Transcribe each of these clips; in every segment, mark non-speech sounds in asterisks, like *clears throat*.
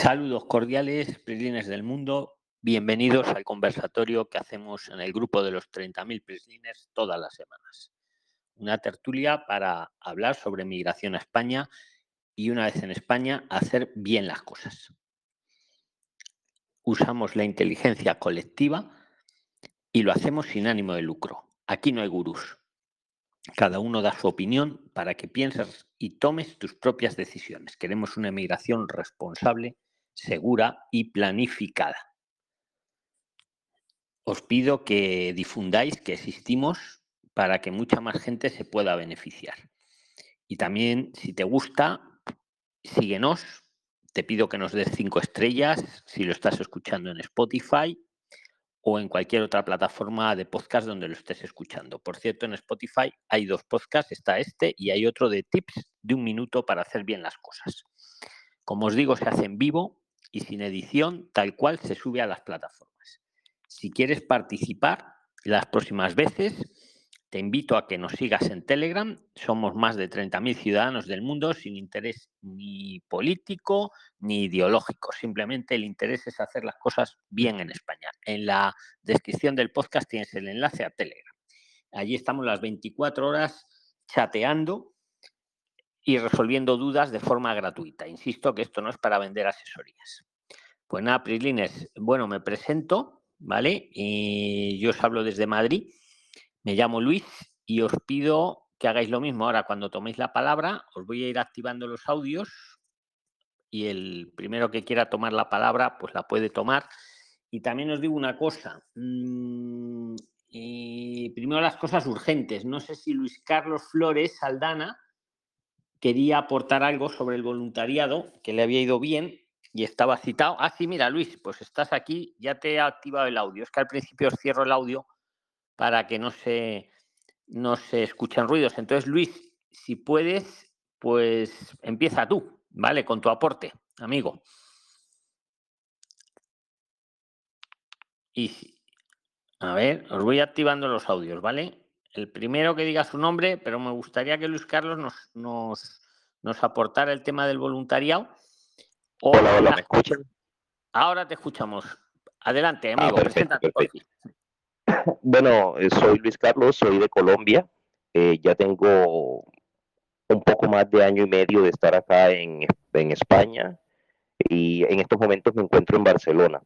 Saludos cordiales, Prislines del mundo. Bienvenidos al conversatorio que hacemos en el grupo de los 30.000 Prisliners todas las semanas. Una tertulia para hablar sobre migración a España y una vez en España hacer bien las cosas. Usamos la inteligencia colectiva y lo hacemos sin ánimo de lucro. Aquí no hay gurús. Cada uno da su opinión para que pienses y tomes tus propias decisiones. Queremos una emigración responsable, segura y planificada. Os pido que difundáis que existimos para que mucha más gente se pueda beneficiar. Y también, si te gusta, síguenos. Te pido que nos des cinco estrellas si lo estás escuchando en Spotify o en cualquier otra plataforma de podcast donde lo estés escuchando. Por cierto, en Spotify hay dos podcasts, está este y hay otro de tips de un minuto para hacer bien las cosas. Como os digo, se hace en vivo y sin edición, tal cual se sube a las plataformas. Si quieres participar las próximas veces, te invito a que nos sigas en Telegram. Somos más de 30.000 ciudadanos del mundo sin interés ni político ni ideológico. Simplemente el interés es hacer las cosas bien en España. En la descripción del podcast tienes el enlace a Telegram. Allí estamos las 24 horas chateando y resolviendo dudas de forma gratuita. Insisto que esto no es para vender asesorías. Pues nada, Prislines, bueno, me presento, ¿vale? Y yo os hablo desde Madrid me llamo Luis y os pido que hagáis lo mismo. Ahora, cuando toméis la palabra, os voy a ir activando los audios y el primero que quiera tomar la palabra, pues la puede tomar. Y también os digo una cosa. Mm, y primero las cosas urgentes. No sé si Luis Carlos Flores Saldana quería aportar algo sobre el voluntariado, que le había ido bien y estaba citado. Ah, sí, mira, Luis, pues estás aquí, ya te he activado el audio. Es que al principio os cierro el audio para que no se, no se escuchen ruidos. Entonces, Luis, si puedes, pues empieza tú, ¿vale? Con tu aporte, amigo. Y a ver, os voy activando los audios, ¿vale? El primero que diga su nombre, pero me gustaría que Luis Carlos nos, nos, nos aportara el tema del voluntariado. hola, hola, ¿me escuchan? Ahora te escuchamos. Adelante, amigo, ah, preséntate. *clears throat* Bueno, eh, soy Luis Carlos, soy de Colombia. Eh, ya tengo un poco más de año y medio de estar acá en, España y en estos momentos me encuentro en Barcelona.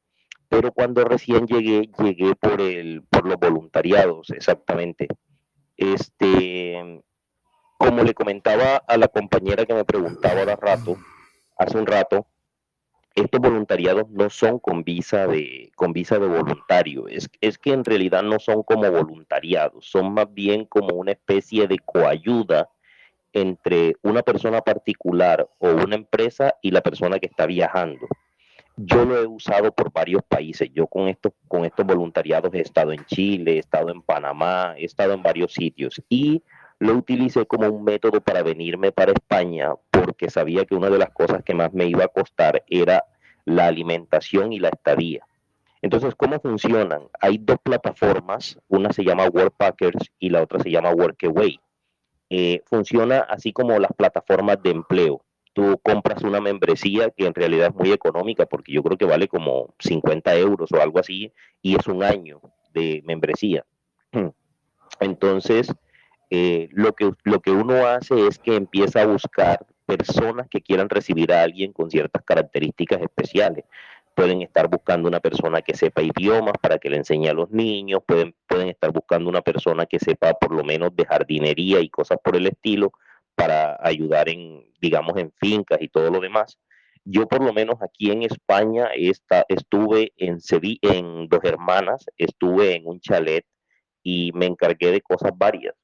Pero cuando recién llegué, llegué por, el, por los voluntariados, exactamente. Este, como le comentaba a la compañera que me preguntaba hace rato, hace un rato, estos voluntariados no son con visa de, con visa de voluntario, es, es que en realidad no son como voluntariados, son más bien como una especie de coayuda entre una persona particular o una empresa y la persona que está viajando. Yo lo he usado por varios países. Yo con estos, con estos voluntariados he estado en Chile, he estado en Panamá, he estado en varios sitios y lo utilicé como un método para venirme para España porque sabía que una de las cosas que más me iba a costar era la alimentación y la estadía. Entonces, ¿cómo funcionan? Hay dos plataformas, una se llama Workpackers y la otra se llama Workaway. Eh, funciona así como las plataformas de empleo. Tú compras una membresía que en realidad es muy económica porque yo creo que vale como 50 euros o algo así y es un año de membresía. *clears throat* Entonces, eh, lo, que, lo que uno hace es que empieza a buscar personas que quieran recibir a alguien con ciertas características especiales. Pueden estar buscando una persona que sepa idiomas para que le enseñe a los niños, pueden, pueden estar buscando una persona que sepa por lo menos de jardinería y cosas por el estilo para ayudar en, digamos, en fincas y todo lo demás. Yo por lo menos aquí en España esta, estuve en, en Dos Hermanas, estuve en un chalet y me encargué de cosas varias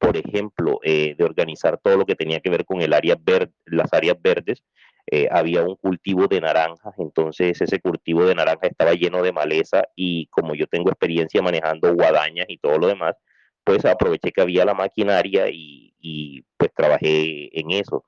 por ejemplo, eh, de organizar todo lo que tenía que ver con el área verde, las áreas verdes, eh, había un cultivo de naranjas, entonces ese cultivo de naranjas estaba lleno de maleza y como yo tengo experiencia manejando guadañas y todo lo demás, pues aproveché que había la maquinaria y, pues trabajé en eso.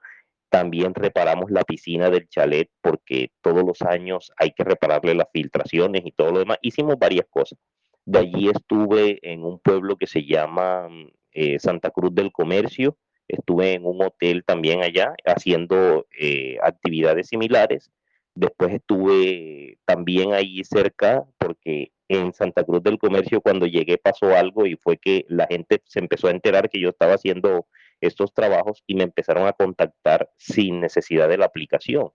También reparamos la piscina del chalet porque todos los años hay que repararle las filtraciones y todo lo demás. Hicimos varias cosas. De allí estuve en un pueblo que se llama eh, Santa Cruz del Comercio, estuve en un hotel también allá haciendo eh, actividades similares. Después estuve también ahí cerca porque en Santa Cruz del Comercio cuando llegué pasó algo y fue que la gente se empezó a enterar que yo estaba haciendo estos trabajos y me empezaron a contactar sin necesidad de la aplicación.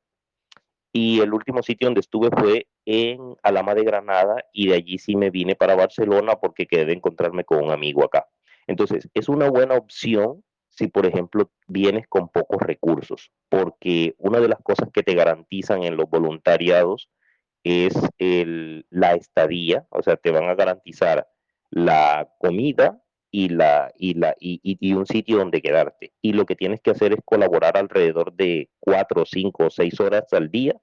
Y el último sitio donde estuve fue en Alama de Granada y de allí sí me vine para Barcelona porque quedé de encontrarme con un amigo acá. Entonces, es una buena opción si, por ejemplo, vienes con pocos recursos, porque una de las cosas que te garantizan en los voluntariados es la estadía, o sea, te van a garantizar la comida y, la, y, la, y, un sitio donde quedarte. Y lo que tienes que hacer es colaborar alrededor de cuatro, cinco o seis horas al día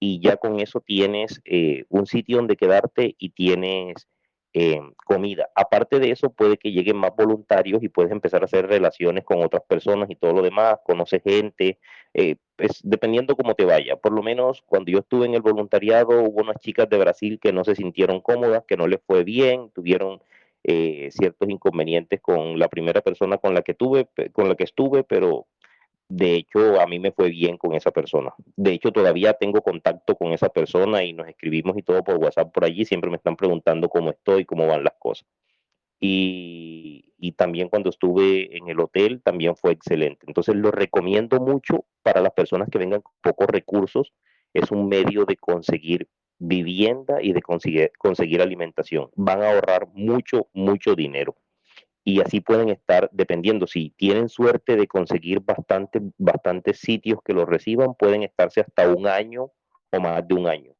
y ya con eso tienes eh, un sitio donde quedarte y tienes eh, comida. Aparte de eso, puede que lleguen más voluntarios y puedes empezar a hacer relaciones con otras personas y todo lo demás, conoces gente, eh, pues, dependiendo cómo te vaya. Por lo menos cuando yo estuve en el voluntariado, hubo unas chicas de Brasil que no se sintieron cómodas, que no les fue bien, tuvieron eh, ciertos inconvenientes con la primera persona con la que tuve, con la que estuve, pero de hecho, a mí me fue bien con esa persona. De hecho, todavía tengo contacto con esa persona y nos escribimos y todo por WhatsApp por allí. Siempre me están preguntando cómo estoy, cómo van las cosas. Y, también cuando estuve en el hotel, también fue excelente. Entonces, lo recomiendo mucho para las personas que vengan con pocos recursos. Es un medio de conseguir vivienda y de conseguir, conseguir alimentación. Van a ahorrar mucho, mucho dinero y así pueden estar dependiendo. Si tienen suerte de conseguir bastante, bastantes sitios que los reciban, pueden estarse hasta un año o más de un año.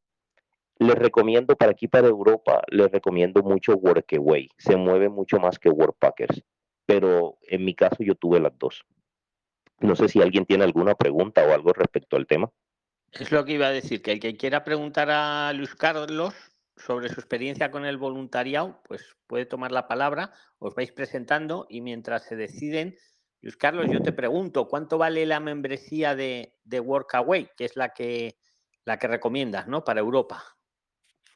Les recomiendo para aquí, para Europa, les recomiendo mucho Workaway. Se mueve mucho más que Workpackers, pero en mi caso yo tuve las dos. No sé si alguien tiene alguna pregunta o algo respecto al tema. Es lo que iba a decir, que el que quiera preguntar a Luis Carlos, sobre su experiencia con el voluntariado, pues puede tomar la palabra, os vais presentando y mientras se deciden, Luis Carlos, yo te pregunto, ¿cuánto vale la membresía de, de Workaway, que es la que, la que recomiendas ¿no? para Europa?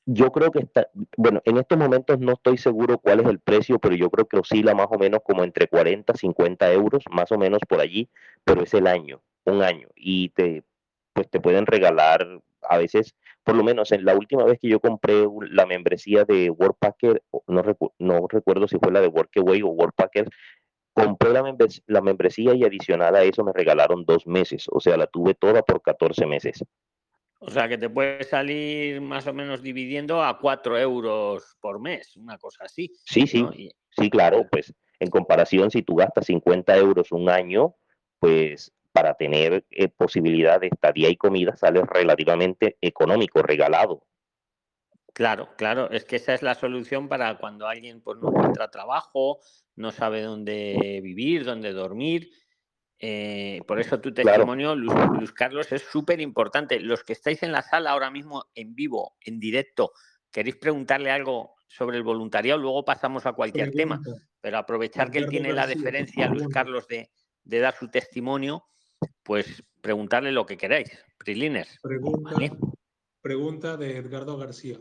Yo creo que está, bueno, en estos momentos no estoy seguro cuál es el precio, pero yo creo que oscila más o menos como entre 40 y 50 euros, más o menos por allí, pero es el año, un año, y te, pues te pueden regalar a veces por lo menos en la última vez que yo compré la membresía de WordPacker, no, no recuerdo si fue la de Workaway o WordPacker, compré la, la, membresía y adicional a eso me regalaron dos meses, o sea, la tuve toda por 14 meses. O sea, que te puede salir más o menos dividiendo a 4 euros por mes, una cosa así. Sí, sí, sí, claro, pues en comparación, si tú gastas 50 euros un año, pues para tener eh, posibilidad de estadía y comida sale relativamente económico, regalado. Claro, claro, es que esa es la solución para cuando alguien pues, no encuentra trabajo, no sabe dónde vivir, dónde dormir. Eh, por eso tu testimonio, Luz, Carlos, es súper importante. Los que estáis en la sala ahora mismo en vivo, en directo, queréis preguntarle algo sobre el voluntariado, luego pasamos a cualquier tema, pero aprovechar que él tiene la deferencia, Luis Carlos, de, de dar su testimonio pues preguntarle lo que queráis. Prilines. Pregunta, de Edgardo García.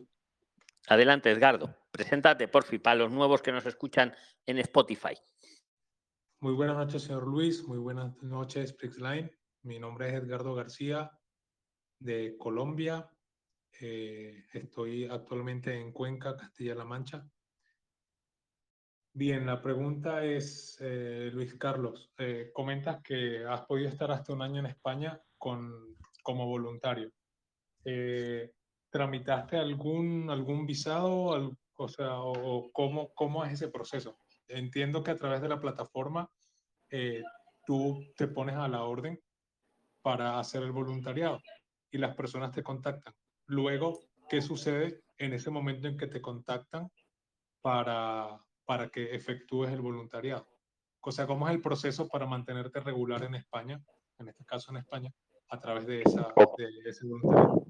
Adelante, Edgardo. Preséntate, porfi, para los nuevos que nos escuchan en Spotify. Muy buenas noches, señor Luis. Muy buenas noches, Prixline. Mi nombre es Edgardo García, de Colombia. Eh, estoy actualmente en Cuenca, Castilla-La Mancha. Bien, la pregunta es, eh, Luis Carlos, eh, comentas que has podido estar hasta un año en España con, como voluntario. Eh, ¿Tramitaste algún, algún visado? o sea, cómo, ¿cómo es ese proceso? Entiendo que a través de la plataforma tú te pones a la orden para hacer el voluntariado y las personas te contactan. Luego, ¿qué sucede en ese momento en que te contactan para para que efectúes el voluntariado. O sea, ¿cómo es el proceso para mantenerte regular en España, en este caso en España, a través de, esa, ese voluntariado?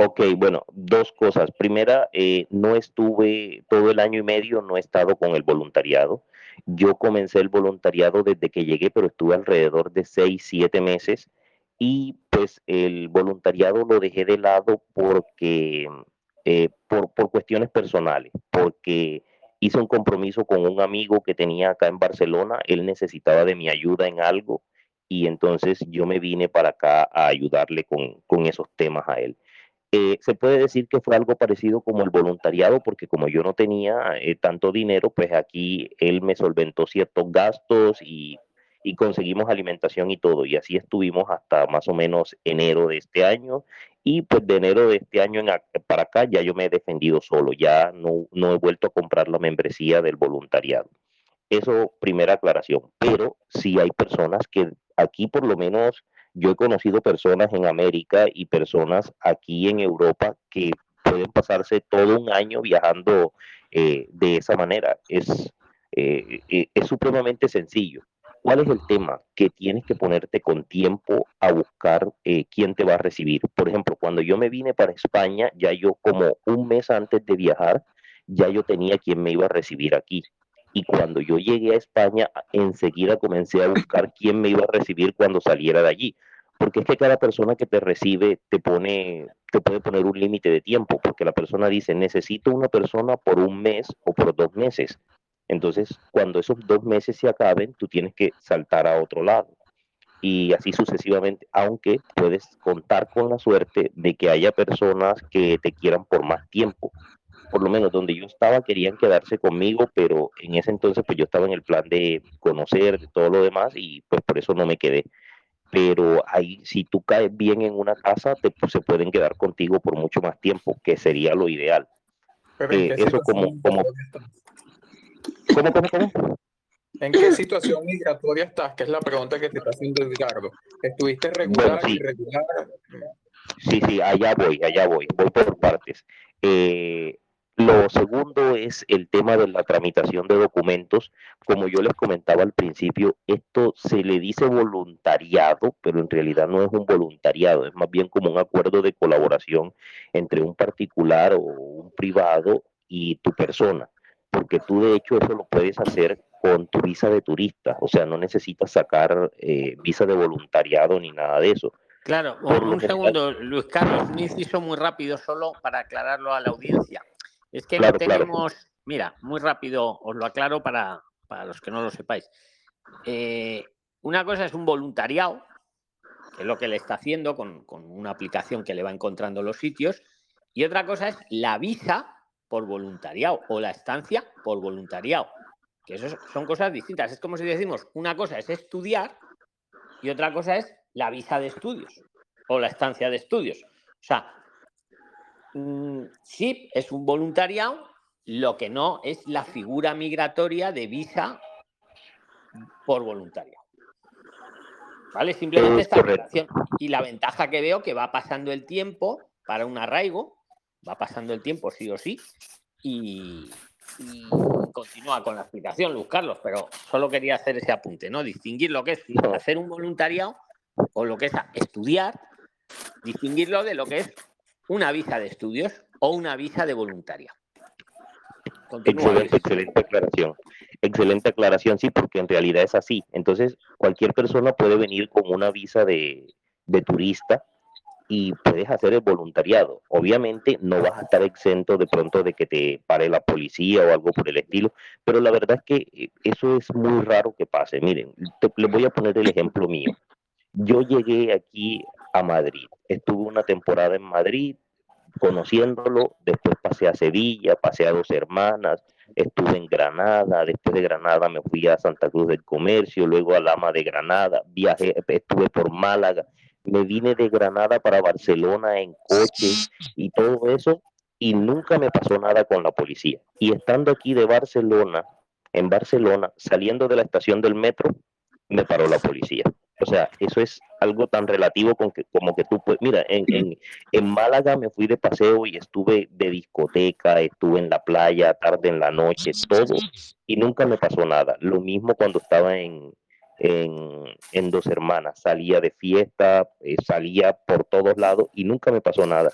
Ok, bueno, dos cosas. Primera, eh, no estuve todo el año y medio, no he estado con el voluntariado. Yo comencé el voluntariado desde que llegué, pero estuve alrededor de seis, siete meses y pues el voluntariado lo dejé de lado porque, eh, por, por cuestiones personales, porque hice un compromiso con un amigo que tenía acá en Barcelona, él necesitaba de mi ayuda en algo y entonces yo me vine para acá a ayudarle con, esos temas a él. Eh, se puede decir que fue algo parecido como el voluntariado, porque como yo no tenía eh, tanto dinero, pues aquí él me solventó ciertos gastos y, y, conseguimos alimentación y todo. Y así estuvimos hasta más o menos enero de este año. Y pues de enero de este año en, para acá ya yo me he defendido solo, ya no, no he vuelto a comprar la membresía del voluntariado. Eso, primera aclaración. Pero sí hay personas que aquí por lo menos yo he conocido personas en América y personas aquí en Europa que pueden pasarse todo un año viajando eh, de esa manera. Es, eh, eh, es supremamente sencillo. ¿Cuál es el tema? Que tienes que ponerte con tiempo a buscar quién te va a recibir. Por ejemplo, cuando yo me vine para España, ya yo como un mes antes de viajar, ya yo tenía quién me iba a recibir aquí. Y cuando yo llegué a España, enseguida comencé a buscar quién me iba a recibir cuando saliera de allí. Porque es que cada persona que te recibe te pone, te puede poner un límite de tiempo, porque la persona dice, necesito una persona por un mes o por dos meses. Entonces, cuando esos dos meses se acaben, tú tienes que saltar a otro lado. Y así sucesivamente, aunque puedes contar con la suerte de que haya personas que te quieran por más tiempo por lo menos donde yo estaba, querían quedarse conmigo, pero en ese entonces pues yo estaba en el plan de conocer, de todo lo demás, y pues por eso no me quedé. Pero ahí, si tú caes bien en una casa, te, pues, se pueden quedar contigo por mucho más tiempo, que sería lo ideal. Eh, eso como, como... ¿Cómo, cómo, cómo? ¿En qué situación migratoria estás? Que es la pregunta que te está haciendo Edgardo. ¿Estuviste regular, sí. Sí, sí, allá voy, allá voy, voy por partes. Eh, lo segundo es el tema de la tramitación de documentos. Como yo les comentaba al principio, esto se le dice voluntariado, pero en realidad no es un voluntariado, es más bien como un acuerdo de colaboración entre un particular o un privado y tu persona, porque tú de hecho eso lo puedes hacer con tu visa de turista, o sea, no necesitas sacar eh, visa de voluntariado ni nada de eso. Claro, un, segundo, Luis Carlos, un inciso muy rápido solo para aclararlo a la audiencia. Es que no tenemos, mira, muy rápido, os lo aclaro para, para los que no lo sepáis. Eh, una cosa es un voluntariado, que es lo que le está haciendo con, con una aplicación que le va encontrando los sitios, y otra cosa es la visa por voluntariado o la estancia por voluntariado, que eso son cosas distintas. Es como si decimos, una cosa es estudiar y otra cosa es la visa de estudios o la estancia de estudios. O sea, Mm, sí, es un voluntariado, lo que no es la figura migratoria de visa por voluntariado. ¿Vale? Simplemente esta relación. Y la ventaja que veo que va pasando el tiempo para un arraigo, va pasando el tiempo sí o sí, y, continúa con la explicación, Luz Carlos, pero solo quería hacer ese apunte, ¿no? Distinguir lo que es hacer un voluntariado o lo que es estudiar, distinguirlo de lo que es una visa de estudios o una visa de voluntaria. Excelente, excelente aclaración. Excelente aclaración, sí, porque en realidad es así. Entonces, cualquier persona puede venir con una visa de, de turista y puedes hacer el voluntariado. Obviamente no vas a estar exento de pronto de que te pare la policía o algo por el estilo, pero la verdad es que eh, eso es muy raro que pase. Miren, les voy a poner el ejemplo mío. Yo llegué aquí a Madrid. Estuve una temporada en Madrid conociéndolo, después pasé a Sevilla, pasé a Dos Hermanas, estuve en Granada, después de Granada me fui a Santa Cruz del Comercio, luego a Lama de Granada, viajé, estuve por Málaga, me vine de Granada para Barcelona en coche y todo eso y nunca me pasó nada con la policía. Y estando aquí de Barcelona, en Barcelona, saliendo de la estación del metro, me paró la policía. O sea, eso es algo tan relativo con que, como que tú puedes, mira, en, en, en, Málaga me fui de paseo y estuve de discoteca, estuve en la playa, tarde en la noche, todo, y nunca me pasó nada. Lo mismo cuando estaba en, en, Dos Hermanas, salía de fiesta, eh, salía por todos lados y nunca me pasó nada.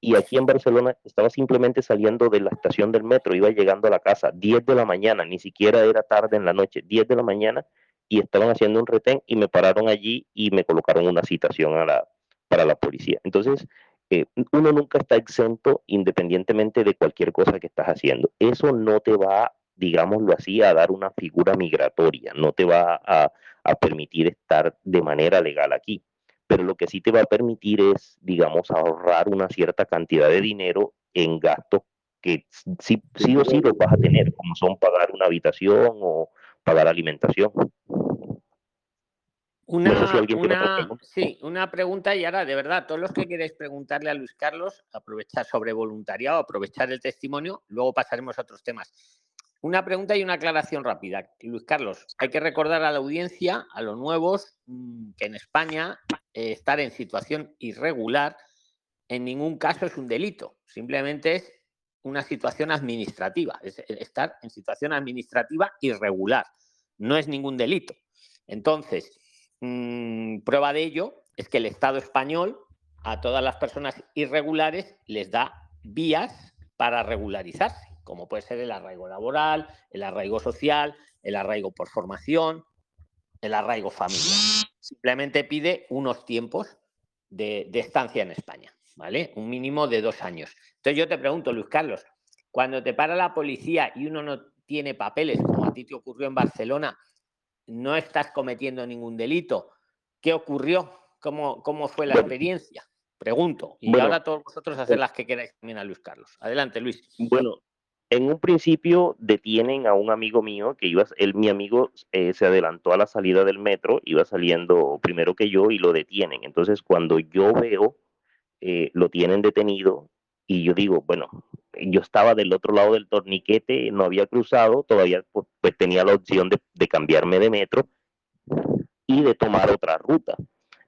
Y aquí en Barcelona estaba simplemente saliendo de la estación del metro, iba llegando a la casa, 10 de la mañana, ni siquiera era tarde en la noche, 10 de la mañana, y estaban haciendo un retén y me pararon allí y me colocaron una citación a la, para la policía. Entonces, eh, uno nunca está exento independientemente de cualquier cosa que estás haciendo. Eso no te va digámoslo así, a dar una figura migratoria, no te va a, a permitir estar de manera legal aquí pero lo que sí te va a permitir es, digamos, ahorrar una cierta cantidad de dinero en gastos que sí, sí o sí los vas a tener, como son pagar una habitación o pagar alimentación. Una, sí, una pregunta y ahora, de verdad, todos los que queréis preguntarle a Luis Carlos, aprovechar sobre voluntariado, aprovechar el testimonio, luego pasaremos a otros temas. Una pregunta y una aclaración rápida. Luis Carlos, hay que recordar a la audiencia, a los nuevos, mm, que en España eh, estar en situación irregular en ningún caso es un delito, simplemente es una situación administrativa, es estar en situación administrativa irregular, no es ningún delito. Entonces, Mm, prueba de ello es que el Estado español a todas las personas irregulares les da vías para regularizarse, como puede ser el arraigo laboral, el arraigo social, el arraigo por formación, el arraigo familiar. Simplemente pide unos tiempos de, de estancia en España, ¿vale? Un mínimo de dos años. Entonces yo te pregunto, Luis Carlos, cuando te para la policía y uno no tiene papeles, como a ti te ocurrió en Barcelona, no estás cometiendo ningún delito. ¿Qué ocurrió? ¿Cómo, cómo fue la experiencia? Pregunto. Y ahora todos vosotros hacer las que queráis también a Luis Carlos. Adelante, Luis. Bueno, en un principio detienen a un amigo mío que iba, él, mi amigo eh, se adelantó a la salida del metro, iba saliendo primero que yo y lo detienen. Entonces, cuando yo veo, eh, lo tienen detenido y yo digo, bueno, yo estaba del otro lado del torniquete, no había cruzado, todavía pues, pues tenía la opción de, de, cambiarme de metro y de tomar otra ruta.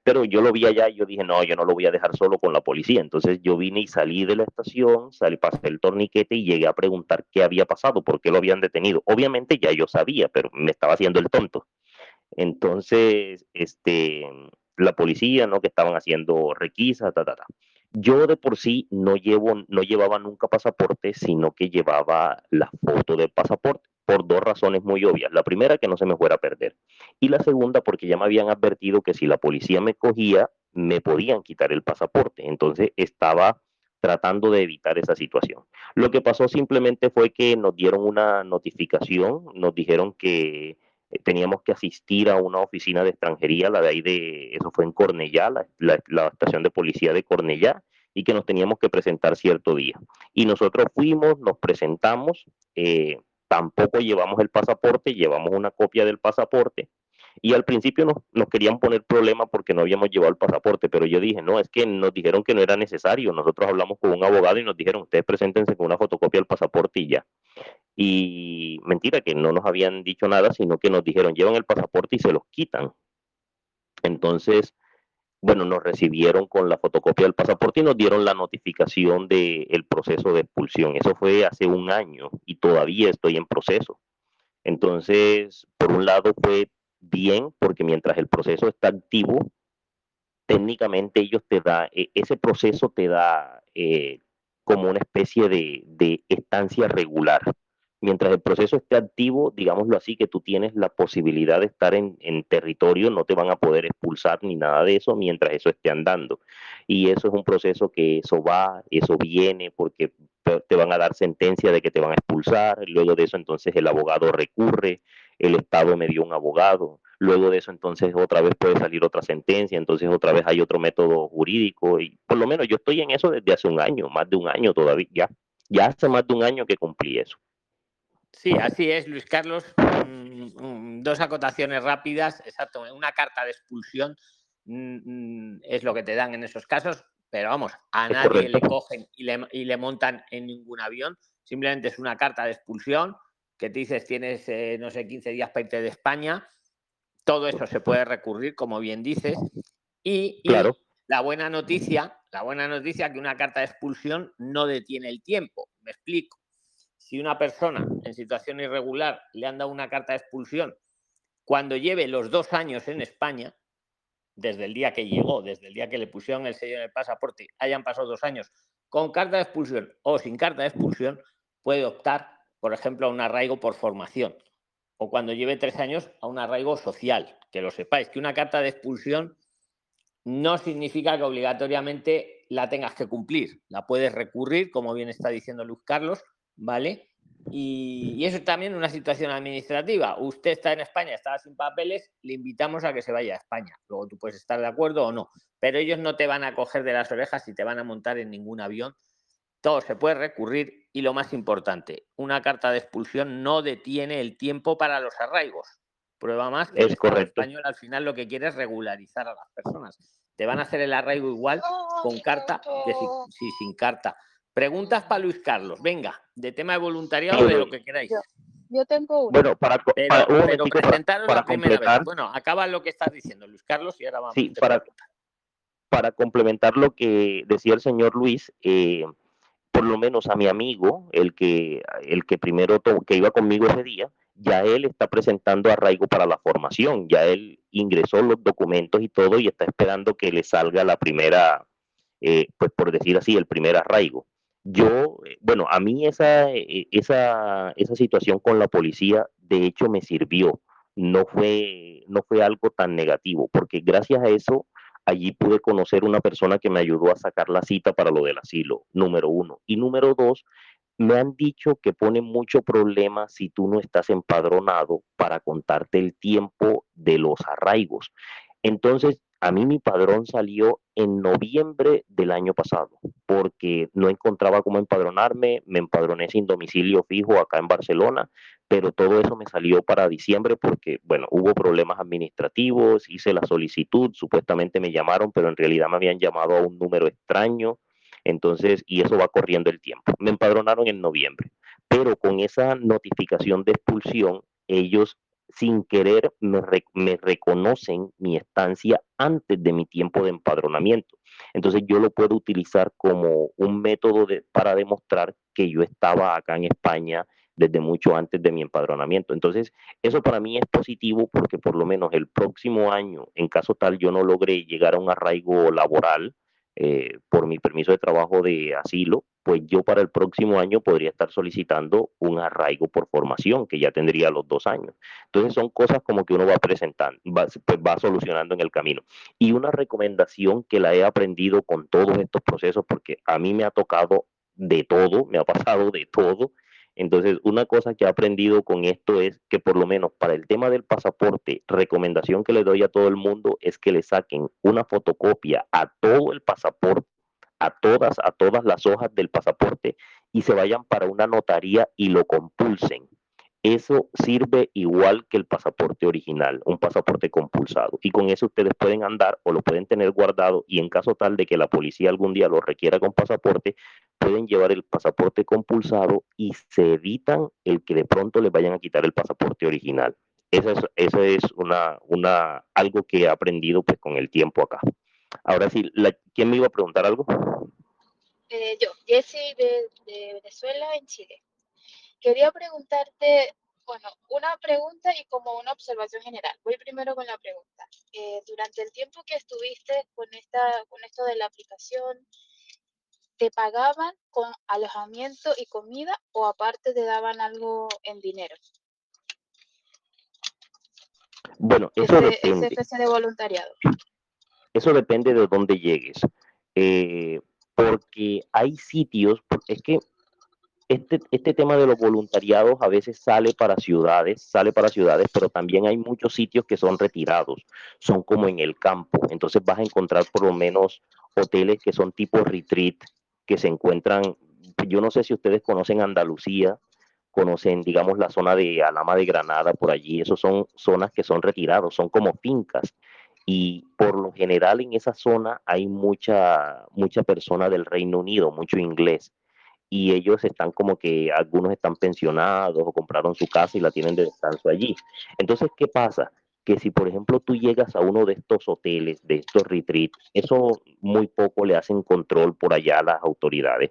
Pero yo lo vi allá y yo dije, no, yo no lo voy a dejar solo con la policía. Entonces yo vine y salí de la estación, salí, pasé el torniquete y llegué a preguntar qué había pasado, por qué lo habían detenido. Obviamente ya yo sabía, pero me estaba haciendo el tonto. Entonces, este, la policía, ¿no? Que estaban haciendo requisa, ta, ta, ta. Yo de por sí no, llevo, no llevaba nunca pasaporte, sino que llevaba la foto del pasaporte por dos razones muy obvias. La primera, que no se me fuera a perder. Y la segunda, porque ya me habían advertido que si la policía me cogía, me podían quitar el pasaporte. Entonces estaba tratando de evitar esa situación. Lo que pasó simplemente fue que nos dieron una notificación, nos dijeron que eh, teníamos que asistir a una oficina de extranjería, la de ahí de, eso fue en Cornellá, la, la, estación de policía de Cornellá, y que nos teníamos que presentar cierto día. Y nosotros fuimos, nos presentamos, eh, tampoco llevamos el pasaporte, llevamos una copia del pasaporte, y al principio nos, querían poner problema porque no habíamos llevado el pasaporte, pero yo dije, no, es que nos dijeron que no era necesario. Nosotros hablamos con un abogado y nos dijeron, ustedes preséntense con una fotocopia del pasaporte y ya. Y mentira, que no nos habían dicho nada, sino que nos dijeron, llevan el pasaporte y se los quitan. Entonces, bueno, nos recibieron con la fotocopia del pasaporte y nos dieron la notificación del el proceso de expulsión. Eso fue hace un año y todavía estoy en proceso. Entonces, por un lado fue bien porque mientras el proceso está activo, técnicamente ellos te da, e, ese proceso te da eh, como una especie de, de estancia regular mientras el proceso esté activo, digámoslo así, que tú tienes la posibilidad de estar en, territorio, no te van a poder expulsar ni nada de eso mientras eso esté andando. Y eso es un proceso que eso va, eso viene, porque te van a dar sentencia de que te van a expulsar, luego de eso entonces el abogado recurre, el Estado me dio un abogado, luego de eso entonces otra vez puede salir otra sentencia, entonces otra vez hay otro método jurídico, y por lo menos yo estoy en eso desde hace un año, más de un año todavía, ya, ya hace más de un año que cumplí eso. Sí, así es, Luis Carlos. dos acotaciones rápidas. Exacto, una carta de expulsión mm, es lo que te dan en esos casos, pero vamos, a nadie le cogen y le, y le, montan en ningún avión. Simplemente es una carta de expulsión que te dices tienes, eh, no sé, 15 días para irte de España. Todo eso se puede recurrir, como bien dices. Y, y claro. la buena noticia, la buena noticia que una carta de expulsión no detiene el tiempo. Me explico si una persona en situación irregular le han dado una carta de expulsión cuando lleve los dos años en España, desde el día que llegó, desde el día que le pusieron el sello en el pasaporte, hayan pasado dos años, con carta de expulsión o sin carta de expulsión, puede optar, por ejemplo, a un arraigo por formación. O cuando lleve tres años, a un arraigo social. Que lo sepáis, que una carta de expulsión no significa que obligatoriamente la tengas que cumplir. La puedes recurrir, como bien está diciendo Luz Carlos, ¿vale? Y, eso es también una situación administrativa. Usted está en España, está sin papeles, le invitamos a que se vaya a España. Luego tú puedes estar de acuerdo o no, pero ellos no te van a coger de las orejas y te van a montar en ningún avión. Todo se puede recurrir y lo más importante, una carta de expulsión no detiene el tiempo para los arraigos. Prueba más que es el español al final lo que quiere es regularizar a las personas. Te van a hacer el arraigo igual con carta que si sin carta. Preguntas para Luis Carlos. Venga, de tema de voluntariado, de lo que queráis. Yo, tengo una. Bueno, para, pero, presentaros la primera vez. Bueno, acaba lo que estás diciendo, Luis Carlos, y ahora vamos. Sí, para, para complementar lo que decía el señor Luis, eh, por lo menos a mi amigo, el que, el que primero que iba conmigo ese día, ya él está presentando arraigo para la formación, ya él ingresó los documentos y todo y está esperando que le salga la primera, eh, pues por decir así, el primer arraigo yo, eh, bueno, a mí esa, eh, esa, esa situación con la policía, de hecho, me sirvió. No fue, no fue algo tan negativo, porque gracias a eso allí pude conocer una persona que me ayudó a sacar la cita para lo del asilo, número uno. Y número dos, me han dicho que pone mucho problema si tú no estás empadronado para contarte el tiempo de los arraigos. Entonces, a mí mi padrón salió en noviembre del año pasado porque no encontraba cómo empadronarme, me empadroné sin domicilio fijo acá en Barcelona, pero todo eso me salió para diciembre porque, bueno, hubo problemas administrativos, hice la solicitud, supuestamente me llamaron, pero en realidad me habían llamado a un número extraño, entonces, y eso va corriendo el tiempo. Me empadronaron en noviembre, pero con esa notificación de expulsión, ellos sin querer me, reconocen mi estancia antes de mi tiempo de empadronamiento. Entonces yo lo puedo utilizar como un método para demostrar que yo estaba acá en España desde mucho antes de mi empadronamiento. Entonces, eso para mí es positivo porque por lo menos el próximo año, en caso tal yo no logré llegar a un arraigo laboral, eh, por mi permiso de trabajo de asilo, pues yo para el próximo año podría estar solicitando un arraigo por formación, que ya tendría los dos años. Entonces son cosas como que uno va presentando, va, pues va solucionando en el camino. Y una recomendación que la he aprendido con todos estos procesos, porque a mí me ha tocado de todo, me ha pasado de todo, entonces, una cosa que he aprendido con esto es que por lo menos para el tema del pasaporte, recomendación que le doy a todo el mundo es que le saquen una fotocopia a todo el pasaporte, a todas, a todas las hojas del pasaporte y se vayan para una notaría y lo compulsen. Eso sirve igual que el pasaporte original, un pasaporte compulsado. Y con eso ustedes pueden andar o lo pueden tener guardado y en caso tal de que la policía algún día lo requiera con pasaporte, pueden llevar el pasaporte compulsado y se evitan el que de pronto les vayan a quitar el pasaporte original. Eso es, eso es una, una, algo que he aprendido pues con el tiempo acá. Ahora sí, ¿quién me iba a preguntar algo? Eh, yo, Jessie de, de Venezuela en Chile. Quería preguntarte, bueno, una pregunta y como una observación general. Voy primero con la pregunta. Eh, durante el tiempo que estuviste con, esta, con esto de la aplicación, ¿te pagaban con alojamiento y comida o aparte te daban algo en dinero? Bueno, eso depende. Ese de voluntariado. Eso depende de dónde llegues. Eh, porque hay sitios, es que este, este tema de los voluntariados a veces sale para ciudades, sale para ciudades, pero también hay muchos sitios que son retirados, son como en el campo. Entonces vas a encontrar por lo menos hoteles que son tipo retreat, que se encuentran, yo no sé si ustedes conocen Andalucía, conocen, digamos, la zona de Alama de Granada, por allí, esos son zonas que son retirados, son como fincas. Y por lo general en esa zona hay mucha, mucha persona del Reino Unido, mucho inglés y ellos están como que algunos están pensionados o compraron su casa y la tienen de descanso allí. Entonces, ¿qué pasa? Que si, por ejemplo, tú llegas a uno de estos hoteles, de estos retreats, eso muy poco le hacen control por allá a las autoridades.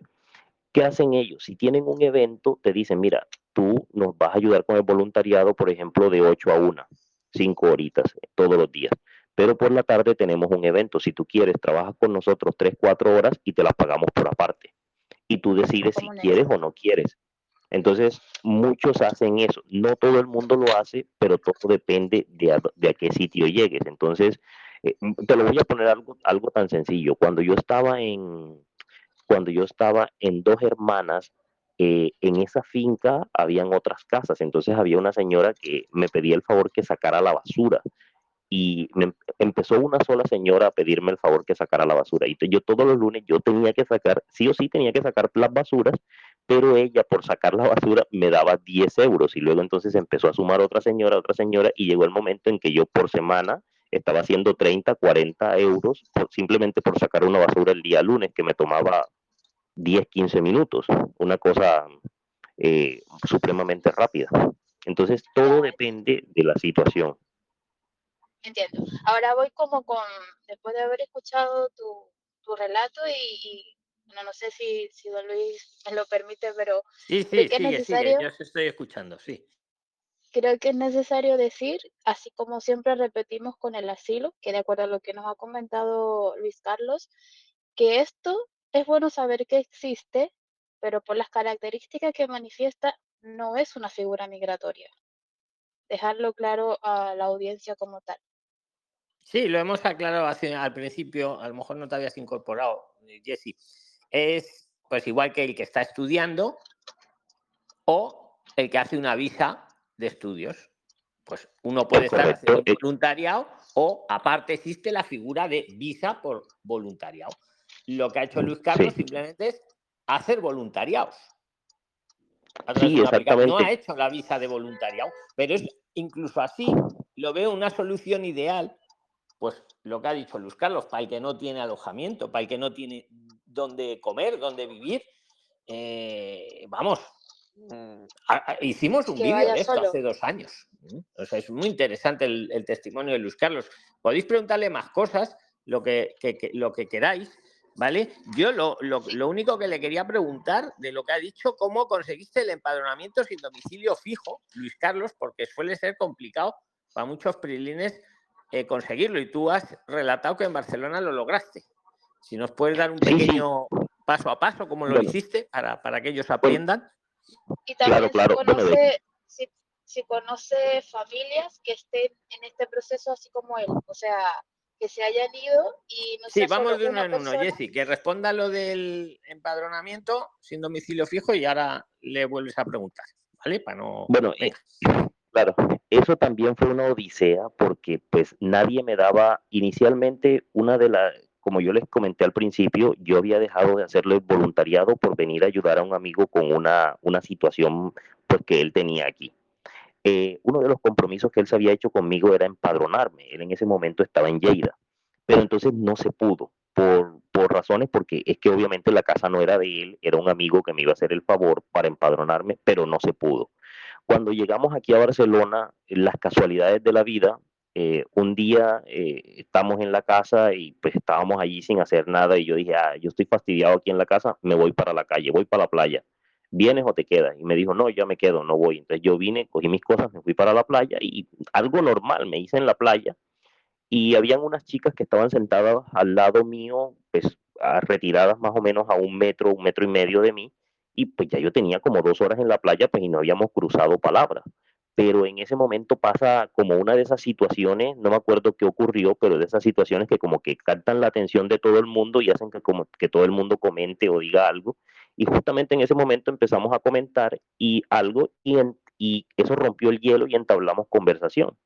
¿Qué hacen ellos? Si tienen un evento, te dicen, mira, tú nos vas a ayudar con el voluntariado, por ejemplo, de 8 a 1, 5 horitas todos los días. Pero por la tarde tenemos un evento. Si tú quieres, trabajas con nosotros 3, 4 horas y te las pagamos por aparte y tú decides si quieres o no quieres. Entonces, muchos hacen eso. No todo el mundo lo hace, pero todo depende de a, qué sitio llegues. Entonces, eh, te lo voy a poner algo, algo tan sencillo. Cuando yo estaba en, cuando yo estaba en dos hermanas, eh, en esa finca habían otras casas, entonces había una señora que me pedía el favor que sacara la basura y me empezó una sola señora a pedirme el favor que sacara la basura. Y yo todos los lunes yo tenía que sacar, sí o sí tenía que sacar las basuras, pero ella por sacar la basura me daba 10 euros y luego entonces empezó a sumar otra señora, otra señora y llegó el momento en que yo por semana estaba haciendo 30, 40 euros simplemente por sacar una basura el día lunes que me tomaba 10, 15 minutos, una cosa eh, supremamente rápida. Entonces todo depende de la situación. Entiendo. Ahora voy como con, después de haber escuchado tu, tu relato y, no, no sé si, si don Luis me lo permite, pero sí, sí, que es necesario, yo estoy escuchando, sí. Creo que es necesario decir, así como siempre repetimos con el asilo, que de acuerdo a lo que nos ha comentado Luis Carlos, que esto es bueno saber que existe, pero por las características que manifiesta, no es una figura migratoria. Dejarlo claro a la audiencia como tal. Sí, lo hemos aclarado al principio, a lo mejor no te habías incorporado, eh, Jesse. Es pues igual que el que está estudiando o el que hace una visa de estudios. Pues uno puede estar haciendo voluntariado o aparte existe la figura de visa por voluntariado. Lo que ha hecho Luis Carlos simplemente es hacer voluntariados. No ha hecho la visa de voluntariado, pero es incluso así lo veo una solución ideal pues lo que ha dicho Luis Carlos, para el que no tiene alojamiento, para el que no tiene dónde comer, dónde vivir, eh, vamos, mm, hicimos un vídeo de esto hace dos años. O sea, es muy interesante el, testimonio de Luis Carlos. Podéis preguntarle más cosas, lo que, lo que queráis, ¿vale? Yo lo, lo, único que le quería preguntar de lo que ha dicho, ¿cómo conseguiste el empadronamiento sin domicilio fijo, Luis Carlos? Porque suele ser complicado para muchos prilines eh, conseguirlo. Y tú has relatado que en Barcelona lo lograste. Si nos puedes dar un pequeño paso a paso, como lo hiciste, para, para, que ellos aprendan. Y también claro, si, conoce, familias que estén en este proceso así como él, o sea, que se hayan ido y no Sí, vamos de uno en uno, Jessy, que responda lo del empadronamiento sin domicilio fijo y ahora le vuelves a preguntar, ¿vale? Para no... Bueno, eh, Claro, eso también fue una odisea porque pues nadie me daba inicialmente una de las, como yo les comenté al principio, yo había dejado de hacerle voluntariado por venir a ayudar a un amigo con una, una situación pues, él tenía aquí. Eh, uno de los compromisos que él se había hecho conmigo era empadronarme. Él en ese momento estaba en Lleida, pero entonces no se pudo por, por razones porque es que obviamente la casa no era de él, era un amigo que me iba a hacer el favor para empadronarme, pero no se pudo. Cuando llegamos aquí a Barcelona, las casualidades de la vida, eh, un día eh, estamos en la casa y pues estábamos allí sin hacer nada y yo dije, ah, yo estoy fastidiado aquí en la casa, me voy para la calle, voy para la playa. ¿Vienes o te quedas? Y me dijo, no, ya me quedo, no voy. Entonces yo vine, cogí mis cosas, me fui para la playa y algo normal me hice en la playa y habían unas chicas que estaban sentadas al lado mío, pues retiradas más o menos a un metro, un metro y medio de mí y pues ya yo tenía como dos horas en la playa, pues y no habíamos cruzado palabras. Pero en ese momento pasa como una de esas situaciones, no me acuerdo qué ocurrió, pero de esas situaciones que como que captan la atención de todo el mundo y hacen que como que todo el mundo comente o diga algo. Y justamente en ese momento empezamos a comentar y algo y, y eso rompió el hielo y entablamos conversación.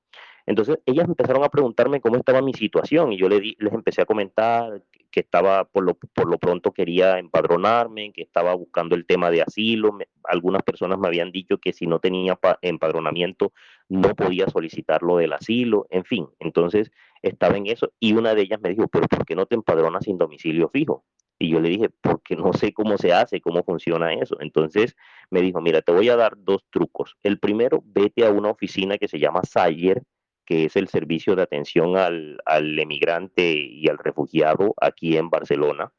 Entonces ellas empezaron a preguntarme cómo estaba mi situación y yo les, les empecé a comentar que estaba, por lo, por lo pronto quería empadronarme, que estaba buscando el tema de asilo. algunas personas me habían dicho que si no tenía empadronamiento no podía solicitarlo del asilo, en fin. Entonces estaba en eso y una de ellas me dijo, pero ¿por qué no te empadronas sin domicilio fijo? Y yo le dije, porque no sé cómo se hace, cómo funciona eso. Entonces me dijo, mira, te voy a dar dos trucos. El primero, vete a una oficina que se llama Sayer, que es el servicio de atención al, al emigrante y al refugiado aquí en Barcelona.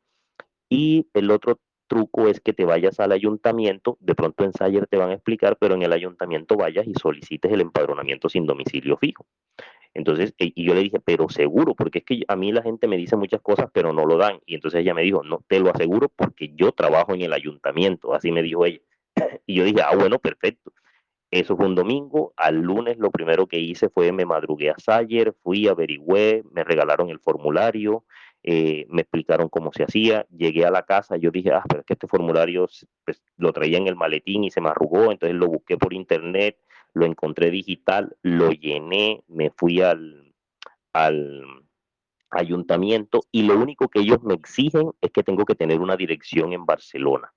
Y el otro truco es que te vayas al ayuntamiento, de pronto en Sayer te van a explicar, pero en el ayuntamiento vayas y solicites el empadronamiento sin domicilio fijo. Entonces, e, y yo le dije, pero seguro, porque es que a mí la gente me dice muchas cosas, pero no lo dan. Y entonces ella me dijo, no, te lo aseguro porque yo trabajo en el ayuntamiento, así me dijo ella. *clears throat* Y yo dije, ah, bueno, perfecto. Eso fue un domingo. Al lunes lo primero que hice fue me madrugué a Sayer, fui, averigüé, me regalaron el formulario, eh, me explicaron cómo se hacía, llegué a la casa, yo dije, ah, pero es que este formulario pues, lo traía en el maletín y se me arrugó, entonces lo busqué por internet, lo encontré digital, lo llené, me fui al, al ayuntamiento y lo único que ellos me exigen es que tengo que tener una dirección en Barcelona,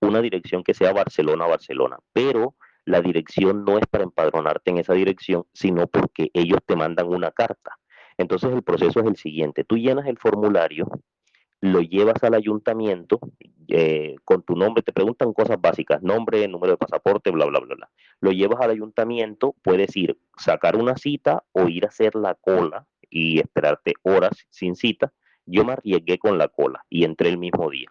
una dirección que sea Barcelona-Barcelona, pero la dirección no es para empadronarte en esa dirección, sino porque ellos te mandan una carta. Entonces el proceso es el siguiente, tú llenas el formulario, lo llevas al ayuntamiento eh, con tu nombre, te preguntan cosas básicas, nombre, número de pasaporte, bla, bla, bla, bla. Lo llevas al ayuntamiento, puedes ir, sacar una cita o ir a hacer la cola y esperarte horas sin cita. Yo me arriesgué con la cola y entré el mismo día.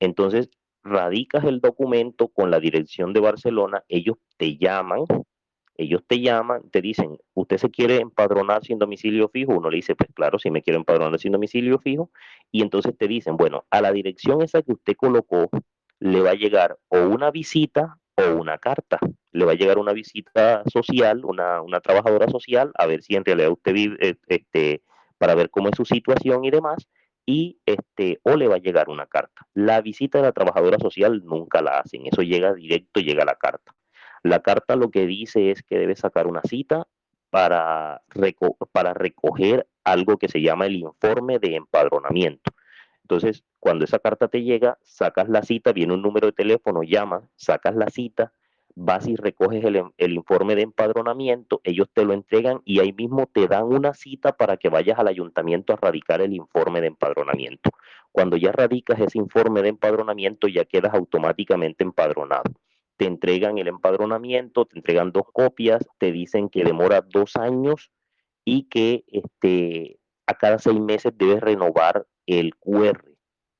Entonces, radicas el documento con la dirección de Barcelona, ellos te llaman, ellos te llaman, te dicen, ¿usted se quiere empadronar sin domicilio fijo? Uno le dice, pues claro, si me quiero empadronar sin domicilio fijo. Y entonces te dicen, bueno, a la dirección esa que usted colocó le va a llegar o una visita o una carta. Le va a llegar una visita social, una, una trabajadora social, a ver si en realidad usted vive, este, para ver cómo es su situación y demás y este o le va a llegar una carta. La visita de la trabajadora social nunca la hacen, eso llega directo, llega la carta. La carta lo que dice es que debe sacar una cita para, para recoger algo que se llama el informe de empadronamiento. Entonces, cuando esa carta te llega, sacas la cita, viene un número de teléfono, llamas, sacas la cita, vas y recoges el, informe de empadronamiento, ellos te lo entregan y ahí mismo te dan una cita para que vayas al ayuntamiento a radicar el informe de empadronamiento. Cuando ya radicas ese informe de empadronamiento, ya quedas automáticamente empadronado. Te entregan el empadronamiento, te entregan dos copias, te dicen que demora dos años y que este, a cada seis meses debes renovar el QR,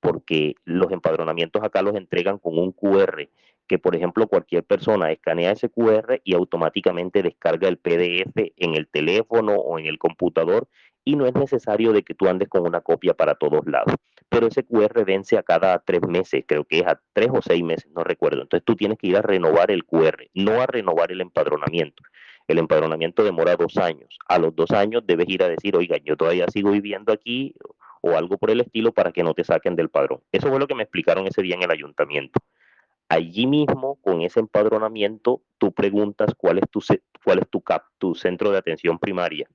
porque los empadronamientos acá los entregan con un QR que, por ejemplo, cualquier persona escanea ese QR y automáticamente descarga el PDF en el teléfono o en el computador y no es necesario de que tú andes con una copia para todos lados. Pero ese QR vence a cada tres meses, creo que es a tres o seis meses, no recuerdo. Entonces tú tienes que ir a renovar el QR, no a renovar el empadronamiento. El empadronamiento demora dos años. A los dos años debes ir a decir, oiga, yo todavía sigo viviendo aquí o algo por el estilo para que no te saquen del padrón. Eso fue lo que me explicaron ese día en el ayuntamiento. Allí mismo, con ese empadronamiento, tú preguntas cuál es tu, centro de atención primaria.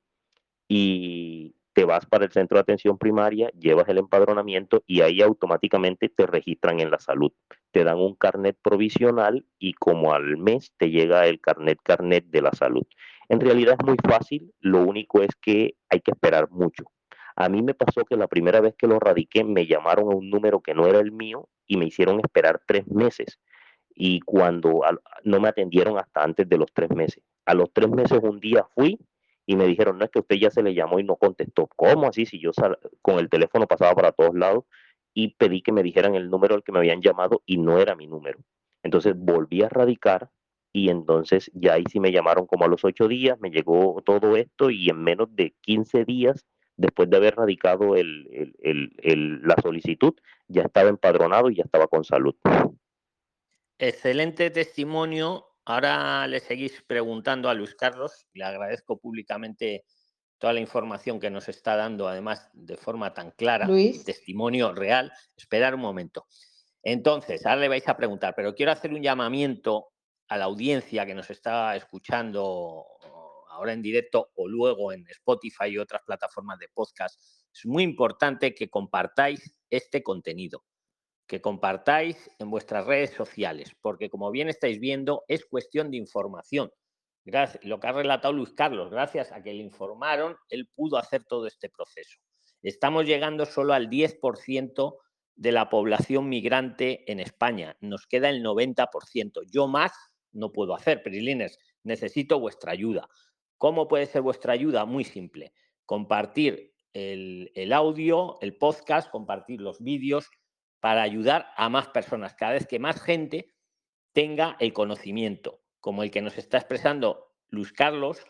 Y te vas para el centro de atención primaria, llevas el empadronamiento y ahí automáticamente te registran en la salud. Te dan un carnet provisional y como al mes te llega el carnet carnet de la salud. En realidad es muy fácil, lo único es que hay que esperar mucho. A mí me pasó que la primera vez que lo radiqué me llamaron a un número que no era el mío y me hicieron esperar tres meses. Y cuando no me atendieron hasta antes de los tres meses. A los tres meses un día fui y me dijeron, no es que usted ya se le llamó y no contestó. ¿Cómo así? Si yo con el teléfono pasaba para todos lados y pedí que me dijeran el número al que me habían llamado y no era mi número. Entonces volví a radicar y entonces ya ahí sí me llamaron como a los ocho días, me llegó todo esto y en menos de 15 días después de haber radicado la solicitud, ya estaba empadronado y ya estaba con salud. Excelente testimonio. Ahora le seguís preguntando a Luis Carlos. Le agradezco públicamente toda la información que nos está dando, además de forma tan clara, testimonio real. Esperar un momento. Entonces, ahora le vais a preguntar, pero quiero hacer un llamamiento a la audiencia que nos está escuchando ahora en directo o luego en Spotify y otras plataformas de podcast, es muy importante que compartáis este contenido, que compartáis en vuestras redes sociales, porque como bien estáis viendo, es cuestión de información. Gracias, lo que ha relatado Luis Carlos, gracias a que le informaron, él pudo hacer todo este proceso. Estamos llegando solo al 10% de la población migrante en España. Nos queda el 90%. Yo más no puedo hacer, Prilines, necesito vuestra ayuda. ¿Cómo puede ser vuestra ayuda? Muy simple. Compartir el, audio, el podcast, compartir los vídeos para ayudar a más personas. Cada vez que más gente tenga el conocimiento, como el que nos está expresando Luis Carlos,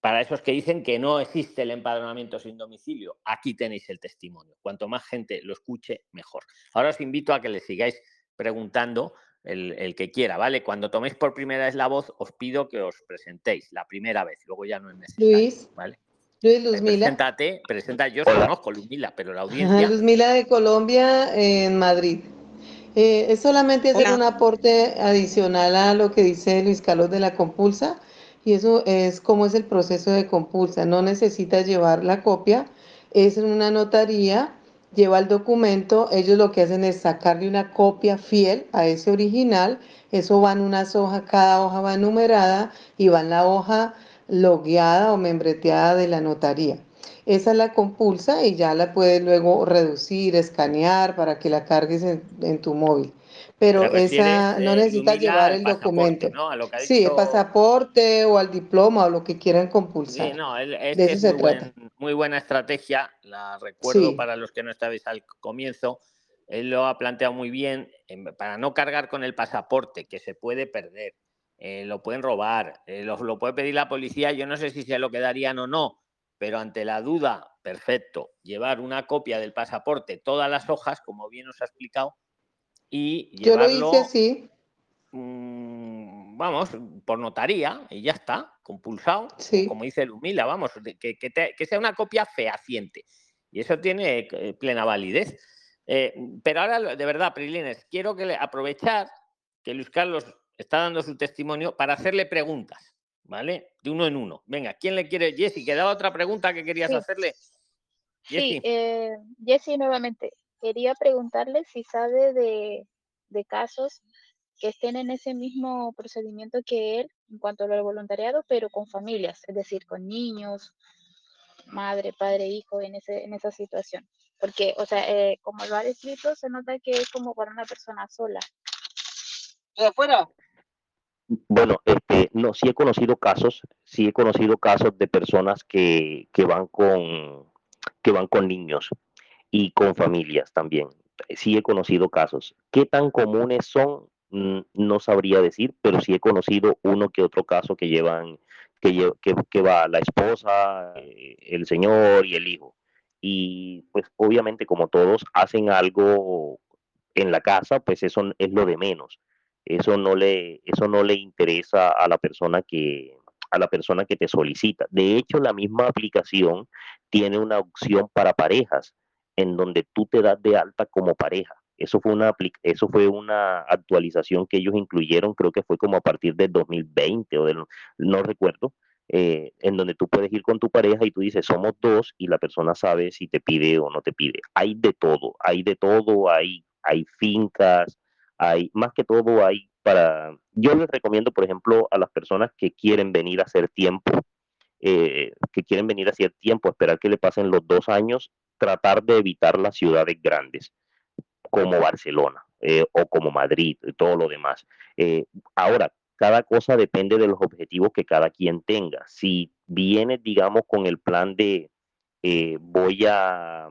para esos que dicen que no existe el empadronamiento sin domicilio, aquí tenéis el testimonio. Cuanto más gente lo escuche, mejor. Ahora os invito a que le sigáis preguntando el, que quiera, ¿vale? Cuando toméis por primera vez la voz, os pido que os presentéis la primera vez, luego ya no es necesario. Luis. ¿vale? Luis Luzmila. Preséntate, presenta, yo conozco Luzmila, pero la audiencia. Ajá, Luzmila de Colombia en Madrid. Eh, es solamente hacer un aporte adicional a lo que dice Luis Carlos de la compulsa, y eso es cómo es el proceso de compulsa. No necesitas llevar la copia, es en una notaría, lleva el documento, ellos lo que hacen es sacarle una copia fiel a ese original, eso va en unas hojas, cada hoja va numerada y va en la hoja logueada o membreteada de la notaría. Esa es la compulsa y ya la puedes luego reducir, escanear para que la cargues en, tu móvil. Pero esa no necesitas llevar el documento. sí, el pasaporte o al diploma o lo que quieran compulsar. Sí, no, es, muy, buena estrategia, la recuerdo para los que no estabais al comienzo. Él lo ha planteado muy bien para no cargar con el pasaporte, que se puede perder, eh, lo pueden robar, eh, lo, lo puede pedir la policía. Yo no sé si se lo quedarían o no, pero ante la duda, perfecto, llevar una copia del pasaporte, todas las hojas, como bien os ha explicado, y llevarlo, Yo lo hice así. Mm, vamos, por notaría, y ya está, compulsado, como dice Lumila, vamos, que, que, sea una copia fehaciente. Y eso tiene eh, plena validez. Eh, pero ahora, de verdad, Prilines, quiero que le, aprovechar que Luis Carlos está dando su testimonio para hacerle preguntas. ¿vale? De uno en uno. Venga, ¿quién le quiere? Jessy, ¿queda otra pregunta que querías hacerle? Sí, eh, Jessy, nuevamente, quería preguntarle si sabe de, casos que estén en ese mismo procedimiento que él en cuanto al voluntariado, pero con familias, es decir, con niños, madre, padre, hijo, en, ese, en esa situación. Porque, o sea, eh, como lo ha descrito, se nota que es como para una persona sola. ¿De afuera? Bueno, este, no, sí he conocido casos, sí he conocido casos de personas que, que van con que van con niños y con familias también. Sí he conocido casos. ¿Qué tan comunes son? Mm, no sabría decir, pero sí he conocido uno que otro caso que llevan, que, que, que va la esposa, eh, el señor y el hijo. Y pues obviamente como todos hacen algo en la casa, pues eso es lo de menos eso no le, eso no le interesa a la persona que a la persona que te solicita. De hecho, la misma aplicación tiene una opción para parejas, en donde tú te das de alta como pareja. Eso fue una, eso fue una actualización que ellos incluyeron, creo que fue como a partir del 2020 o del, no recuerdo, eh, en donde tú puedes ir con tu pareja y tú dices, somos dos y la persona sabe si te pide o no te pide. Hay de todo, hay de todo, hay, hay fincas, hay, más que todo hay para, yo les recomiendo, por ejemplo, a las personas que quieren venir a hacer tiempo, eh, que quieren venir a hacer tiempo, esperar que le pasen los dos años, tratar de evitar las ciudades grandes, como Barcelona eh, o como Madrid y todo lo demás. Eh, ahora, cada cosa depende de los objetivos que cada quien tenga. Si vienes, digamos, con el plan de voy a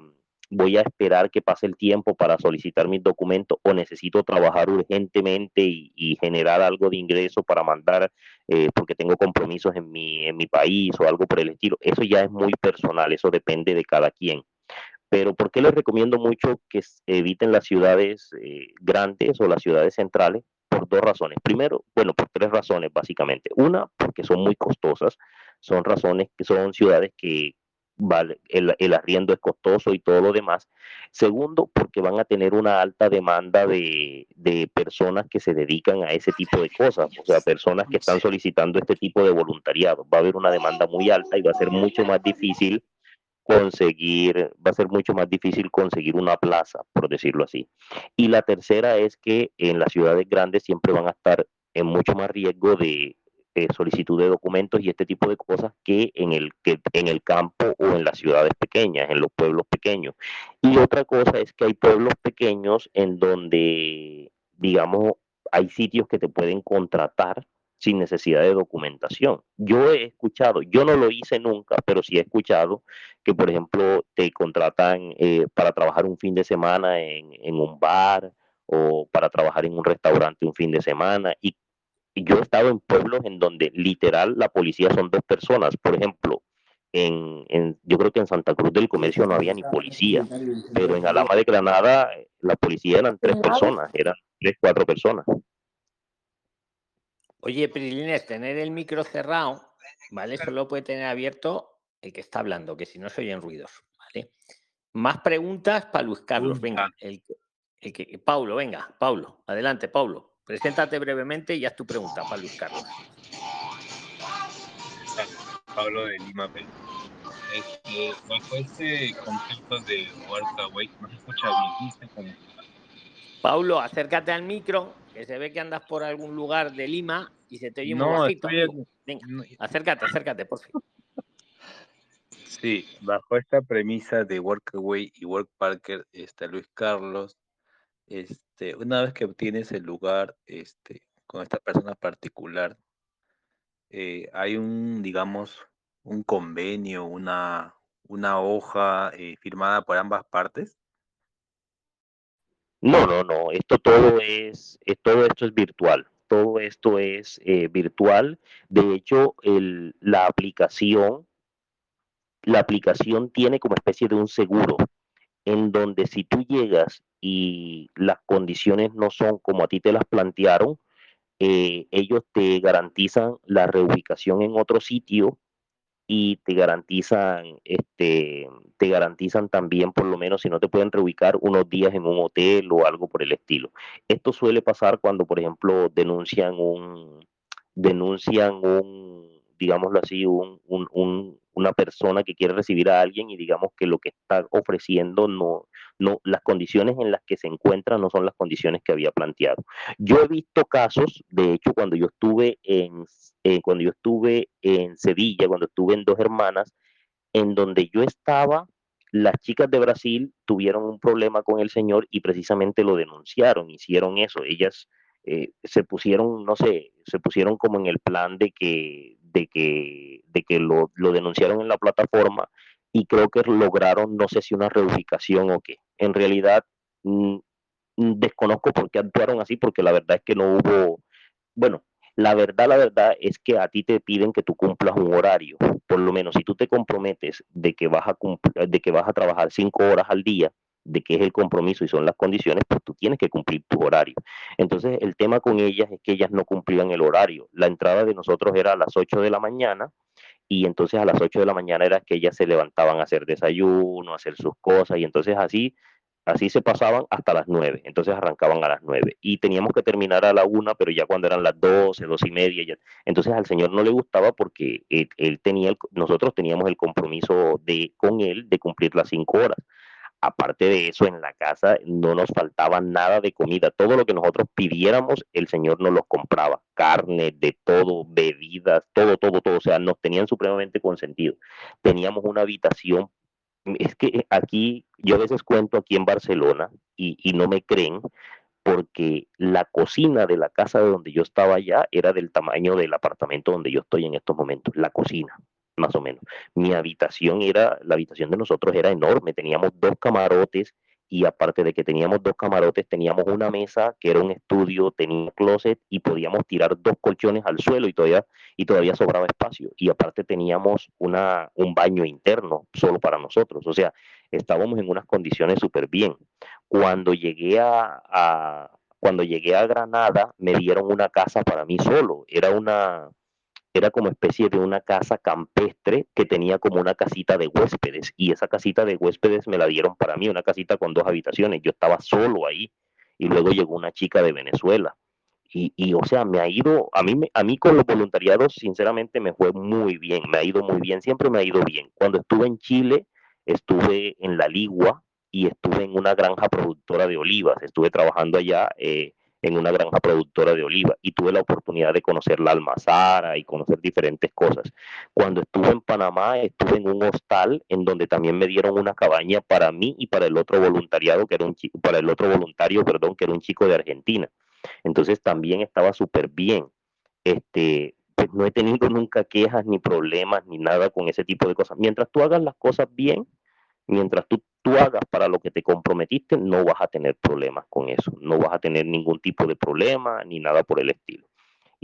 voy a esperar que pase el tiempo para solicitar mis documentos o necesito trabajar urgentemente y, generar algo de ingreso para mandar eh, porque tengo compromisos en mi, en mi país o algo por el estilo. Eso ya es muy personal, eso depende de cada quien. Pero ¿por qué les recomiendo mucho que eviten las ciudades eh, grandes o las ciudades centrales? Por dos razones. Primero, bueno, por tres razones básicamente. Una, porque son muy costosas. Son razones que son ciudades que, vale, el, arriendo es costoso y todo lo demás. Segundo, porque van a tener una alta demanda de, de, personas que se dedican a ese tipo de cosas, o sea, personas que están solicitando este tipo de voluntariado. Va a haber una demanda muy alta y va a ser mucho más difícil conseguir, va a ser mucho más difícil conseguir una plaza, por decirlo así. Y la tercera es que en las ciudades grandes siempre van a estar en mucho más riesgo de eh, solicitud de documentos y este tipo de cosas que en el, que en el campo o en las ciudades pequeñas, en los pueblos pequeños. Y otra cosa es que hay pueblos pequeños en donde, digamos, hay sitios que te pueden contratar sin necesidad de documentación. Yo he escuchado, yo no lo hice nunca, pero sí he escuchado que, por ejemplo, te contratan eh, para trabajar un fin de semana en, en un bar o para trabajar en un restaurante un fin de semana y yo he estado en pueblos en donde literal la policía son dos personas. Por ejemplo, en, en, yo creo que en Santa Cruz del Comercio no había ni policía, pero en Alama de Granada la policía eran tres personas, eran tres, cuatro personas. Oye, Prilines, tener el micro cerrado, ¿vale? Solo puede tener abierto el que está hablando, que si no se oyen ruidos. ¿vale? Más preguntas para Luis Carlos. Venga, el, que, Paulo, venga, Paulo, adelante, Paulo. Preséntate brevemente y haz tu pregunta para Luis Carlos. Pablo de Lima, este, bajo este concepto de Workaway, no se escucha bien. Paulo, acércate al micro, que se ve que andas por algún lugar de Lima y se te oye muy bajito. Venga, acércate, acércate, por favor. Sí, bajo esta premisa de Workaway y Work Parker, este, Luis Carlos, este, una vez que obtienes el lugar este, con esta persona particular, eh, hay un, digamos, un convenio, una, una hoja eh, firmada por ambas partes? No, no, no. Esto todo es, eh, todo esto es virtual. Todo esto es virtual. De hecho, la aplicación la aplicación tiene como especie de un seguro, en donde si tú llegas y las condiciones no son como a ti te las plantearon, eh, ellos te garantizan la reubicación en otro sitio y te garantizan, este, te garantizan también, por lo menos, si no te pueden reubicar unos días en un hotel o algo por el estilo. Esto suele pasar cuando, por ejemplo, denuncian un, denuncian un, digámoslo así, un, un, una persona que quiere recibir a alguien y digamos que lo que está ofreciendo no, no, las condiciones en las que se encuentra no son las condiciones que había planteado. Yo he visto casos, de hecho, cuando yo estuve en, eh, cuando yo estuve en Sevilla, cuando estuve en Dos Hermanas, en donde yo estaba, las chicas de Brasil tuvieron un problema con el señor y precisamente lo denunciaron, hicieron eso. Ellas eh, se pusieron, no sé, se pusieron como en el plan de que, de que, de que lo, denunciaron en la plataforma y creo que lograron, no sé si una reubicación o qué. En realidad, desconozco por qué actuaron así, porque la verdad es que no hubo, bueno, la verdad, la verdad es que a ti te piden que tú cumplas un horario. Por lo menos, si tú te comprometes de que vas a, de que vas a trabajar cinco horas al día, de qué es el compromiso y son las condiciones, pues tú tienes que cumplir tu horario. Entonces, el tema con ellas es que ellas no cumplían el horario. La entrada de nosotros era a las 8 de la mañana y entonces a las 8 de la mañana era que ellas se levantaban a hacer desayuno, a hacer sus cosas y entonces así así se pasaban hasta las 9, entonces arrancaban a las 9 y teníamos que terminar a la 1, pero ya cuando eran las 12, 12 y media, entonces al señor no le gustaba porque él, tenía, nosotros teníamos el compromiso de, con él de cumplir las 5 horas aparte de eso, en la casa no nos faltaba nada de comida. Todo lo que nosotros pidiéramos, el Señor nos lo compraba. Carne, de todo, bebidas, todo, todo, todo. O sea, nos tenían supremamente consentido. Teníamos una habitación. Es que aquí, yo a veces cuento aquí en Barcelona y, y no me creen, porque la cocina de la casa de donde yo estaba allá era del tamaño del apartamento donde yo estoy en estos momentos, la cocina más o menos. Mi habitación era, la habitación de nosotros era enorme, teníamos dos camarotes y aparte de que teníamos dos camarotes, teníamos una mesa que era un estudio, tenía un closet y podíamos tirar dos colchones al suelo y todavía, y todavía sobraba espacio. Y aparte teníamos una, un baño interno solo para nosotros. O sea, estábamos en unas condiciones súper bien. Cuando llegué a, a, cuando llegué a Granada, me dieron una casa para mí solo. Era una, era como especie de una casa campestre que tenía como una casita de huéspedes y esa casita de huéspedes me la dieron para mí, una casita con dos habitaciones, yo estaba solo ahí y luego llegó una chica de Venezuela. Y, y, o sea, me ha ido, a mí, a mí con los voluntariados, sinceramente, me fue muy bien, me ha ido muy bien, siempre me ha ido bien. Cuando estuve en Chile, estuve en La Ligua y estuve en una granja productora de olivas, estuve trabajando allá eh, en una granja productora de oliva y tuve la oportunidad de conocer la almazara y conocer diferentes cosas. Cuando estuve en Panamá, estuve en un hostal en donde también me dieron una cabaña para mí y para el otro voluntariado, que era un chico, para el otro voluntario, perdón, que era un chico de Argentina. Entonces también estaba súper bien. Este, pues no he tenido nunca quejas ni problemas ni nada con ese tipo de cosas. Mientras tú hagas las cosas bien, mientras tú, tú hagas para lo que te comprometiste, no vas a tener problemas con eso, no vas a tener ningún tipo de problema ni nada por el estilo.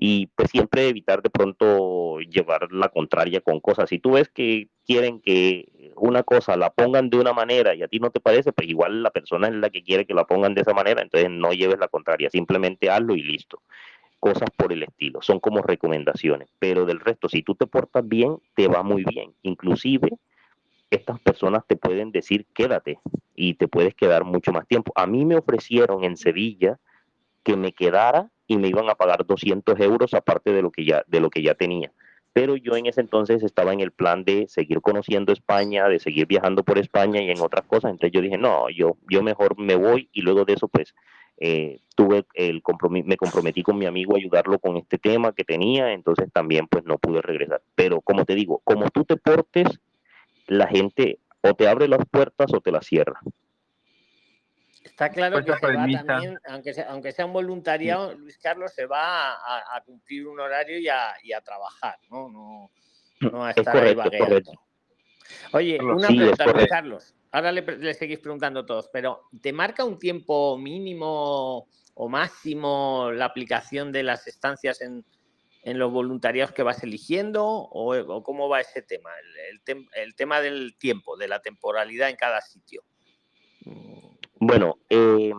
Y pues siempre evitar de pronto llevar la contraria con cosas. Si tú ves que quieren que una cosa la pongan de una manera y a ti no te parece, pues igual la persona es la que quiere que la pongan de esa manera, entonces no lleves la contraria, simplemente hazlo y listo. cosas por el estilo, son como recomendaciones, pero del resto, si tú te portas bien, te va muy bien. Inclusive, estas personas te pueden decir quédate y te puedes quedar mucho más tiempo. A mí me ofrecieron en Sevilla que me quedara y me iban a pagar 200 euros aparte de lo que ya, de lo que ya tenía. Pero yo en ese entonces estaba en el plan de seguir conociendo España, de seguir viajando por España y en otras cosas. Entonces yo dije, no, yo, yo mejor me voy y luego de eso pues eh, tuve el me comprometí con mi amigo a ayudarlo con este tema que tenía, entonces también pues no pude regresar. Pero como te digo, como tú te portes, la gente o te abre las puertas o te las cierra. Está claro que se va también, aunque sea, aunque sea un voluntariado, Luis Carlos se va a, cumplir un horario y a, trabajar, ¿no? No, no a estar ahí Oye, una pregunta, Luis Carlos. Ahora le, seguís preguntando todos, pero ¿te marca un tiempo mínimo o máximo la aplicación de las estancias en, los voluntariados que vas eligiendo? ¿O, cómo va ese tema? el, tema del tiempo, de la temporalidad en cada sitio. Bueno, eh,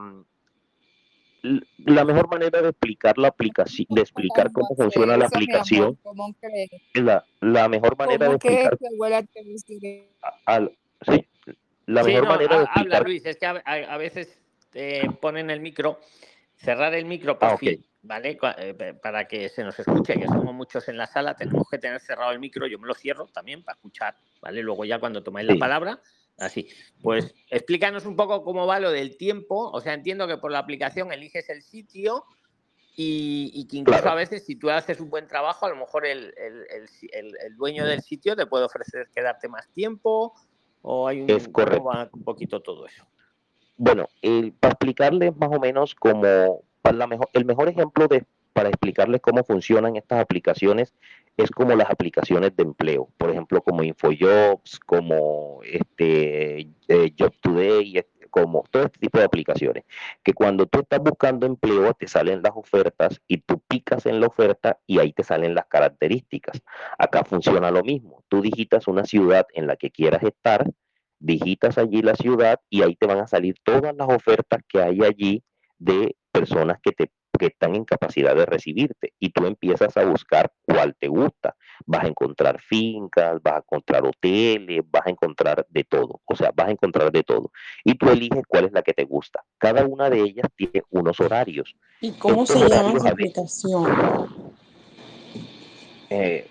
la mejor manera de explicar la aplicación, de explicar cómo funciona la aplicación, la, la mejor manera de explicar. sí, la mejor manera de explicar. Habla Luis, es que a, veces te ponen el micro, cerrar el micro por ah, fin, ¿vale? Eh, para que se nos escuche, que somos muchos en la sala, tenemos que tener cerrado el micro, yo me lo cierro también para escuchar, ¿vale? Luego ya cuando tomáis la palabra Así. Pues explícanos un poco cómo va lo del tiempo. O sea, entiendo que por la aplicación eliges el sitio y, que incluso a veces si tú haces un buen trabajo, a lo mejor el, dueño del sitio te puede ofrecer quedarte más tiempo o hay un, es correcto. un poquito todo eso. Bueno, para explicarles más o menos como para mejor, el mejor ejemplo de para explicarles cómo funcionan estas aplicaciones es como las aplicaciones de empleo, por ejemplo, como InfoJobs, como este eh, Job Today, como todo este tipo de aplicaciones, que cuando tú estás buscando empleo te salen las ofertas y tú picas en la oferta y ahí te salen las características. Acá funciona lo mismo, tú digitas una ciudad en la que quieras estar, digitas allí la ciudad y ahí te van a salir todas las ofertas que hay allí de personas que te que están en capacidad de recibirte y tú empiezas a buscar cuál te gusta. Vas a encontrar fincas, vas a encontrar hoteles, vas a encontrar de todo, o sea, vas a encontrar de todo. Y tú eliges cuál es la que te gusta. Cada una de ellas tiene unos horarios. ¿Y cómo se llama esa aplicación? Eh,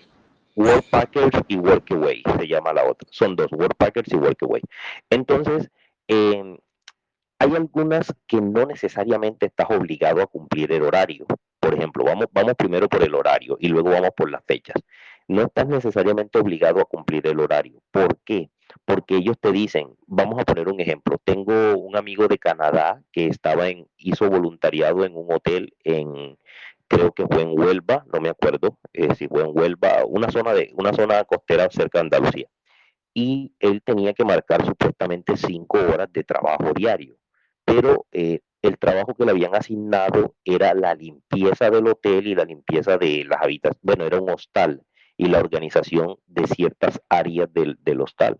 Workpackers y Workaway se llama la otra. Son dos, Workpackers y Workaway. Entonces, eh, hay algunas que no necesariamente estás obligado a cumplir el horario. Por ejemplo, vamos, vamos primero por el horario y luego vamos por las fechas. No estás necesariamente obligado a cumplir el horario. ¿Por qué? Porque ellos te dicen, vamos a poner un ejemplo, tengo un amigo de Canadá que estaba en, hizo voluntariado en un hotel en, creo que fue en Huelva, no me acuerdo eh, si fue en Huelva, una zona de, una zona costera cerca de Andalucía. Y él tenía que marcar supuestamente cinco horas de trabajo diario pero eh, el trabajo que le habían asignado era la limpieza del hotel y la limpieza de las habitaciones, bueno, era un hostal y la organización de ciertas áreas del, del hostal.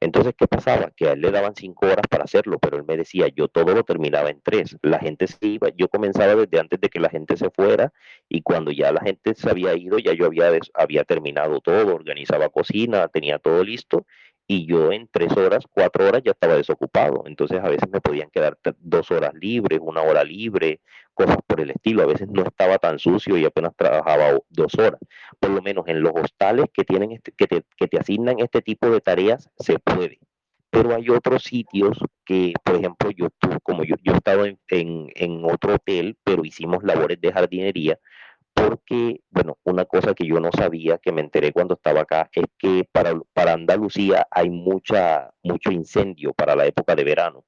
Entonces, ¿qué pasaba? Que a él le daban cinco horas para hacerlo, pero él me decía, yo todo lo terminaba en tres. La gente se iba, yo comenzaba desde antes de que la gente se fuera y cuando ya la gente se había ido, ya yo había, había terminado todo, organizaba cocina, tenía todo listo y yo en tres horas, cuatro horas ya estaba desocupado. Entonces a veces me podían quedar dos horas libres, una hora libre, cosas por el estilo. A veces no estaba tan sucio y apenas trabajaba dos horas. Por lo menos en los hostales que, tienen este, que, te, que te asignan este tipo de tareas se puede. Pero hay otros sitios que, por ejemplo, yo, como yo, yo estaba en, en, en otro hotel, pero hicimos labores de jardinería, porque, bueno, una cosa que yo no sabía, que me enteré cuando estaba acá, es que para, para Andalucía hay mucha, mucho incendio para la época de verano.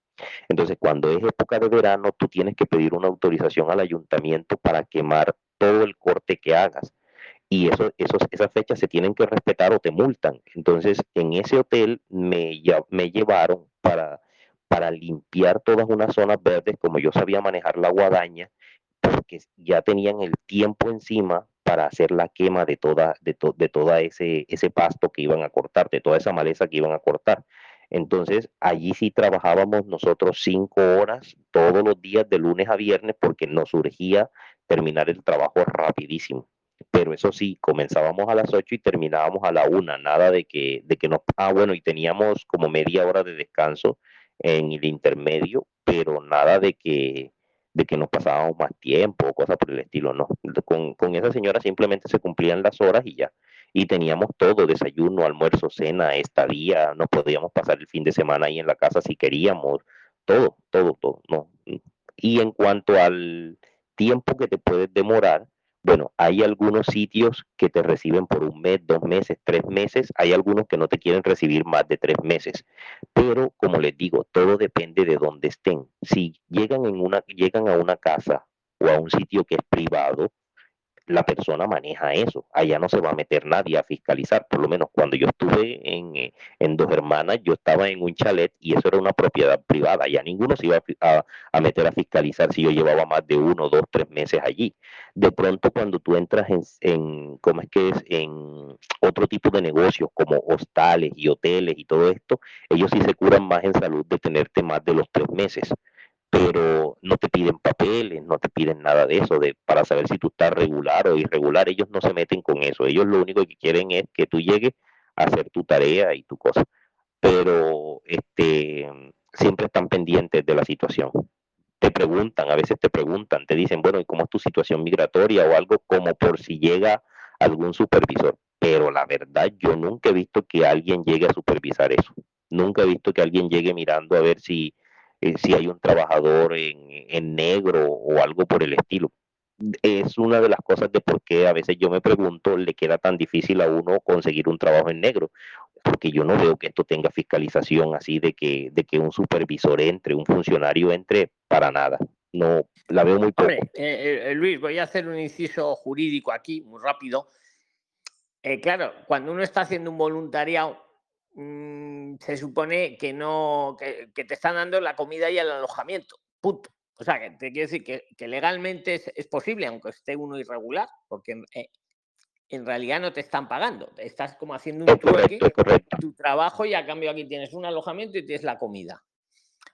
Entonces, cuando es época de verano, tú tienes que pedir una autorización al ayuntamiento para quemar todo el corte que hagas. Y eso, esos, esas fechas se tienen que respetar o te multan. Entonces, en ese hotel me, me llevaron para, para limpiar todas unas zonas verdes, como yo sabía manejar la guadaña, porque ya tenían el tiempo encima para hacer la quema de toda, de, de toda ese, ese pasto que iban a cortar, de toda esa maleza que iban a cortar. Entonces, allí sí trabajábamos nosotros cinco horas todos los días de lunes a viernes porque nos surgía terminar el trabajo rapidísimo. Pero eso sí, comenzábamos a las ocho y terminábamos a la una, nada de que, de que nos... Ah, bueno, y teníamos como media hora de descanso en el intermedio, pero nada de que, de que nos pasábamos más tiempo o cosas por el estilo, no. Con, con esa señora simplemente se cumplían las horas y ya y teníamos todo, desayuno, almuerzo, cena, estadía, nos podíamos pasar el fin de semana ahí en la casa si queríamos, todo, todo, todo, ¿no? Y en cuanto al tiempo que te puedes demorar, bueno, hay algunos sitios que te reciben por un mes, dos meses, tres meses, hay algunos que no te quieren recibir más de tres meses, pero como les digo, todo depende de dónde estén. Si llegan, en una, llegan a una casa o a un sitio que es privado, la persona maneja eso. Allá no se va a meter nadie a fiscalizar. Por lo menos cuando yo estuve en, eh, en Dos Hermanas, yo estaba en un chalet y eso era una propiedad privada. Allá ninguno se iba a, a, meter a fiscalizar si yo llevaba más de uno, dos, tres meses allí. De pronto cuando tú entras en, en ¿cómo es que es? En otro tipo de negocios como hostales y hoteles y todo esto, ellos sí se curan más en salud de tenerte más de los tres meses pero no te piden papeles, no te piden nada de eso, de, para saber si tú estás regular o irregular, ellos no se meten con eso, ellos lo único que quieren es que tú llegues a hacer tu tarea y tu cosa, pero este, siempre están pendientes de la situación. Te preguntan, a veces te preguntan, te dicen, bueno, ¿y cómo es tu situación migratoria o algo como por si llega algún supervisor? Pero la verdad, yo nunca he visto que alguien llegue a supervisar eso. Nunca he visto que alguien llegue mirando a ver si, eh, si hay un trabajador en, negro o algo por el estilo. Es una de las cosas de por qué a veces yo me pregunto, le queda tan difícil a uno conseguir un trabajo en negro, porque yo no veo que esto tenga fiscalización así de que, de que un supervisor entre, un funcionario entre, para nada. No, la veo muy poco. Eh, eh, Luis, voy a hacer un inciso jurídico aquí, muy rápido. claro, cuando uno está haciendo un voluntariado, Mm, se supone que no, que, te están dando la comida y el alojamiento. Punto. O sea, que te quiero decir que, legalmente es, posible, aunque esté uno irregular, porque eh, en, realidad no te están pagando. Estás como haciendo un trueque, tu trabajo y a cambio aquí tienes un alojamiento y tienes la comida.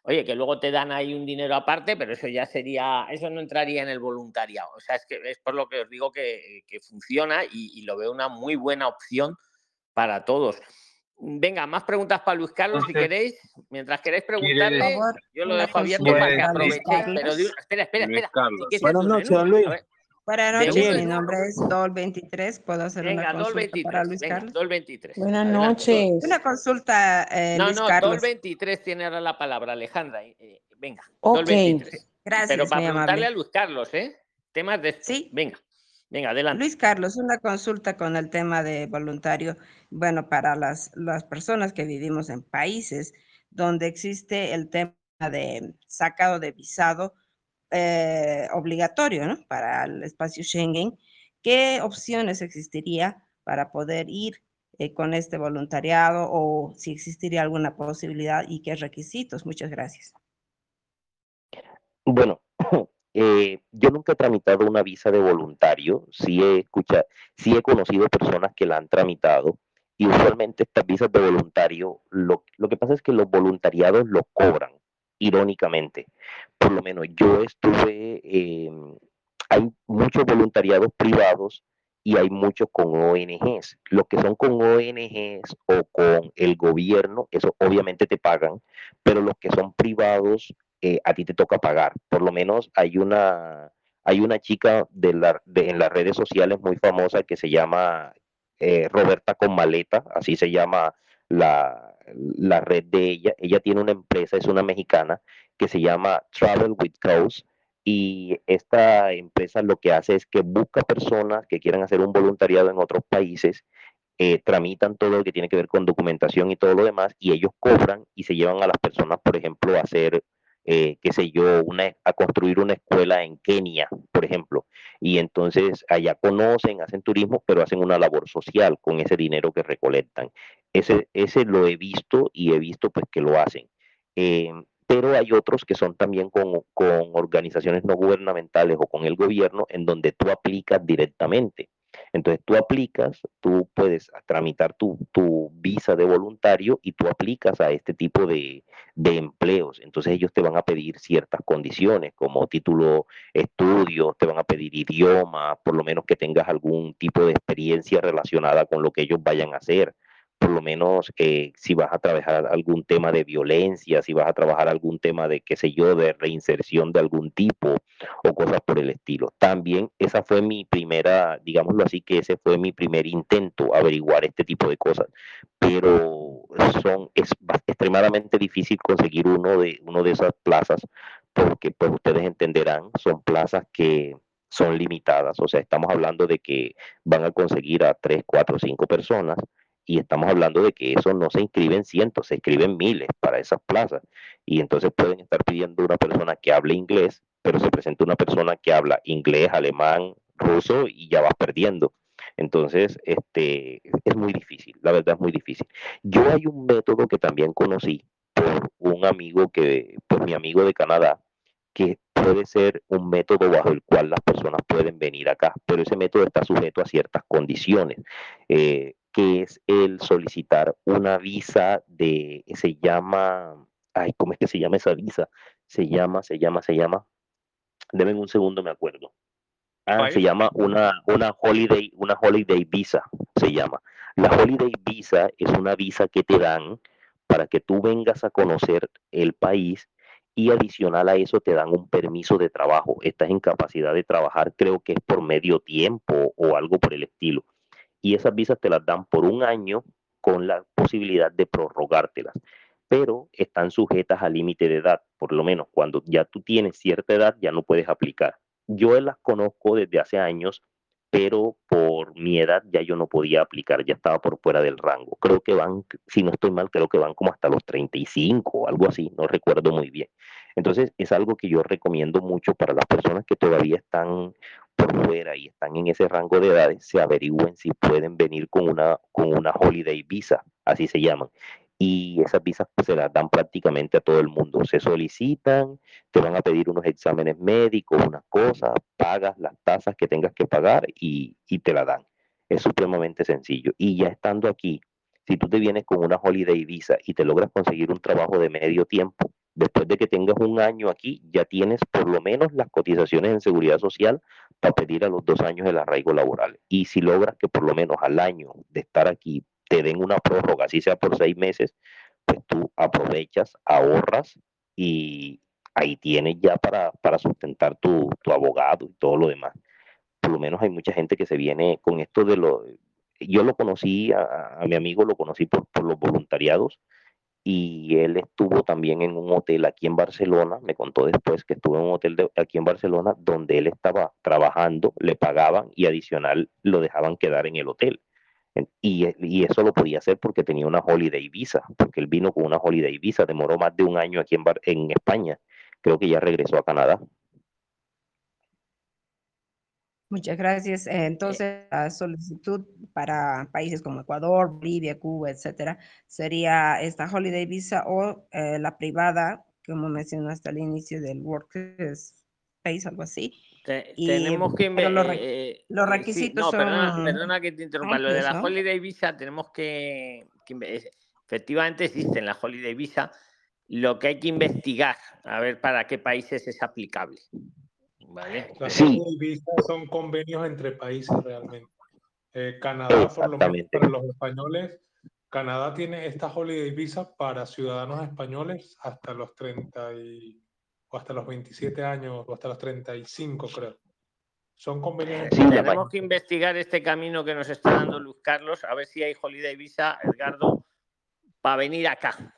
Oye, que luego te dan ahí un dinero aparte, pero eso ya sería, eso no entraría en el voluntariado. O sea, es que es por lo que os digo que, funciona y, y, lo veo una muy buena opción para todos. Venga, más preguntas para Luis Carlos si queréis. Mientras queréis preguntarle, yo lo dejo abierto para que aprovechéis. Pero espera, espera, espera. Buenas noches, don Luis. Buenas noches, mi nombre es Dol23. ¿Puedo hacer una consulta para Luis Carlos? Dol23. Buenas noches. Una consulta, eh, no, Luis no, Carlos. Dol23 tiene ahora la palabra, Alejandra. Eh, venga, ok. Dol23. Gracias, Pero para preguntarle amable. a Luis Carlos, ¿eh? Temas de... Sí. Venga. Venga, adelante. Luis Carlos, una consulta con el tema de voluntario. Bueno, para las, las personas que vivimos en países donde existe el tema de sacado de visado eh, obligatorio ¿no? para el espacio Schengen, ¿qué opciones existiría para poder ir eh, con este voluntariado o si existiría alguna posibilidad y qué requisitos? Muchas gracias. Bueno, eh, yo nunca he tramitado una visa de voluntario, sí he, escuchado, sí he conocido personas que la han tramitado y usualmente estas visas de voluntario, lo, lo que pasa es que los voluntariados lo cobran, irónicamente. Por lo menos yo estuve, eh, hay muchos voluntariados privados y hay muchos con ONGs. Los que son con ONGs o con el gobierno, eso obviamente te pagan, pero los que son privados eh, a ti te toca pagar. Por lo menos hay una, hay una chica de la, de, en las redes sociales muy famosa que se llama eh, Roberta con maleta, así se llama la, la red de ella. Ella tiene una empresa, es una mexicana, que se llama Travel with Coast. Y esta empresa lo que hace es que busca personas que quieran hacer un voluntariado en otros países eh, tramitan todo lo que tiene que ver con documentación y todo lo demás, y ellos cobran y se llevan a las personas, por ejemplo, a hacer eh, qué sé yo, una, a construir una escuela en Kenia, por ejemplo. Y entonces allá conocen, hacen turismo, pero hacen una labor social con ese dinero que recolectan. Ese, ese lo he visto y he visto pues que lo hacen. Eh, pero hay otros que son también con, con organizaciones no gubernamentales o con el gobierno en donde tú aplicas directamente. Entonces tú aplicas, tú puedes tramitar tu, visa de voluntario y tú aplicas a este tipo de, empleos. Entonces ellos te van a pedir ciertas condiciones como título, estudios, te van a pedir idioma, por lo menos que tengas algún tipo de experiencia relacionada con lo que ellos vayan a hacer por lo menos eh, si vas a trabajar algún tema de violencia, si vas a trabajar algún tema de, qué sé yo, de reinserción de algún tipo o cosas por el estilo. También esa fue mi primera, digámoslo así, que ese fue mi primer intento, averiguar este tipo de cosas. Pero son, es extremadamente difícil conseguir uno de, uno de esas plazas porque pues ustedes entenderán, son plazas que son limitadas, o sea, estamos hablando de que van a conseguir a tres, cuatro, cinco personas y estamos hablando de que eso no se inscriben cientos, se inscriben miles para esas plazas. Y entonces pueden estar pidiendo una persona que hable inglés, pero se presenta una persona que habla inglés, alemán, ruso y ya vas perdiendo. Entonces, este, es muy difícil, la verdad es muy difícil. Yo hay un método que también conocí por un amigo que, por mi amigo de Canadá, que puede ser un método bajo el cual las personas pueden venir acá, pero ese método está sujeto a ciertas condiciones. Eh, que es el solicitar una visa de, se llama, ay, ¿cómo es que se llama esa visa? Se llama, se llama, se llama, denme un segundo, me acuerdo. Ah, se llama una, una holiday, una holiday visa, se llama. La holiday visa es una visa que te dan para que tú vengas a conocer el país y adicional a eso te dan un permiso de trabajo. Estás en capacidad de trabajar, creo que es por medio tiempo o algo por el estilo y esas visas te las dan por un año con la posibilidad de prorrogártelas, pero están sujetas al límite de edad, por lo menos cuando ya tú tienes cierta edad ya no puedes aplicar. Yo las conozco desde hace años, pero por mi edad ya yo no podía aplicar, ya estaba por fuera del rango. Creo que van, si no estoy mal, creo que van como hasta los 35 o algo así, no recuerdo muy bien. Entonces es algo que yo recomiendo mucho para las personas que todavía están por fuera y están en ese rango de edades, se averigüen si pueden venir con una, con una holiday visa, así se llaman. Y esas visas pues, se las dan prácticamente a todo el mundo. Se solicitan, te van a pedir unos exámenes médicos, unas cosas, pagas las tasas que tengas que pagar y, y te la dan. Es supremamente sencillo. Y ya estando aquí, si tú te vienes con una holiday visa y te logras conseguir un trabajo de medio tiempo, después de que tengas un año aquí, ya tienes por lo menos las cotizaciones en seguridad social para pedir a los dos años el arraigo laboral. Y si logras que por lo menos al año de estar aquí te den una prórroga, así sea por seis meses, pues tú aprovechas, ahorras y ahí tienes ya para, para sustentar tu, tu abogado y todo lo demás. Por lo menos hay mucha gente que se viene con esto de lo... Yo lo conocí, a, a mi amigo lo conocí por, por los voluntariados, y él estuvo también en un hotel aquí en Barcelona, me contó después que estuvo en un hotel aquí en Barcelona donde él estaba trabajando, le pagaban y adicional lo dejaban quedar en el hotel. Y, eso lo podía hacer porque tenía una holiday visa, porque él vino con una holiday visa, demoró más de un año aquí en, en España, creo que ya regresó a Canadá. Muchas gracias. Eh, entonces, la solicitud para países como Ecuador, Bolivia, Cuba, etcétera, sería esta Holiday Visa o eh, la privada, como mencionaste al inicio del Work Space, algo así. tenemos que los, eh, los, requisitos son. Perdona, que te interrumpa. Lo de la Holiday Visa, tenemos que, que. Efectivamente existe en la Holiday Visa. Lo que hay que investigar, a ver para qué países es aplicable. Las sí. son convenios entre países realmente. Eh, Canadá, por lo menos para los españoles, Canadá tiene esta holiday visa para ciudadanos españoles hasta los 30 y, o hasta los 27 años o hasta los 35 creo. Son convenios. Sí, tenemos que investigar este camino que nos está dando Luz Carlos, a ver si hay holiday visa, Edgardo, para venir acá.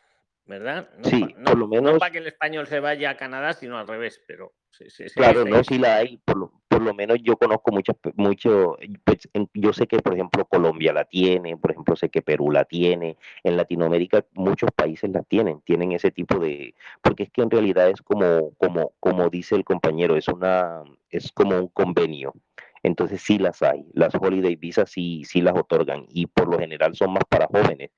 ¿verdad? No sí, por lo menos. No para que el español se vaya a Canadá, sino al revés, pero. Sí, sí, claro, no, sí la hay. Por lo, por lo menos yo conozco muchas, mucho. Pues, yo sé que, por ejemplo, Colombia la tiene, por ejemplo, sé que Perú la tiene. En Latinoamérica, muchos países la tienen, tienen ese tipo de. Porque es que en realidad es como, como, como dice el compañero, es una, es como un convenio. Entonces sí las hay. Las holiday visas sí, sí las otorgan y por lo general son más para jóvenes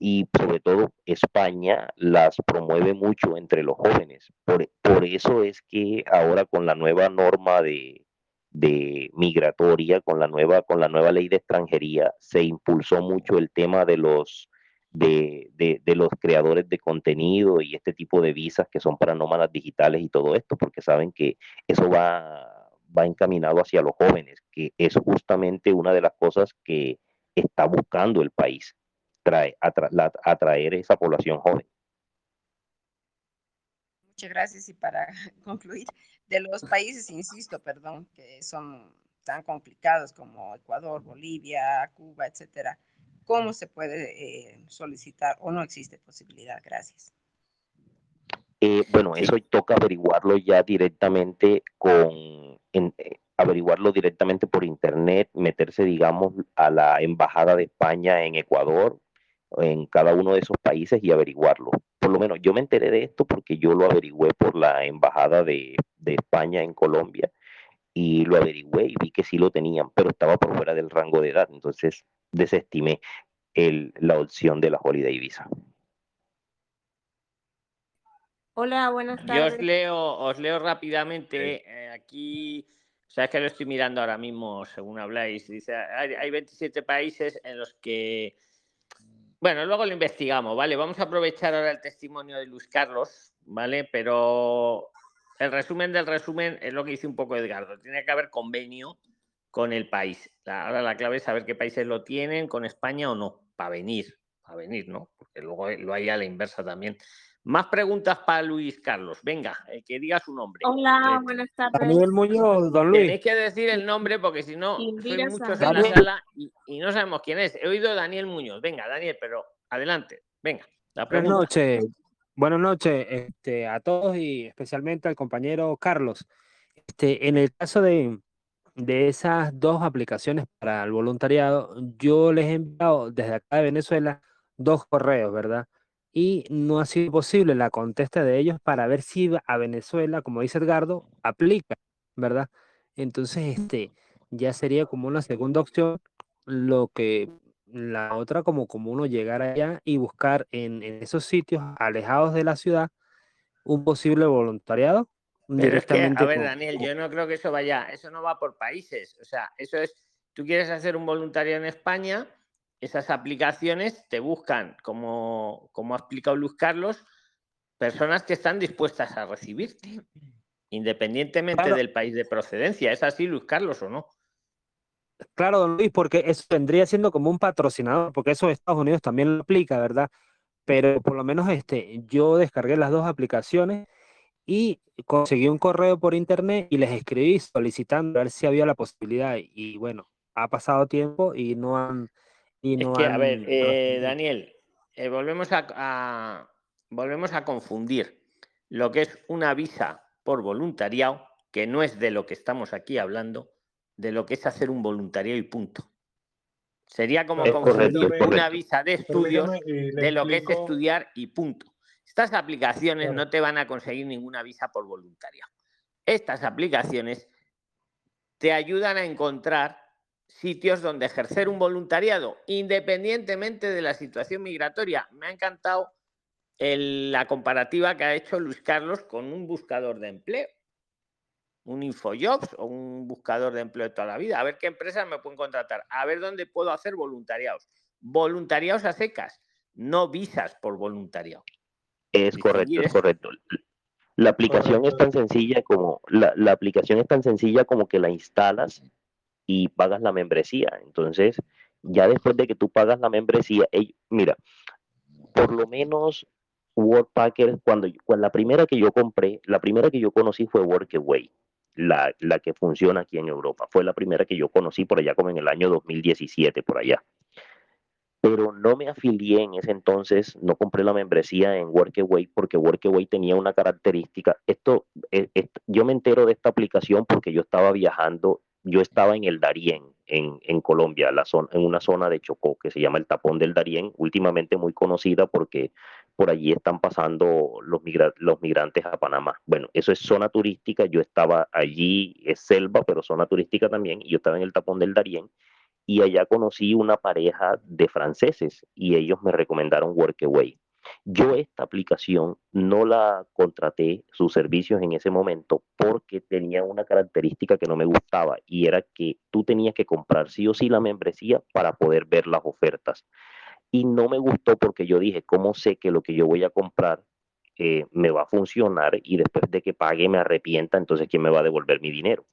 y sobre todo España las promueve mucho entre los jóvenes. Por, por, eso es que ahora con la nueva norma de de migratoria con la nueva con la nueva ley de extranjería se impulsó mucho el tema de los de, de, los creadores de contenido y este tipo de visas que son para nómadas digitales y todo esto, porque saben que eso va, va encaminado hacia los jóvenes, que es justamente una de las cosas que está buscando el país, trae, atraer esa población joven. Muchas gracias y para *laughs* concluir, de los países, insisto, perdón, que son tan complicados como Ecuador, Bolivia, Cuba, etcétera, ¿cómo se puede eh, solicitar o no existe posibilidad? Gracias. Eh, bueno, eso toca averiguarlo ya directamente con, eh, averiguarlo directamente por internet, meterse, digamos, a la embajada de España en Ecuador, en cada uno de esos países y averiguarlo. Por lo menos yo me enteré de esto porque yo lo averigüé por la embajada de, de España en Colombia y lo averigüé y vi que sí lo tenían, pero estaba por fuera del rango de edad, entonces desestimé el, la opción de la Holiday Visa. Hola, buenas tardes. Yo os leo, os leo rápidamente. Eh, aquí, o sea, es que lo estoy mirando ahora mismo, según habláis. Dice, hay, hay 27 países en los que bueno, luego lo investigamos, ¿vale? Vamos a aprovechar ahora el testimonio de Luis Carlos, ¿vale? Pero el resumen del resumen es lo que dice un poco Edgardo. Tiene que haber convenio con el país. ahora la clave es saber qué países lo tienen, con España o no, para venir, para venir, ¿no? Porque luego lo hay a la inversa también. Más preguntas para Luis Carlos. Venga, eh, que diga su nombre. Hola, buenas tardes. Daniel Muñoz, don Luis. Tenéis que decir el nombre porque si no, soy muchos en la sala y, no sabemos quién es. He oído Daniel Muñoz. Venga, Daniel, pero adelante. Venga, la Buenas noches. Buenas noches este, a todos y especialmente al compañero Carlos. Este, en el caso de, de esas dos aplicaciones para el voluntariado, yo les he enviado desde acá de Venezuela dos correos, ¿verdad? Y no ha sido posible la contesta de ellos para ver si a Venezuela, como dice Edgardo, aplica, ¿verdad? Entonces, este, ya sería como una segunda opción, lo que la otra como, como uno llegar allá y buscar en, esos sitios alejados de la ciudad un posible voluntariado directamente. a ver, Daniel, yo no creo que eso vaya, eso no va por países, o sea, eso es, tú quieres hacer un voluntario en España, esas aplicaciones te buscan, como, como ha explicado Luis Carlos, personas que están dispuestas a recibirte, independientemente del país de procedencia. ¿Es así, Luis Carlos, o no? Claro, don Luis, porque eso vendría siendo como un patrocinador, porque eso Estados Unidos también lo aplica, ¿verdad? Pero por lo menos este, yo descargué las dos aplicaciones y conseguí un correo por internet y les escribí solicitando a ver si había la posibilidad. Y bueno, ha pasado tiempo y no han, es que, a ver, eh, Daniel, eh, volvemos, a, volvemos a confundir lo que es una visa por voluntariado, que no es de lo que estamos aquí hablando, de lo que es hacer un voluntariado y punto. Sería como confundir una visa de estudios de lo que es estudiar y punto. Estas aplicaciones no te van a conseguir ninguna visa por voluntariado. Estas aplicaciones te ayudan a encontrar sitios donde ejercer un voluntariado, independientemente de la situación migratoria. Me ha encantado la comparativa que ha hecho Luis Carlos con un buscador de empleo, un InfoJobs o un buscador de empleo de toda la vida. A ver qué empresas me pueden contratar, a ver dónde puedo hacer voluntariados. Voluntariados a secas, no visas por voluntariado. Es correcto, es correcto. La aplicación es tan sencilla como la, la aplicación es tan sencilla como que la instalas y pagas la membresía. Entonces, ya después de que tú pagas la membresía, mira, por lo menos Workpacker, cuando, cuando la primera que yo compré, la primera que yo conocí fue Workaway, la, la que funciona aquí en Europa. Fue la primera que yo conocí por allá como en el año 2017, por allá. Pero no me afilié en ese entonces, no compré la membresía en Workaway porque Workaway tenía una característica. Eh, yo me entero de esta aplicación porque yo estaba viajando yo estaba en el Darién, en, Colombia, la zona, en una zona de Chocó que se llama el Tapón del Darién, últimamente muy conocida porque por allí están pasando los, los migrantes a Panamá. Bueno, eso es zona turística, yo estaba allí, es selva, pero zona turística también, y yo estaba en el Tapón del Darién, y allá conocí una pareja de franceses y ellos me recomendaron Workaway. Yo esta aplicación no la contraté, sus servicios en ese momento, porque tenía una característica que no me gustaba y era que tú tenías que comprar sí o sí la membresía para poder ver las ofertas. Y no me gustó porque yo dije, ¿cómo sé que lo que yo voy a comprar eh, me va a funcionar y después de que pague me arrepienta, entonces ¿quién me va a devolver mi dinero?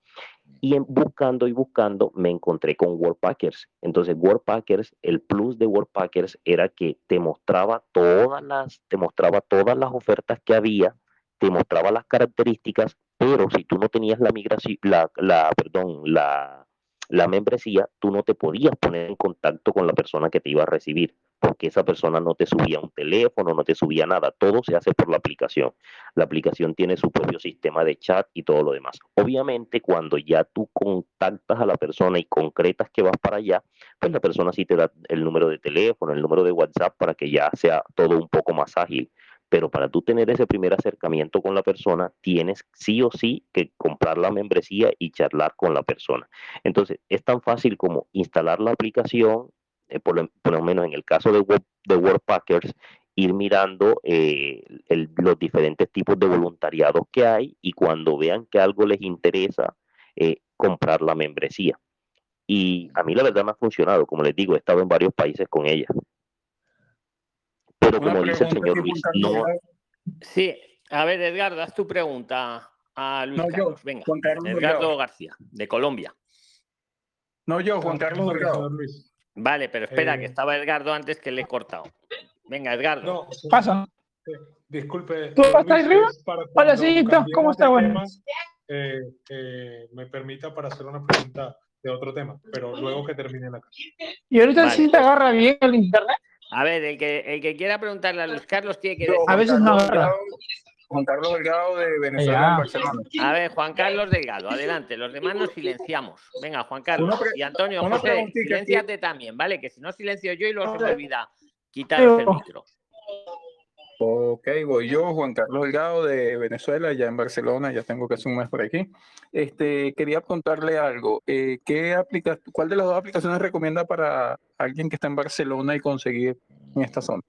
Y en, buscando y buscando me encontré con Worldpackers. Entonces Worldpackers, el plus de Worldpackers era que te mostraba todas las, te mostraba todas las ofertas que había, te mostraba las características, pero si tú no tenías la migración, la, la, perdón, la, la membresía, tú no te podías poner en contacto con la persona que te iba a recibir porque esa persona no te subía un teléfono, no te subía nada, todo se hace por la aplicación. La aplicación tiene su propio sistema de chat y todo lo demás. Obviamente, cuando ya tú contactas a la persona y concretas que vas para allá, pues la persona sí te da el número de teléfono, el número de WhatsApp para que ya sea todo un poco más ágil. Pero para tú tener ese primer acercamiento con la persona, tienes sí o sí que comprar la membresía y charlar con la persona. Entonces, es tan fácil como instalar la aplicación, eh, por, lo, menos en el caso de, de Worldpackers, ir mirando eh, los diferentes tipos de voluntariados que hay y cuando vean que algo les interesa, eh, comprar la membresía. Y a mí la verdad me ha funcionado, como les digo, he estado en varios países con ella. Pero como dice el señor Luis, no... Sí, a ver, Edgardo, haz tu pregunta a Luis Carlos. Venga, Edgardo García, de Colombia. No, yo, Juan Carlos Delgado. Vale, pero espera, que eh, estaba Edgardo antes que le he cortado. Venga, Edgardo. No, Pasa. Eh, disculpe. ¿Tú estás arriba? Hola, sí, ¿cómo está? Bueno. Eh, me permita para hacer una pregunta de otro tema, pero luego que termine la casa. ¿Y ahorita sí te agarra bien el internet? A ver, el que, el que quiera preguntarle a Luis Carlos tiene que A veces no agarra. Juan Carlos Delgado de Venezuela en Barcelona. A ver, Juan Carlos Delgado, adelante. Los demás nos silenciamos. Venga, Juan Carlos. Y Antonio, José, silenciate también, ¿vale? Que si no silencio yo y luego se me olvida quitaros el micro. Ok, voy yo, Juan Carlos Delgado de Venezuela, ya en Barcelona, ya tengo casi un mes por aquí. Este, quería preguntarle algo. Eh, ¿qué aplica, ¿Cuál de las dos aplicaciones recomienda para alguien que está en Barcelona y conseguir en esta zona?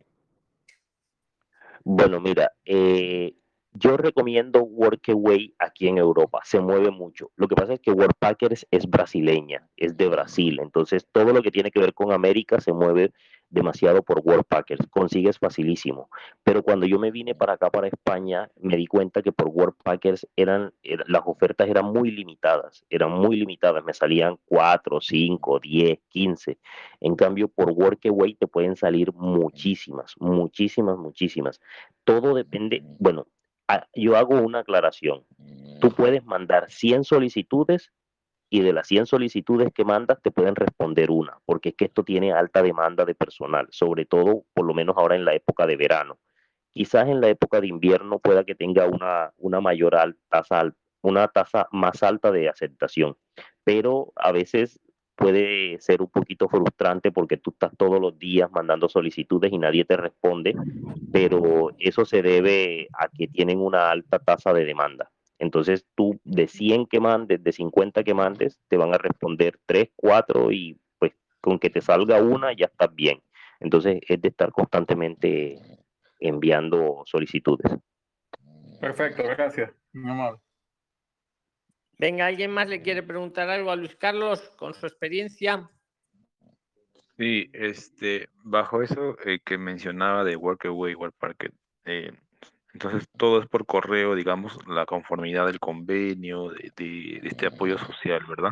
Bueno, mira, eh, yo recomiendo Workaway aquí en Europa, se mueve mucho. Lo que pasa es que Workpackers es brasileña, es de Brasil, entonces todo lo que tiene que ver con América se mueve demasiado por Workpackers, consigues facilísimo. Pero cuando yo me vine para acá, para España, me di cuenta que por Workpackers eran, las ofertas eran muy limitadas, eran muy limitadas, me salían 4, 5, 10, 15. En cambio, por Workaway te pueden salir muchísimas, muchísimas, muchísimas. Todo depende, bueno, yo hago una aclaración. Tú puedes mandar 100 solicitudes y de las 100 solicitudes que mandas te pueden responder una, porque es que esto tiene alta demanda de personal, sobre todo por lo menos ahora en la época de verano. Quizás en la época de invierno pueda que tenga una, una mayor tasa, una tasa más alta de aceptación, pero a veces puede ser un poquito frustrante porque tú estás todos los días mandando solicitudes y nadie te responde, pero eso se debe a que tienen una alta tasa de demanda. Entonces tú de 100 que mandes, de 50 que mandes, te van a responder 3, 4 y pues con que te salga una ya estás bien. Entonces es de estar constantemente enviando solicitudes. Perfecto, gracias. Venga, ¿alguien más le quiere preguntar algo a Luis Carlos con su experiencia? Sí, este, bajo eso eh, que mencionaba de Workaway, Workparket, eh, entonces todo es por correo, digamos, la conformidad del convenio, de, este apoyo social, ¿verdad?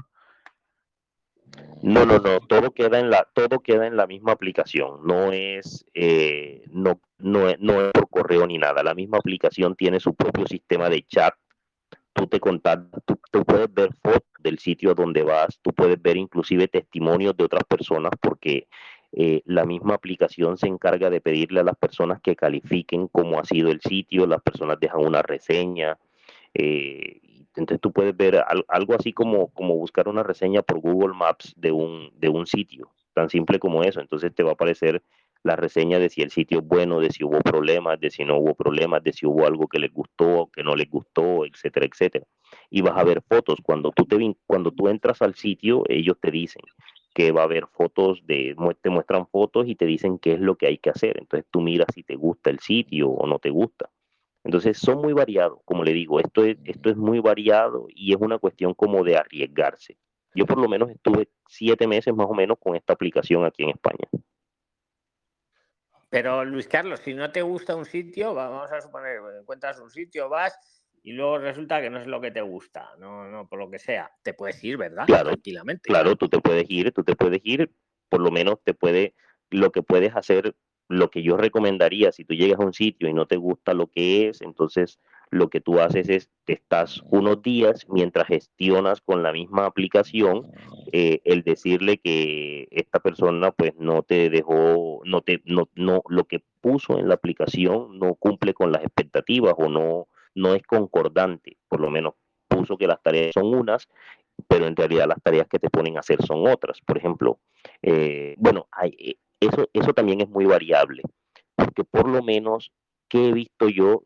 No, no, no, todo queda en la, todo queda en la misma aplicación, no es, eh, no, no, no es por correo ni nada. La misma aplicación tiene su propio sistema de chat tú te contactas, tú, puedes ver fotos del sitio donde vas, tú puedes ver inclusive testimonios de otras personas porque eh, la misma aplicación se encarga de pedirle a las personas que califiquen cómo ha sido el sitio, las personas dejan una reseña. Eh, entonces tú puedes ver algo así como, como buscar una reseña por Google Maps de un, de un sitio, tan simple como eso. Entonces te va a aparecer la reseña de si el sitio es bueno, de si hubo problemas, de si no hubo problemas, de si hubo algo que les gustó, que no les gustó, etcétera, etcétera. Y vas a ver fotos. Cuando tú, te, cuando tú entras al sitio, ellos te dicen, que va a haber fotos de, te muestran fotos y te dicen qué es lo que hay que hacer. Entonces tú miras si te gusta el sitio o no te gusta. Entonces son muy variados, como le digo, esto es, esto es muy variado y es una cuestión como de arriesgarse. Yo por lo menos estuve siete meses más o menos con esta aplicación aquí en España. Pero Luis Carlos, si no te gusta un sitio, vamos a suponer, encuentras un sitio, vas y luego resulta que no es lo que te gusta, no, no, por lo que sea, te puedes ir, ¿verdad? Claro, Tranquilamente. Claro, tú te puedes ir, tú te puedes ir, por lo menos te puede, lo que puedes hacer, lo que yo recomendaría, si tú llegas a un sitio y no te gusta lo que es, entonces lo que tú haces es, te estás unos días mientras gestionas con la misma aplicación eh, el decirle que esta persona pues no te dejó, no te, no, no, lo que puso en la aplicación no cumple con las expectativas o no, no es concordante, por lo menos puso que las tareas son unas, pero en realidad las tareas que te ponen a hacer son otras. Por ejemplo, eh, bueno, hay, eh, eso, eso también es muy variable, porque por lo menos que he visto yo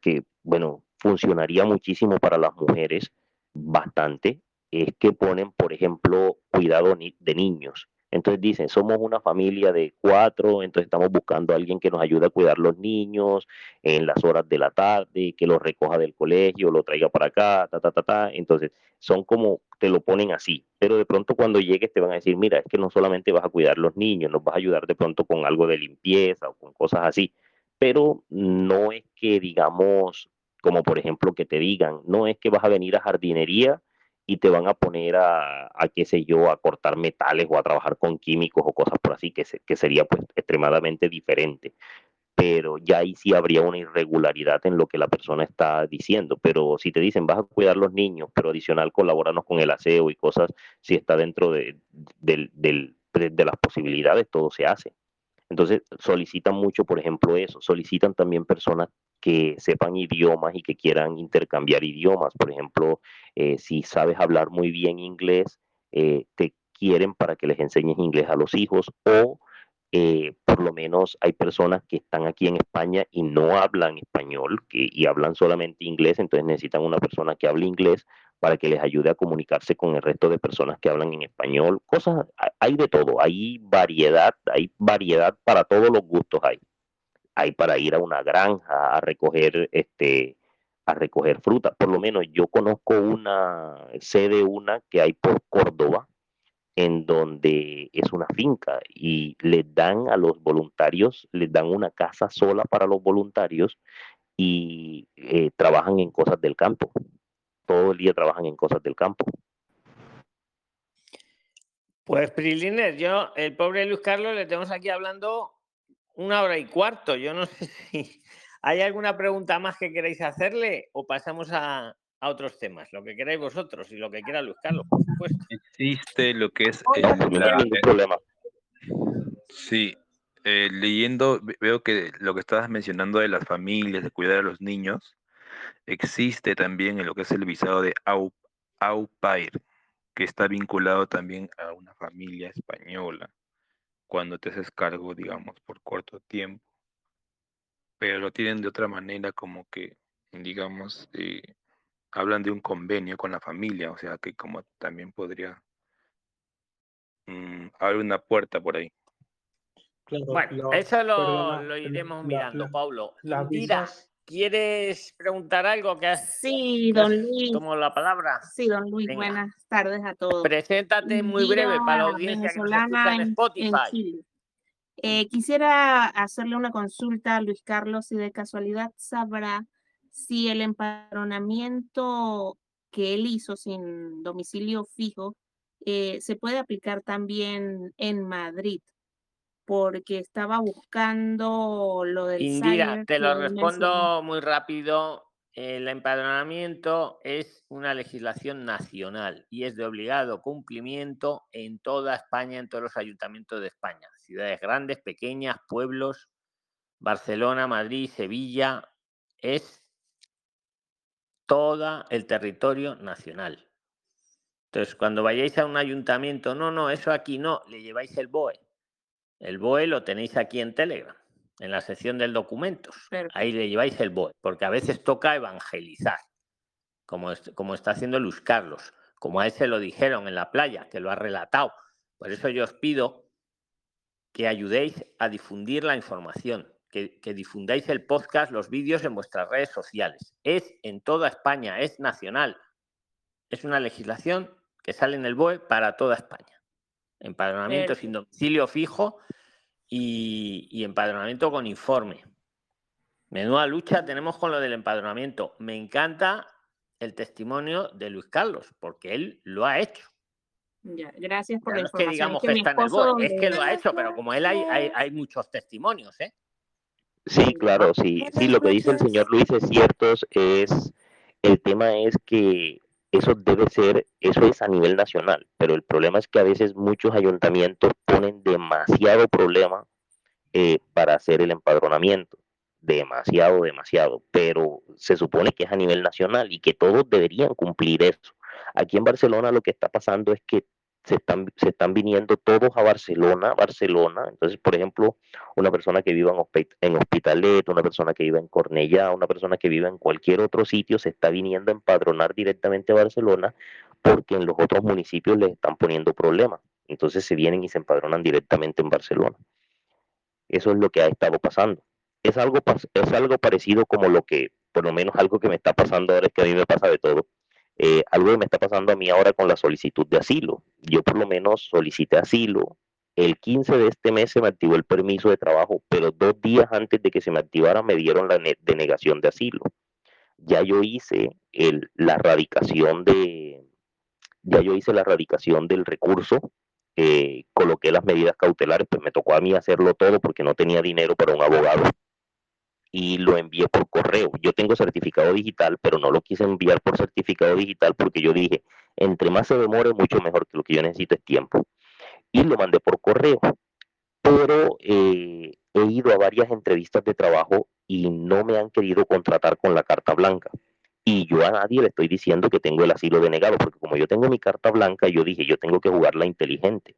que bueno, funcionaría muchísimo para las mujeres, bastante, es que ponen, por ejemplo, cuidado de niños. Entonces dicen, somos una familia de cuatro, entonces estamos buscando a alguien que nos ayude a cuidar los niños en las horas de la tarde, que los recoja del colegio, lo traiga para acá, ta, ta, ta, ta. Entonces, son como, te lo ponen así. Pero de pronto cuando llegues te van a decir, mira, es que no solamente vas a cuidar los niños, nos vas a ayudar de pronto con algo de limpieza o con cosas así pero no es que digamos, como por ejemplo que te digan, no es que vas a venir a jardinería y te van a poner a, a qué sé yo, a cortar metales o a trabajar con químicos o cosas por así, que, que sería pues extremadamente diferente. Pero ya ahí sí habría una irregularidad en lo que la persona está diciendo. Pero si te dicen, vas a cuidar los niños, pero adicional colaborarnos con el aseo y cosas, si está dentro de, de las posibilidades, todo se hace. Entonces solicitan mucho, por ejemplo, eso, solicitan también personas que sepan idiomas y que quieran intercambiar idiomas. Por ejemplo, eh, si sabes hablar muy bien inglés, eh, te quieren para que les enseñes inglés a los hijos o eh, por lo menos hay personas que están aquí en España y no hablan español que, y hablan solamente inglés, entonces necesitan una persona que hable inglés para que les ayude a comunicarse con el resto de personas que hablan en español. Cosas, hay de todo, hay variedad, hay variedad para todos los gustos hay. Hay para ir a una granja a recoger este a recoger fruta. Por lo menos yo conozco una, sede una que hay por Córdoba, en donde es una finca y les dan a los voluntarios, les dan una casa sola para los voluntarios y eh, trabajan en cosas del campo todo el día trabajan en cosas del campo. Pues Prilines, yo, el pobre Luis Carlos, le tenemos aquí hablando una hora y cuarto. Yo no *laughs* sé si hay alguna pregunta más que queráis hacerle o pasamos a, otros temas, lo que queráis vosotros y lo que quiera Luis Carlos, por supuesto. Existe lo que es el, problema. Sí, eh, leyendo veo que lo que estabas mencionando de las familias, de cuidar a los niños, Existe también en lo que es el visado de au, au pair, que está vinculado también a una familia española, cuando te haces cargo, digamos, por corto tiempo. Pero lo tienen de otra manera, como que, digamos, eh, hablan de un convenio con la familia, o sea que como también podría mm, abrir una puerta por ahí. bueno, eso lo, iremos mirando, Pablo. Las ¿Quieres preguntar algo? Que sí, don Luis. Tomo la palabra. Sí, don Luis, buenas tardes a todos. Preséntate muy breve para la audiencia que nos escucha en Spotify. Eh, quisiera hacerle una consulta a Luis Carlos si de casualidad sabrá si el empadronamiento que él hizo sin domicilio fijo eh, se puede aplicar también en Madrid porque estaba buscando lo del Indira, te lo respondo muy rápido. El empadronamiento es una legislación nacional y es de obligado cumplimiento en toda España, en todos los ayuntamientos de España, ciudades grandes, pequeñas, pueblos, Barcelona, Madrid, Sevilla, es todo el territorio nacional. Entonces, cuando vayáis a un ayuntamiento, no, no, eso aquí no, le lleváis el BOE el BOE lo tenéis aquí en Telegram, en la sección del documentos. Ahí le lleváis el BOE, porque a veces toca evangelizar, como, como está haciendo Luis Carlos, como a él se lo dijeron en la playa, que lo ha relatado, Por eso yo os pido que ayudéis a difundir la información, que, que, difundáis el podcast, los vídeos en vuestras redes sociales. Es en toda España, es nacional. Es una legislación que sale en el BOE para toda España. Empadronamiento sin domicilio fijo y, y empadronamiento con informe. Menuda lucha tenemos con lo del empadronamiento. Me encanta el testimonio de Luis Carlos, porque él lo ha hecho. Ya, gracias por Ya la no es que digamos que está en el BOE, es que lo ha hecho, pero como él hay, hay, hay muchos testimonios, ¿eh? Sí, claro, sí, sí, lo que dice el señor Luis es cierto, es, el tema es que eso debe ser, eso es a nivel nacional, pero el problema es que a veces muchos ayuntamientos ponen demasiado problema eh, para hacer el empadronamiento, demasiado, demasiado, pero se supone que es a nivel nacional y que todos deberían cumplir eso. Aquí en Barcelona lo que está pasando es que se están, se están viniendo todos a Barcelona, Barcelona. Entonces, por ejemplo, una persona que viva en, Hospi- en Hospitalet, una persona que viva en Cornellá, una persona que viva en cualquier otro sitio, se está viniendo a empadronar directamente a Barcelona porque en los otros municipios les están poniendo problemas. Entonces se vienen y se empadronan directamente en Barcelona. Eso es lo que ha estado pasando. Es algo, es algo parecido como lo que, por lo menos algo que me está pasando ahora es que a mí me pasa de todo. Eh, algo que me está pasando a mí ahora con la solicitud de asilo. Yo por lo menos solicité asilo. El 15 de este mes se me activó el permiso de trabajo, pero dos días antes de que se me activara me dieron la ne- denegación de asilo. Ya yo hice el, la radicación de, ya yo hice la radicación del recurso, eh, coloqué las medidas cautelares, pues me tocó a mí hacerlo todo porque no tenía dinero para un abogado y lo envié por correo. Yo tengo certificado digital, pero no lo quise enviar por certificado digital porque yo dije, entre más se demore, mucho mejor que lo que yo necesito es tiempo. Y lo mandé por correo. Pero eh, he ido a varias entrevistas de trabajo y no me han querido contratar con la carta blanca. Y yo a nadie le estoy diciendo que tengo el asilo denegado, porque como yo tengo mi carta blanca, yo dije, yo tengo que jugarla inteligente.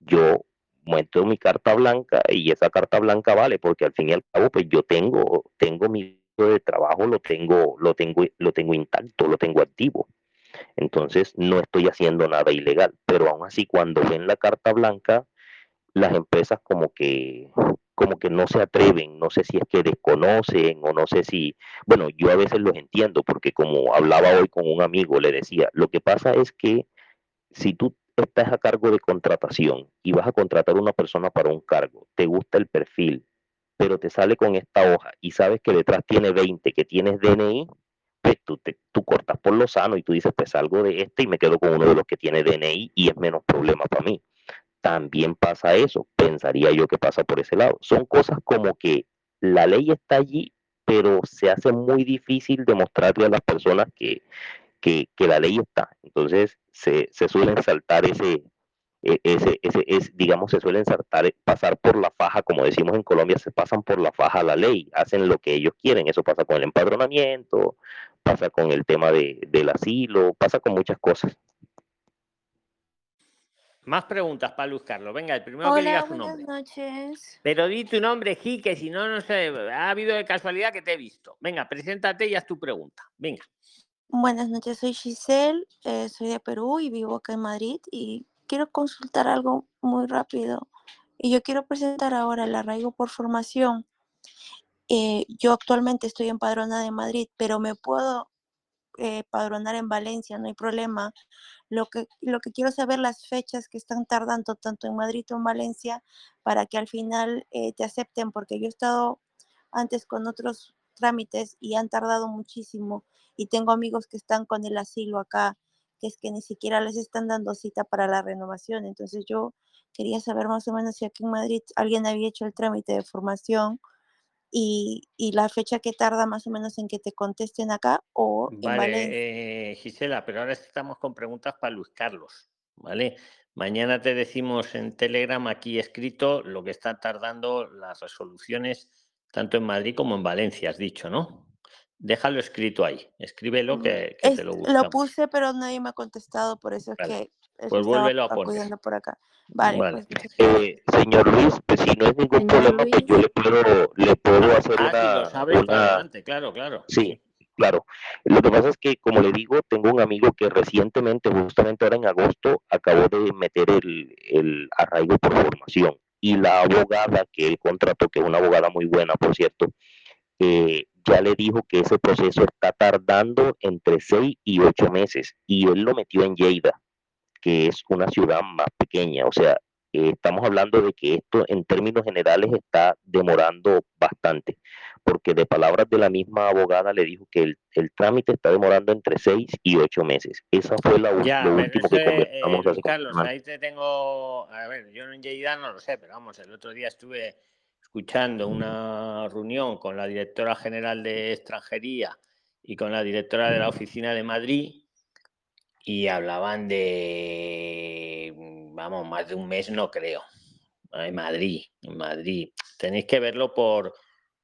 Yo muestro mi carta blanca y esa carta blanca vale, porque al fin y al cabo, pues yo tengo, tengo mi de trabajo, lo tengo, lo tengo, lo tengo intacto, lo tengo activo. Entonces no estoy haciendo nada ilegal, pero aún así cuando ven la carta blanca, las empresas como que como que no se atreven, no sé si es que desconocen o no sé si, bueno, yo a veces los entiendo porque como hablaba hoy con un amigo, le decía, lo que pasa es que si tú estás a cargo de contratación y vas a contratar a una persona para un cargo, te gusta el perfil, pero te sale con esta hoja y sabes que detrás tiene 20, que tienes DNI, pues tú, te, tú cortas por lo sano y tú dices, pues salgo de este y me quedo con uno de los que tiene DNI y es menos problema para mí. También pasa eso, pensaría yo que pasa por ese lado. Son cosas como que la ley está allí, pero se hace muy difícil demostrarle a las personas que, que, que la ley está. Entonces se, se suelen saltar ese, e- ese, ese, es, digamos, se suelen saltar, pasar por la faja, como decimos en Colombia, se pasan por la faja a la ley, hacen lo que ellos quieren. Eso pasa con el empadronamiento, pasa con el tema de, del asilo, pasa con muchas cosas. Más preguntas para Luz Carlos. Venga, el primero que diga su buenas nombre. noches. Pero di tu nombre, Ji, que si no, no sé, ha habido de casualidad que te he visto. Venga, preséntate y haz tu pregunta. Venga. Buenas noches, soy Giselle, eh, soy de Perú y vivo acá en Madrid y quiero consultar algo muy rápido. Y yo quiero presentar ahora el arraigo por formación. Eh, yo actualmente estoy empadronada de Madrid, pero me puedo eh, padronar en Valencia, no hay problema. Lo que, lo que quiero saber las fechas que están tardando tanto en Madrid o en Valencia para que al final eh, te acepten, porque yo he estado antes con otros trámites y han tardado muchísimo y tengo amigos que están con el asilo acá, que es que ni siquiera les están dando cita para la renovación. Entonces yo quería saber más o menos si aquí en Madrid alguien había hecho el trámite de formación y, y la fecha que tarda más o menos en que te contesten acá o en Valencia. Vale, eh, Gisela, pero ahora estamos con preguntas para Luis Carlos. ¿Vale? Mañana te decimos en Telegram aquí escrito lo que está tardando las resoluciones tanto en Madrid como en Valencia, has dicho, ¿no? Déjalo escrito ahí, escríbelo que, que Es- te lo lo buscamos. puse, pero nadie me ha contestado, por eso es Vale, que pues estaba vuélvelo a poner. por acá. Vale, Vale. pues. Eh, señor Luis, pues si no es ningún Señor problema, pues yo le puedo, le puedo hacer Ah, si lo una, para una, adelante, claro, claro. sí, Claro, lo que pasa es que, como le digo, tengo un amigo que recientemente, justamente ahora en agosto, acabó de meter el, el arraigo por formación y la abogada que él contrató, que es una abogada muy buena, por cierto, eh, ya le dijo que ese proceso está tardando entre seis y ocho meses y él lo metió en Lleida, que es una ciudad más pequeña. O sea, eh, estamos hablando de que esto en términos generales está demorando bastante, porque de palabras de la misma abogada le dijo que el, trámite está demorando entre seis y ocho meses. Esa fue la ya, lo último que conversamos eh, Carlos, ahí te tengo, a ver, yo en Lleida no lo sé, pero vamos, el otro día estuve escuchando una reunión con la directora general de extranjería y con la directora de la oficina de Madrid y hablaban de, vamos, más de un mes no creo. En Madrid, en Madrid. Tenéis que verlo por,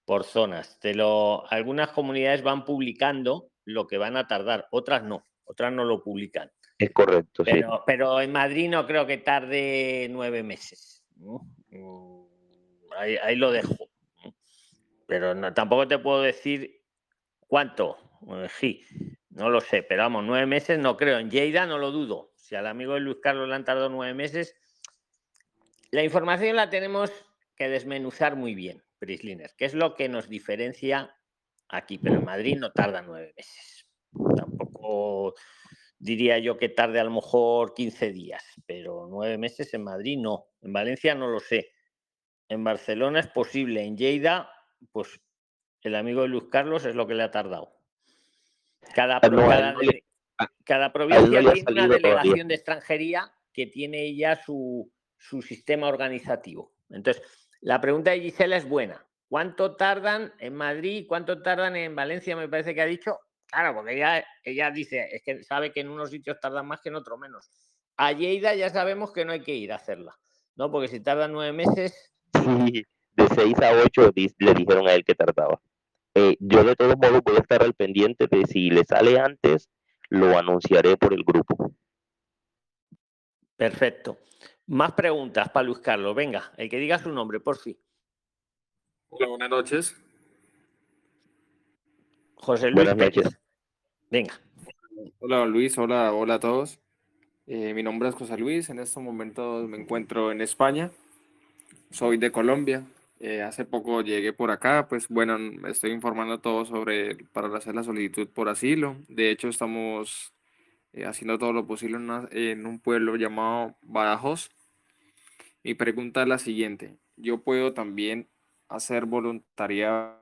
por zonas. Te lo, algunas comunidades van publicando lo que van a tardar, otras no, otras no lo publican. Es correcto, pero, sí. Pero en Madrid no creo que tarde nueve meses. Mm, ahí, lo dejo. Pero no, tampoco te puedo decir cuánto. sí, no lo sé, pero vamos, nueve meses no creo. En Lleida no lo dudo. Si al amigo de Luis Carlos le han tardado nueve meses, la información la tenemos que desmenuzar muy bien, Prisliner, que es lo que nos diferencia aquí, pero en Madrid no tarda nueve meses. Tampoco diría yo que tarde a lo mejor 15 días, pero nueve meses en Madrid no. En Valencia no lo sé. En Barcelona es posible, en Lleida, pues el amigo de Luis Carlos es lo que le ha tardado. Cada, ah, cada, provincia tiene una delegación de extranjería que tiene ya su, su sistema organizativo. Entonces, la pregunta de Gisela es buena. ¿Cuánto tardan en Madrid? ¿Cuánto tardan en Valencia? Me parece que ha dicho. Claro, porque ella, ella dice, es que sabe que en unos sitios tardan más que en otros menos. A Lleida ya sabemos que no hay que ir a hacerla, ¿no? Porque si tardan nueve meses, Sí, de 6 a 8 le dijeron a él que tardaba. Eh, yo de todos modos voy a estar al pendiente de si le sale antes, lo anunciaré por el grupo. Perfecto. Más preguntas para Luis Carlos. Venga, el que diga su nombre, por fin. Hola, buenas noches. José Luis Pérez. Venga. Hola Luis, hola, hola a todos. Eh, mi nombre es José Luis, en estos momentos me encuentro en España soy de Colombia. Eh, hace poco llegué por acá, pues bueno, estoy informando todo sobre para hacer la solicitud por asilo. De hecho, estamos eh, haciendo todo lo posible en, un pueblo llamado Badajoz. Mi pregunta es la siguiente: ¿yo puedo también hacer voluntariado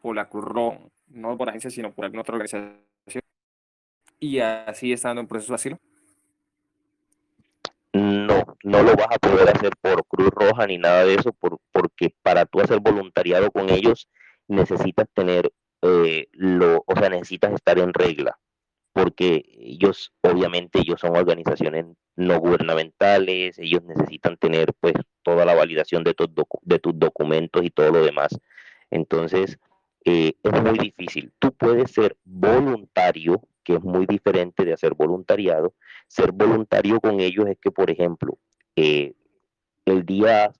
por la Cruz no por agencia, sino por alguna otra organización, y así estando en proceso de asilo? No, no lo vas a poder hacer por Cruz Roja ni nada de eso, por, porque para tú hacer voluntariado con ellos necesitas tener, eh, lo, o sea, necesitas estar en regla, porque ellos, obviamente, ellos son organizaciones no gubernamentales, ellos necesitan tener, pues, toda la validación de, de tus documentos y todo lo demás. Entonces, eh, es muy difícil. Tú puedes ser voluntario, que es muy diferente de hacer voluntariado, ser voluntario con ellos es que, por ejemplo, eh, el día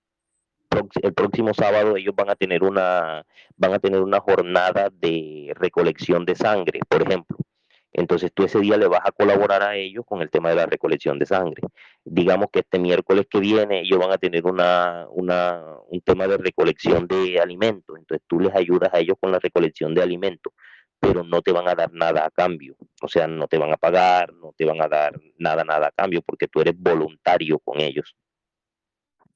el próximo sábado ellos van a tener una van a tener una jornada de recolección de sangre, por ejemplo. Entonces tú ese día le vas a colaborar a ellos con el tema de la recolección de sangre. Digamos que este miércoles que viene ellos van a tener una, una, un tema de recolección de alimentos. Entonces tú les ayudas a ellos con la recolección de alimentos pero no te van a dar nada a cambio. O sea, no te van a pagar, no te van a dar nada, nada a cambio, porque tú eres voluntario con ellos.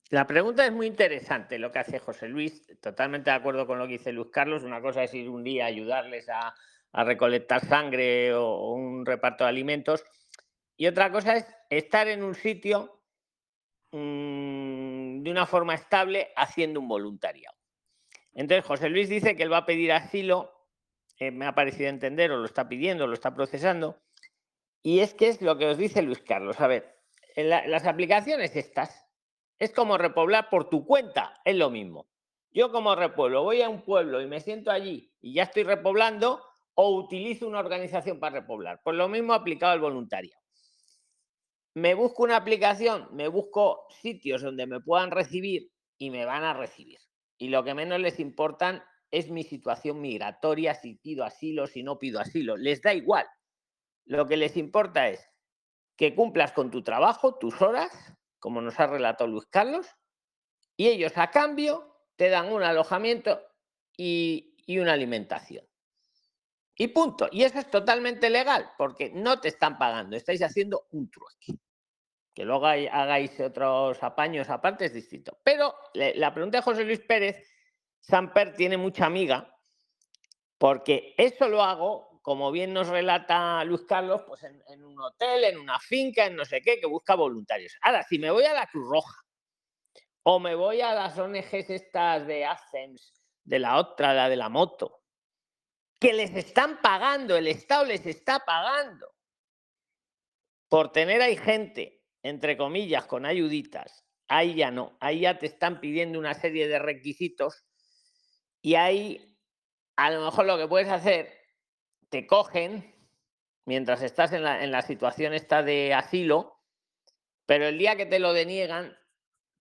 La pregunta es muy interesante lo que hace José Luis, totalmente de acuerdo con lo que dice Luis Carlos. Una cosa es ir un día a ayudarles a, recolectar sangre o, un reparto de alimentos, y otra cosa es estar en un sitio mm, de una forma estable haciendo un voluntariado. Entonces, José Luis dice que él va a pedir asilo eh, me ha parecido entender, o lo está pidiendo, lo está procesando. Y es que es lo que os dice Luis Carlos. A ver, las aplicaciones estas es como repoblar por tu cuenta, es lo mismo. Yo como repueblo voy a un pueblo y me siento allí y ya estoy repoblando o utilizo una organización para repoblar. Pues lo mismo aplicado al voluntario. Me busco una aplicación, me busco sitios donde me puedan recibir y me van a recibir. Y lo que menos les importan es mi situación migratoria, si pido asilo, si no pido asilo. Les da igual. Lo que les importa es que cumplas con tu trabajo, tus horas, como nos ha relatado Luis Carlos, y ellos a cambio te dan un alojamiento y, y una alimentación. Y punto. Y eso es totalmente legal, porque no te están pagando, estáis haciendo un trueque. Que luego hagáis otros apaños aparte es distinto. Pero la pregunta de José Luis Pérez, Samper tiene mucha amiga, porque eso lo hago, como bien nos relata Luis Carlos, pues en, un hotel, en una finca, en no sé qué, que busca voluntarios. Ahora, si me voy a la Cruz Roja o me voy a las ONGs estas de ASEMS, de la otra, la de la moto, que les están pagando, el Estado les está pagando por tener ahí gente entre comillas, con ayuditas, ahí ya no, ahí ya te están pidiendo una serie de requisitos y ahí a lo mejor lo que puedes hacer, te cogen mientras estás en la, en la situación esta de asilo, pero el día que te lo deniegan,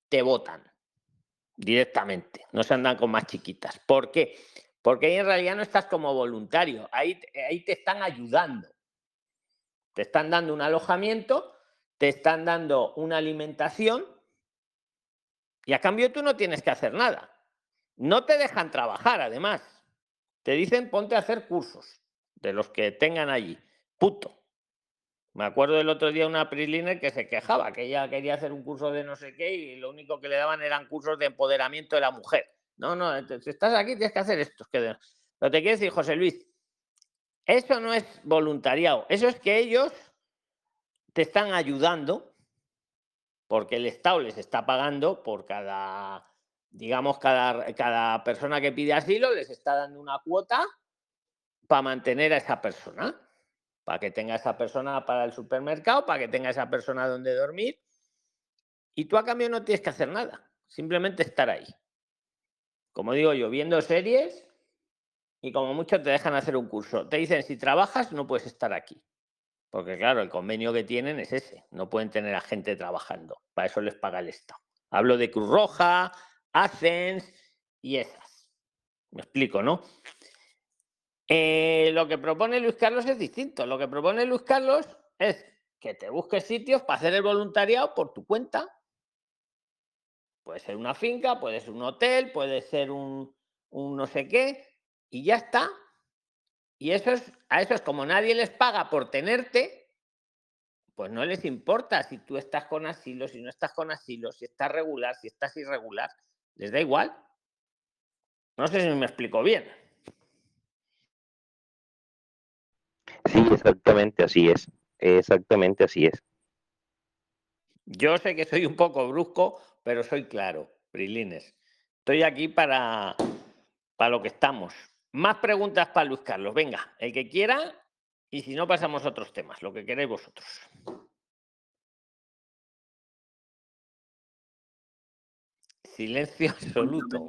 te votan directamente, no se andan con más chiquitas. ¿Por qué? Porque ahí en realidad no estás como voluntario, ahí, ahí te están ayudando. Te están dando un alojamiento te están dando una alimentación y a cambio tú no tienes que hacer nada. No te dejan trabajar, además. Te dicen ponte a hacer cursos de los que tengan allí. Puto. Me acuerdo del otro día una Prisliner que se quejaba, que ella quería hacer un curso de no sé qué y lo único que le daban eran cursos de empoderamiento de la mujer. No, no, si estás aquí tienes que hacer esto. Pero te quiero decir, José Luis, eso no es voluntariado. Eso es que ellos te están ayudando porque el Estado les está pagando por cada, digamos, cada, cada persona que pide asilo, les está dando una cuota para mantener a esa persona, para que tenga esa persona para el supermercado, para que tenga esa persona donde dormir. Y tú a cambio no tienes que hacer nada, simplemente estar ahí. Como digo yo, viendo series y como mucho te dejan hacer un curso. Te dicen, si trabajas no puedes estar aquí. Porque claro, el convenio que tienen es ese. No pueden tener a gente trabajando. Para eso les paga el Estado. Hablo de Cruz Roja, Ascens y esas. Me explico, ¿no? Eh, lo que propone Luis Carlos es distinto. Lo que propone Luis Carlos es que te busques sitios para hacer el voluntariado por tu cuenta. Puede ser una finca, puede ser un hotel, puede ser un, un no sé qué, y ya está. Y eso es, a eso es como nadie les paga por tenerte, pues no les importa si tú estás con asilo, si no estás con asilo, si estás regular, si estás irregular. Les da igual. No sé si me explico bien. Sí, exactamente así es. Exactamente así es. Yo sé que soy un poco brusco, pero soy claro, Brilines. Estoy aquí para, para lo que estamos. Más preguntas para Luis Carlos. Venga, el que quiera, y si no, pasamos a otros temas, lo que queréis vosotros. Silencio *laughs* absoluto.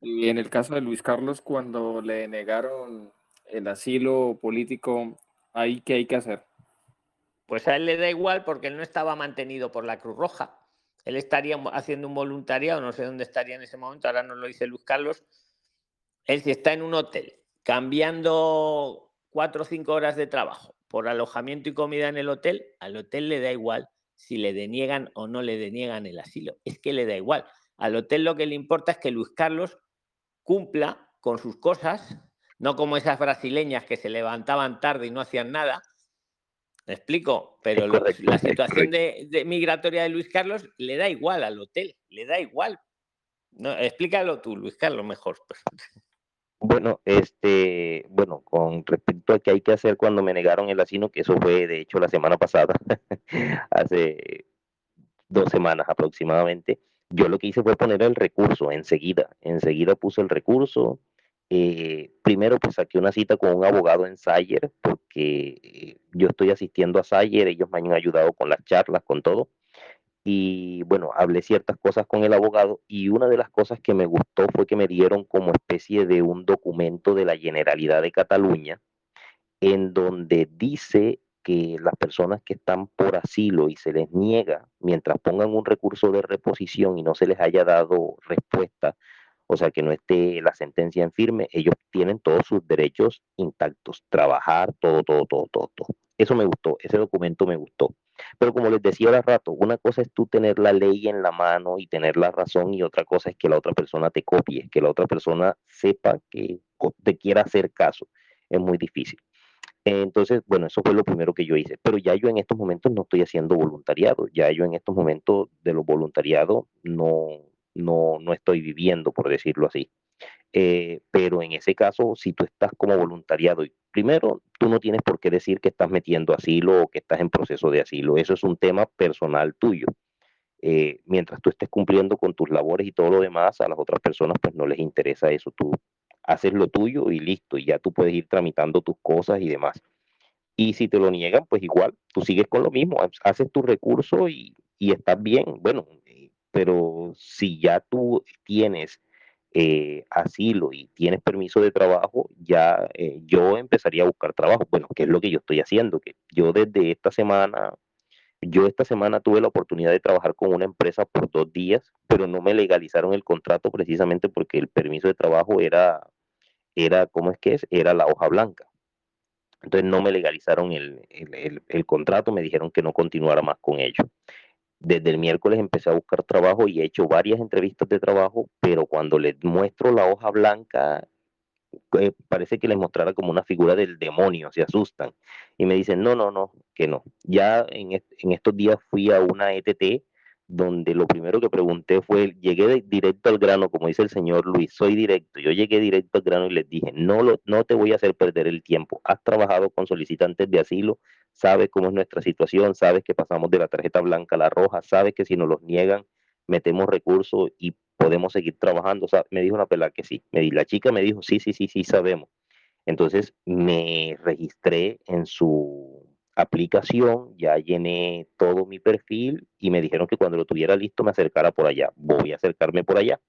Y en el caso de Luis Carlos, cuando le negaron el asilo político, ¿ahí qué hay que hacer? Pues a él le da igual porque él no estaba mantenido por la Cruz Roja. Él estaría haciendo un voluntariado, no sé dónde estaría en ese momento, ahora no lo dice Luis Carlos, él si está en un hotel cambiando cuatro o cinco horas de trabajo por alojamiento y comida en el hotel, al hotel le da igual si le deniegan o no le deniegan el asilo. Es que le da igual. Al hotel lo que le importa es que Luis Carlos cumpla con sus cosas, no como esas brasileñas que se levantaban tarde y no hacían nada. ¿Me explico? Pero la situación de, migratoria de Luis Carlos le da igual al hotel, le da igual. No, explícalo tú, Luis Carlos, mejor. Bueno, este, bueno, con respecto a qué hay que hacer cuando me negaron el asilo, que eso fue de hecho la semana pasada, *laughs* hace dos semanas aproximadamente, yo lo que hice fue poner el recurso enseguida, enseguida puse el recurso. Eh, primero pues saqué una cita con un abogado en Sayer, porque yo estoy asistiendo a Sayer, ellos me han ayudado con las charlas, con todo y bueno, hablé ciertas cosas con el abogado y una de las cosas que me gustó fue que me dieron como especie de un documento de la Generalidad de Cataluña en donde dice que las personas que están por asilo y se les niega, mientras pongan un recurso de reposición y no se les haya dado respuesta, o sea, que no esté la sentencia en firme, ellos tienen todos sus derechos intactos, trabajar, todo, todo, todo, todo, todo. Eso me gustó, ese documento me gustó. Pero como les decía ahora rato, una cosa es tú tener la ley en la mano y tener la razón y otra cosa es que la otra persona te copie, que la otra persona sepa que te quiera hacer caso. Es muy difícil. Entonces, bueno, eso fue lo primero que yo hice, pero ya yo en estos momentos no estoy haciendo voluntariado, ya yo en estos momentos de los voluntariados no, no, no estoy viviendo, por decirlo así. Eh, pero en ese caso, si tú estás como voluntariado, primero, tú no tienes por qué decir que estás metiendo asilo o que estás en proceso de asilo, eso es un tema personal tuyo. Eh, mientras tú estés cumpliendo con tus labores y todo lo demás, a las otras personas pues no les interesa eso, tú haces lo tuyo y listo, y ya tú puedes ir tramitando tus cosas y demás. Y si te lo niegan, pues igual, tú sigues con lo mismo, haces tu recurso y, y estás bien. Bueno, eh, pero si ya tú tienes eh, asilo y tienes permiso de trabajo, ya eh, yo empezaría a buscar trabajo. Bueno, que es lo que yo estoy haciendo, que yo desde esta semana, yo esta semana tuve la oportunidad de trabajar con una empresa por dos días, pero no me legalizaron el contrato precisamente porque el permiso de trabajo era, era ¿cómo es que es? Era la hoja blanca. Entonces no me legalizaron el, el, el contrato, me dijeron que no continuara más con ello desde el miércoles empecé a buscar trabajo y he hecho varias entrevistas de trabajo, pero cuando les muestro la hoja blanca, eh, parece que les mostrara como una figura del demonio, se asustan y me dicen, no, no, no, que no. Ya en, en estos días fui a una ETT donde lo primero que pregunté fue, llegué directo al grano, como dice el señor Luis, soy directo, yo llegué directo al grano y les dije, no, lo, no te voy a hacer perder el tiempo, has trabajado con solicitantes de asilo, sabes cómo es nuestra situación, sabes que pasamos de la tarjeta blanca a la roja, sabes que si nos los niegan, metemos recursos y podemos seguir trabajando. O sea, me dijo una pelada que sí, me, la chica me dijo, sí, sí, sí, sí, sabemos. Entonces me registré en su aplicación, ya llené todo mi perfil y me dijeron que cuando lo tuviera listo me acercara por allá. Voy a acercarme por allá.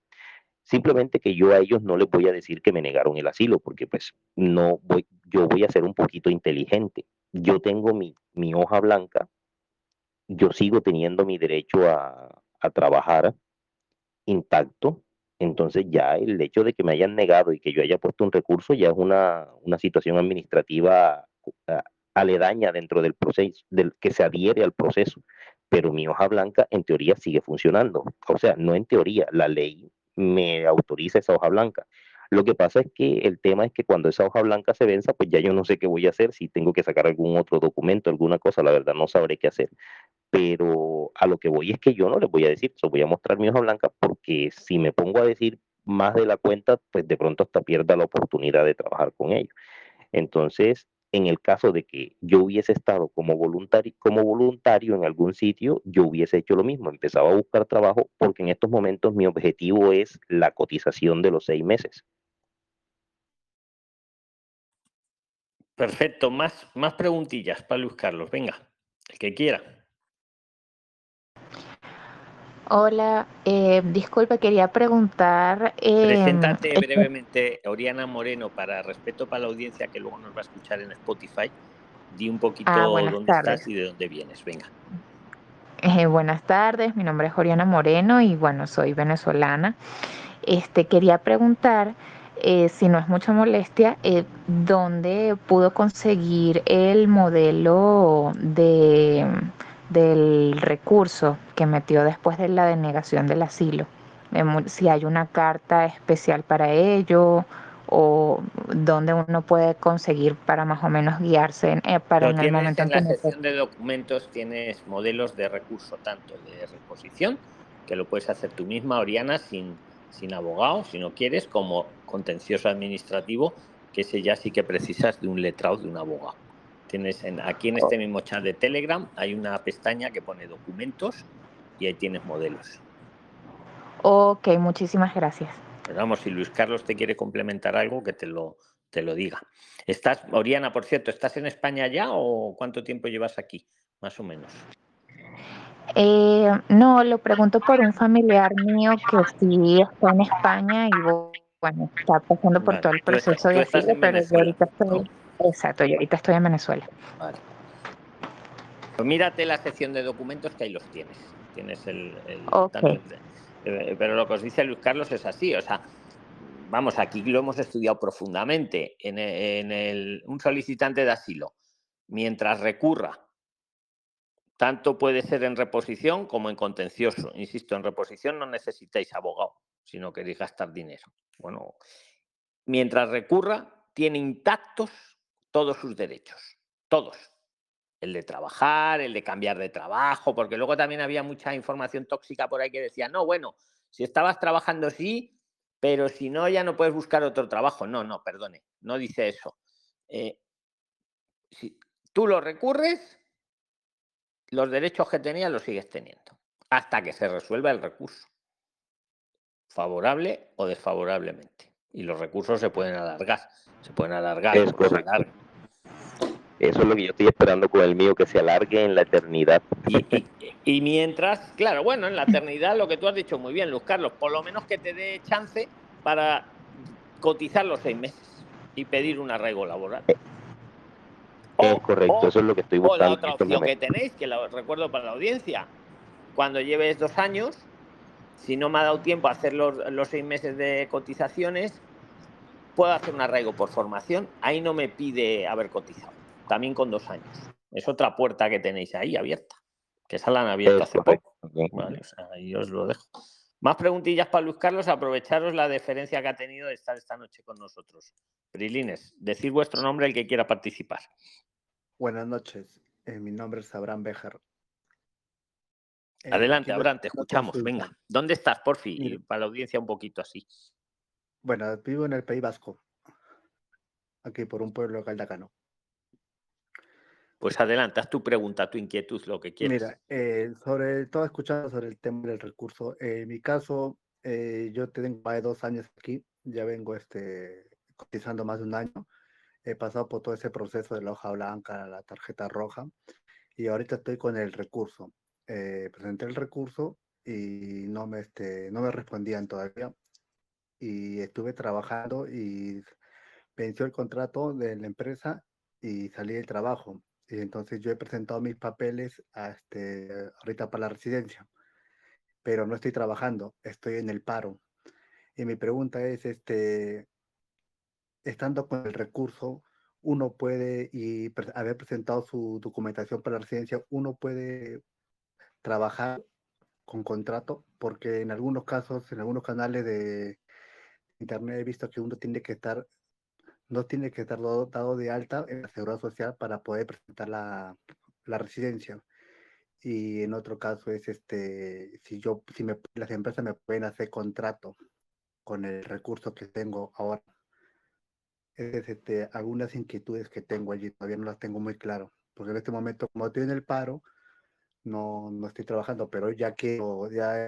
Simplemente que yo a ellos no les voy a decir que me negaron el asilo, porque pues no voy, yo voy a ser un poquito inteligente. Yo tengo mi, mi hoja blanca, yo sigo teniendo mi derecho a, a trabajar intacto, entonces ya el hecho de que me hayan negado y que yo haya puesto un recurso ya es una, una situación administrativa ah, aledaña dentro del proceso, del que se adhiere al proceso. Pero mi hoja blanca en teoría sigue funcionando. O sea, no en teoría, la ley me autoriza esa hoja blanca. Lo que pasa es que el tema es que cuando esa hoja blanca se venza, pues ya yo no sé qué voy a hacer, si tengo que sacar algún otro documento, alguna cosa, la verdad no sabré qué hacer. Pero a lo que voy es que yo no les voy a decir, eso voy a mostrar mi hoja blanca porque si me pongo a decir más de la cuenta, pues de pronto hasta pierda la oportunidad de trabajar con ellos. Entonces, en el caso de que yo hubiese estado como voluntario, en algún sitio, yo hubiese hecho lo mismo, empezaba a buscar trabajo porque en estos momentos mi objetivo es la cotización de los seis meses. Perfecto, más, más preguntillas para Luis Carlos, venga, el que quiera. Hola, eh, disculpe, quería preguntar. Eh, Preséntate brevemente, Oriana Moreno, para respeto para la audiencia que luego nos va a escuchar en Spotify. Di un poquito ah, dónde estás y de dónde vienes. Venga. Eh, buenas tardes, mi nombre es Oriana Moreno y bueno, soy venezolana. Este, quería preguntar, eh, si no es mucha molestia, ¿dónde pudo conseguir el modelo de del recurso que metió después de la denegación del asilo. Si hay una carta especial para ello o dónde uno puede conseguir para más o menos guiarse eh, para en el momento en, la sección de documentos tienes modelos de recurso tanto de reposición que lo puedes hacer tú misma Oriana sin sin abogado si no quieres como contencioso administrativo que ese ya sí que precisas de un letrado de un abogado Tienes en, aquí en este oh. mismo chat de Telegram hay una pestaña que pone documentos y ahí tienes modelos. Ok, muchísimas gracias. Pero vamos, si Luis Carlos te quiere complementar algo, que te lo, te lo diga. Estás, Oriana, por cierto, ¿estás en España ya o cuánto tiempo llevas aquí, más o menos? Eh, no, lo pregunto por un familiar mío que sí está en España y bueno, está pasando por todo el proceso de asilo, pero yo ahorita estoy... Exacto, yo ahorita estoy en Venezuela. Vale. Pues mírate la sección de documentos que ahí los tienes. Tienes el. okay. Eh, pero lo que os dice Luis Carlos es así, o sea, vamos, aquí lo hemos estudiado profundamente. En, en el, un solicitante de asilo, mientras recurra, tanto puede ser en reposición como en contencioso. Insisto, en reposición no necesitáis abogado, si no queréis gastar dinero. Bueno, mientras recurra, tiene intactos todos sus derechos, todos. El de trabajar, el de cambiar de trabajo, porque luego también había mucha información tóxica por ahí que decía, no, bueno, si estabas trabajando sí, pero si no, ya no puedes buscar otro trabajo. No, no, perdone, no dice eso. Eh, si tú lo recurres, los derechos que tenías los sigues teniendo, hasta que se resuelva el recurso, favorable o desfavorablemente. Y los recursos se pueden alargar, se pueden alargar. Es Eso es lo que yo estoy esperando con el mío, que se alargue en la eternidad. Y, mientras, claro, bueno, en la eternidad lo que tú has dicho muy bien, Luz Carlos, por lo menos que te dé chance para cotizar los seis meses y pedir un arraigo laboral. es correcto, eso es lo que estoy buscando. O la otra opción que tenéis, que lo recuerdo para la audiencia, cuando lleves dos años, si no me ha dado tiempo a hacer los, los seis meses de cotizaciones, puedo hacer un arraigo por formación, ahí no me pide haber cotizado también con dos años. Es otra puerta que tenéis ahí abierta, que esa la han abierto hace poco. ahí os lo dejo. Más preguntillas para Luis Carlos, aprovecharos la deferencia que ha tenido de estar esta noche con nosotros. Prilines, decir vuestro nombre el que quiera participar. Buenas noches, eh, mi nombre es Abraham Bejar. Eh, Adelante, Abraham, te escuchamos. Venga, ¿dónde estás, por fin? Para la audiencia un poquito así. Bueno, vivo en el País Vasco, aquí por un pueblo caldacano. Pues adelanta, tu pregunta, tu inquietud, lo que quieras. Mira, eh, sobre todo escuchando sobre el tema del recurso. en mi caso, eh, yo tengo más de dos años aquí, ya vengo este, cotizando más de un año. He pasado por todo ese proceso de la hoja blanca, la tarjeta roja, y ahorita estoy con el recurso. Eh, presenté el recurso y no me, este, no me respondían todavía. Y estuve trabajando y venció el contrato de la empresa y salí del trabajo y entonces yo he presentado mis papeles a este, ahorita para la residencia, pero no estoy trabajando, estoy en el paro. Y mi pregunta es, este, estando con el recurso, uno puede, y haber presentado su documentación para la residencia, uno puede trabajar con contrato, porque en algunos casos, en algunos canales de internet he visto que uno tiene que estar no tiene que estar dado, de alta en la seguridad social para poder presentar la, residencia. Y en otro caso es este, si yo, si me, las empresas me pueden hacer contrato con el recurso que tengo ahora. Es este, algunas inquietudes que tengo allí, todavía no las tengo muy claro, porque en este momento, como estoy en el paro, no, no estoy trabajando, pero ya que ya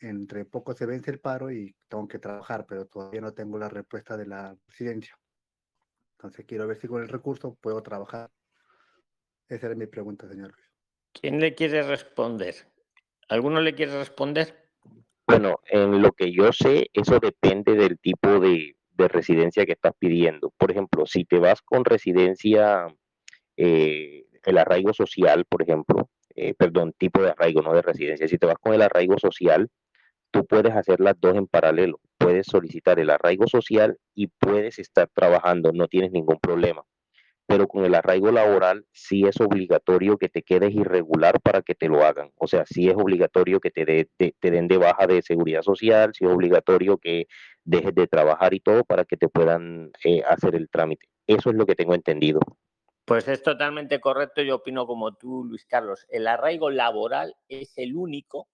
entre poco se vence el paro y tengo que trabajar, pero todavía no tengo la respuesta de la residencia. Entonces quiero ver si con el recurso puedo trabajar. Esa era mi pregunta, señor Luis. ¿Quién le quiere responder? ¿Alguno le quiere responder? Bueno, en lo que yo sé, eso depende del tipo de, residencia que estás pidiendo. Por ejemplo, si te vas con residencia, eh, el arraigo social, por ejemplo, eh, perdón, tipo de arraigo, no de residencia. Si te vas con el arraigo social, tú puedes hacer las dos en paralelo puedes solicitar el arraigo social y puedes estar trabajando, no tienes ningún problema. Pero con el arraigo laboral sí es obligatorio que te quedes irregular para que te lo hagan. O sea, sí es obligatorio que te, te den de baja de seguridad social, sí es obligatorio que dejes de trabajar y todo para que te puedan eh, hacer el trámite. Eso es lo que tengo entendido. Pues es totalmente correcto, yo opino como tú, Luis Carlos. El arraigo laboral es el único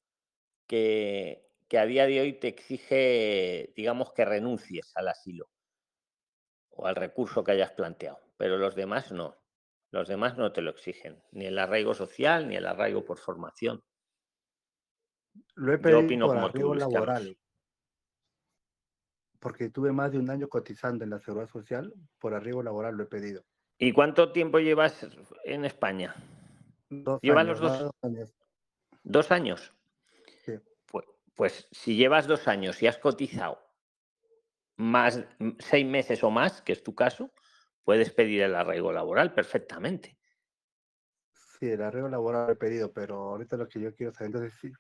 que, que a día de hoy te exige, digamos, que renuncies al asilo o al recurso que hayas planteado, pero los demás no. Los demás no te lo exigen, ni el arraigo social ni el arraigo por formación. Lo he pedido opino por como laboral. Porque tuve más de un año cotizando en la seguridad social, por arribo laboral lo he pedido. ¿Y cuánto tiempo llevas en España? Dos los dos? años. ¿Dos años? Pues si llevas dos años y has cotizado más seis meses o más, que es tu caso, puedes pedir el arraigo laboral perfectamente. Sí, el arraigo laboral he pedido, pero ahorita lo que yo quiero saber, entonces, sí,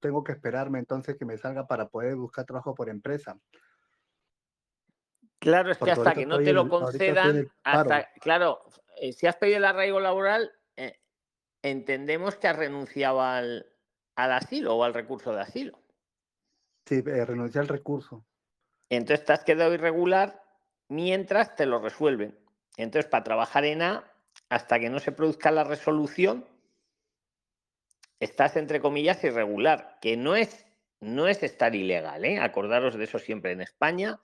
tengo que esperarme entonces que me salga para poder buscar trabajo por empresa. Claro, es que hasta que no te lo concedan, hasta, claro, eh, si has pedido el arraigo laboral, eh, entendemos que has renunciado al, asilo o al recurso de asilo. Sí, eh, renuncié al recurso. Entonces te has quedado irregular mientras te lo resuelven. Entonces, para trabajar en A, hasta que no se produzca la resolución, estás entre comillas irregular, que no es, no es estar ilegal, ¿eh? acordaros de eso siempre en España.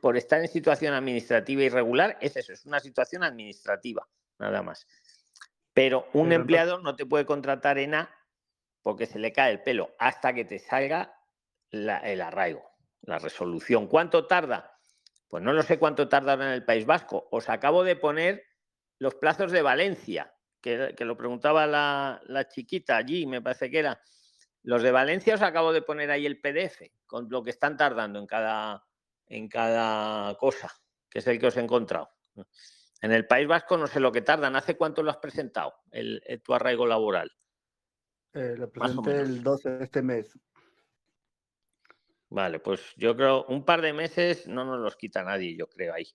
Por estar en situación administrativa irregular, es eso, es una situación administrativa, nada más. Pero un empleador no te puede contratar en A porque se le cae el pelo hasta que te salga el arraigo, la resolución. ¿Cuánto tarda? Pues no lo sé cuánto tarda en el País Vasco. Os acabo de poner los plazos de Valencia, que, lo preguntaba la, chiquita allí, me parece que era. Los de Valencia os acabo de poner ahí el PDF con lo que están tardando en cada, en cada cosa, que es el que os he encontrado. En el País Vasco no sé lo que tardan. ¿Hace cuánto lo has presentado, el, tu arraigo laboral? Eh, lo presenté el 12 de este mes. Vale, pues yo creo un par de meses no nos los quita nadie, yo creo ahí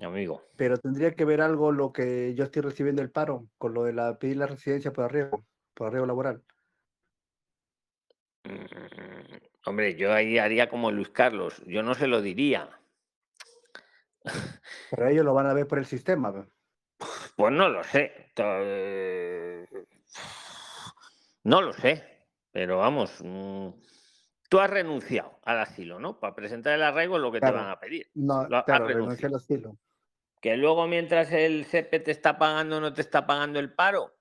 amigo. Pero tendría que ver algo lo que yo estoy recibiendo el paro, con lo de la pedir la residencia por arriesgo, por arriesgo laboral. Mm, hombre, yo ahí haría como Luis Carlos, yo no se lo diría. Pero ellos lo van a ver por el sistema. Pues no lo sé. Eh, no lo sé. Pero vamos, mm, tú has renunciado al asilo, ¿no? Para presentar el arraigo es lo que te van a pedir. No, claro, renuncié al asilo. Que luego mientras el CP te está pagando no te está pagando el paro.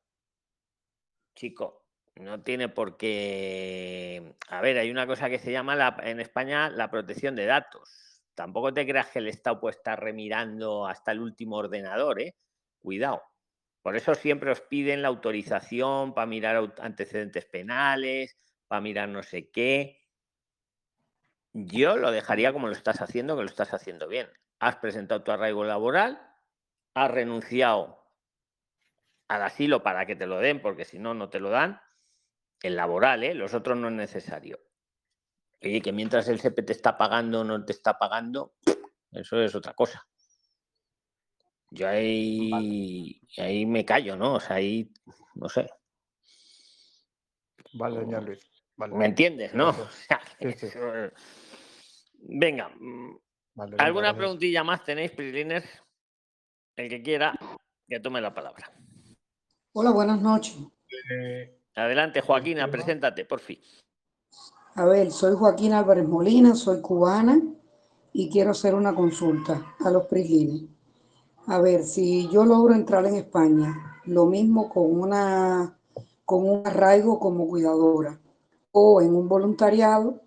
Chico, no tiene por qué... A ver, hay una cosa que se llama la, en España la protección de datos. Tampoco te creas que el Estado puede estar remirando hasta el último ordenador, ¿eh? Cuidado. Por eso siempre os piden la autorización para mirar antecedentes penales, para mirar no sé qué. Yo lo dejaría como lo estás haciendo, que lo estás haciendo bien has presentado tu arraigo laboral, has renunciado al asilo para que te lo den, porque si no, no te lo dan. El laboral, ¿eh? los otros no es necesario. Oye, que mientras el CP te está pagando o no te está pagando, eso es otra cosa. Yo ahí, ahí me callo, ¿no? O sea, ahí, no sé. Vale, señor Luis. ¿Me entiendes, no? *laughs* Venga, mm, ¿Alguna preguntilla más tenéis, Prislines? El que quiera, que tome la palabra. Hola, buenas noches. Eh, Adelante, Joaquina, preséntate, por fin. A ver, soy Joaquín Álvarez Molina, soy cubana y quiero hacer una consulta a los Prislines. A ver, si yo logro entrar en España, lo mismo con, una, con un arraigo como cuidadora o en un voluntariado,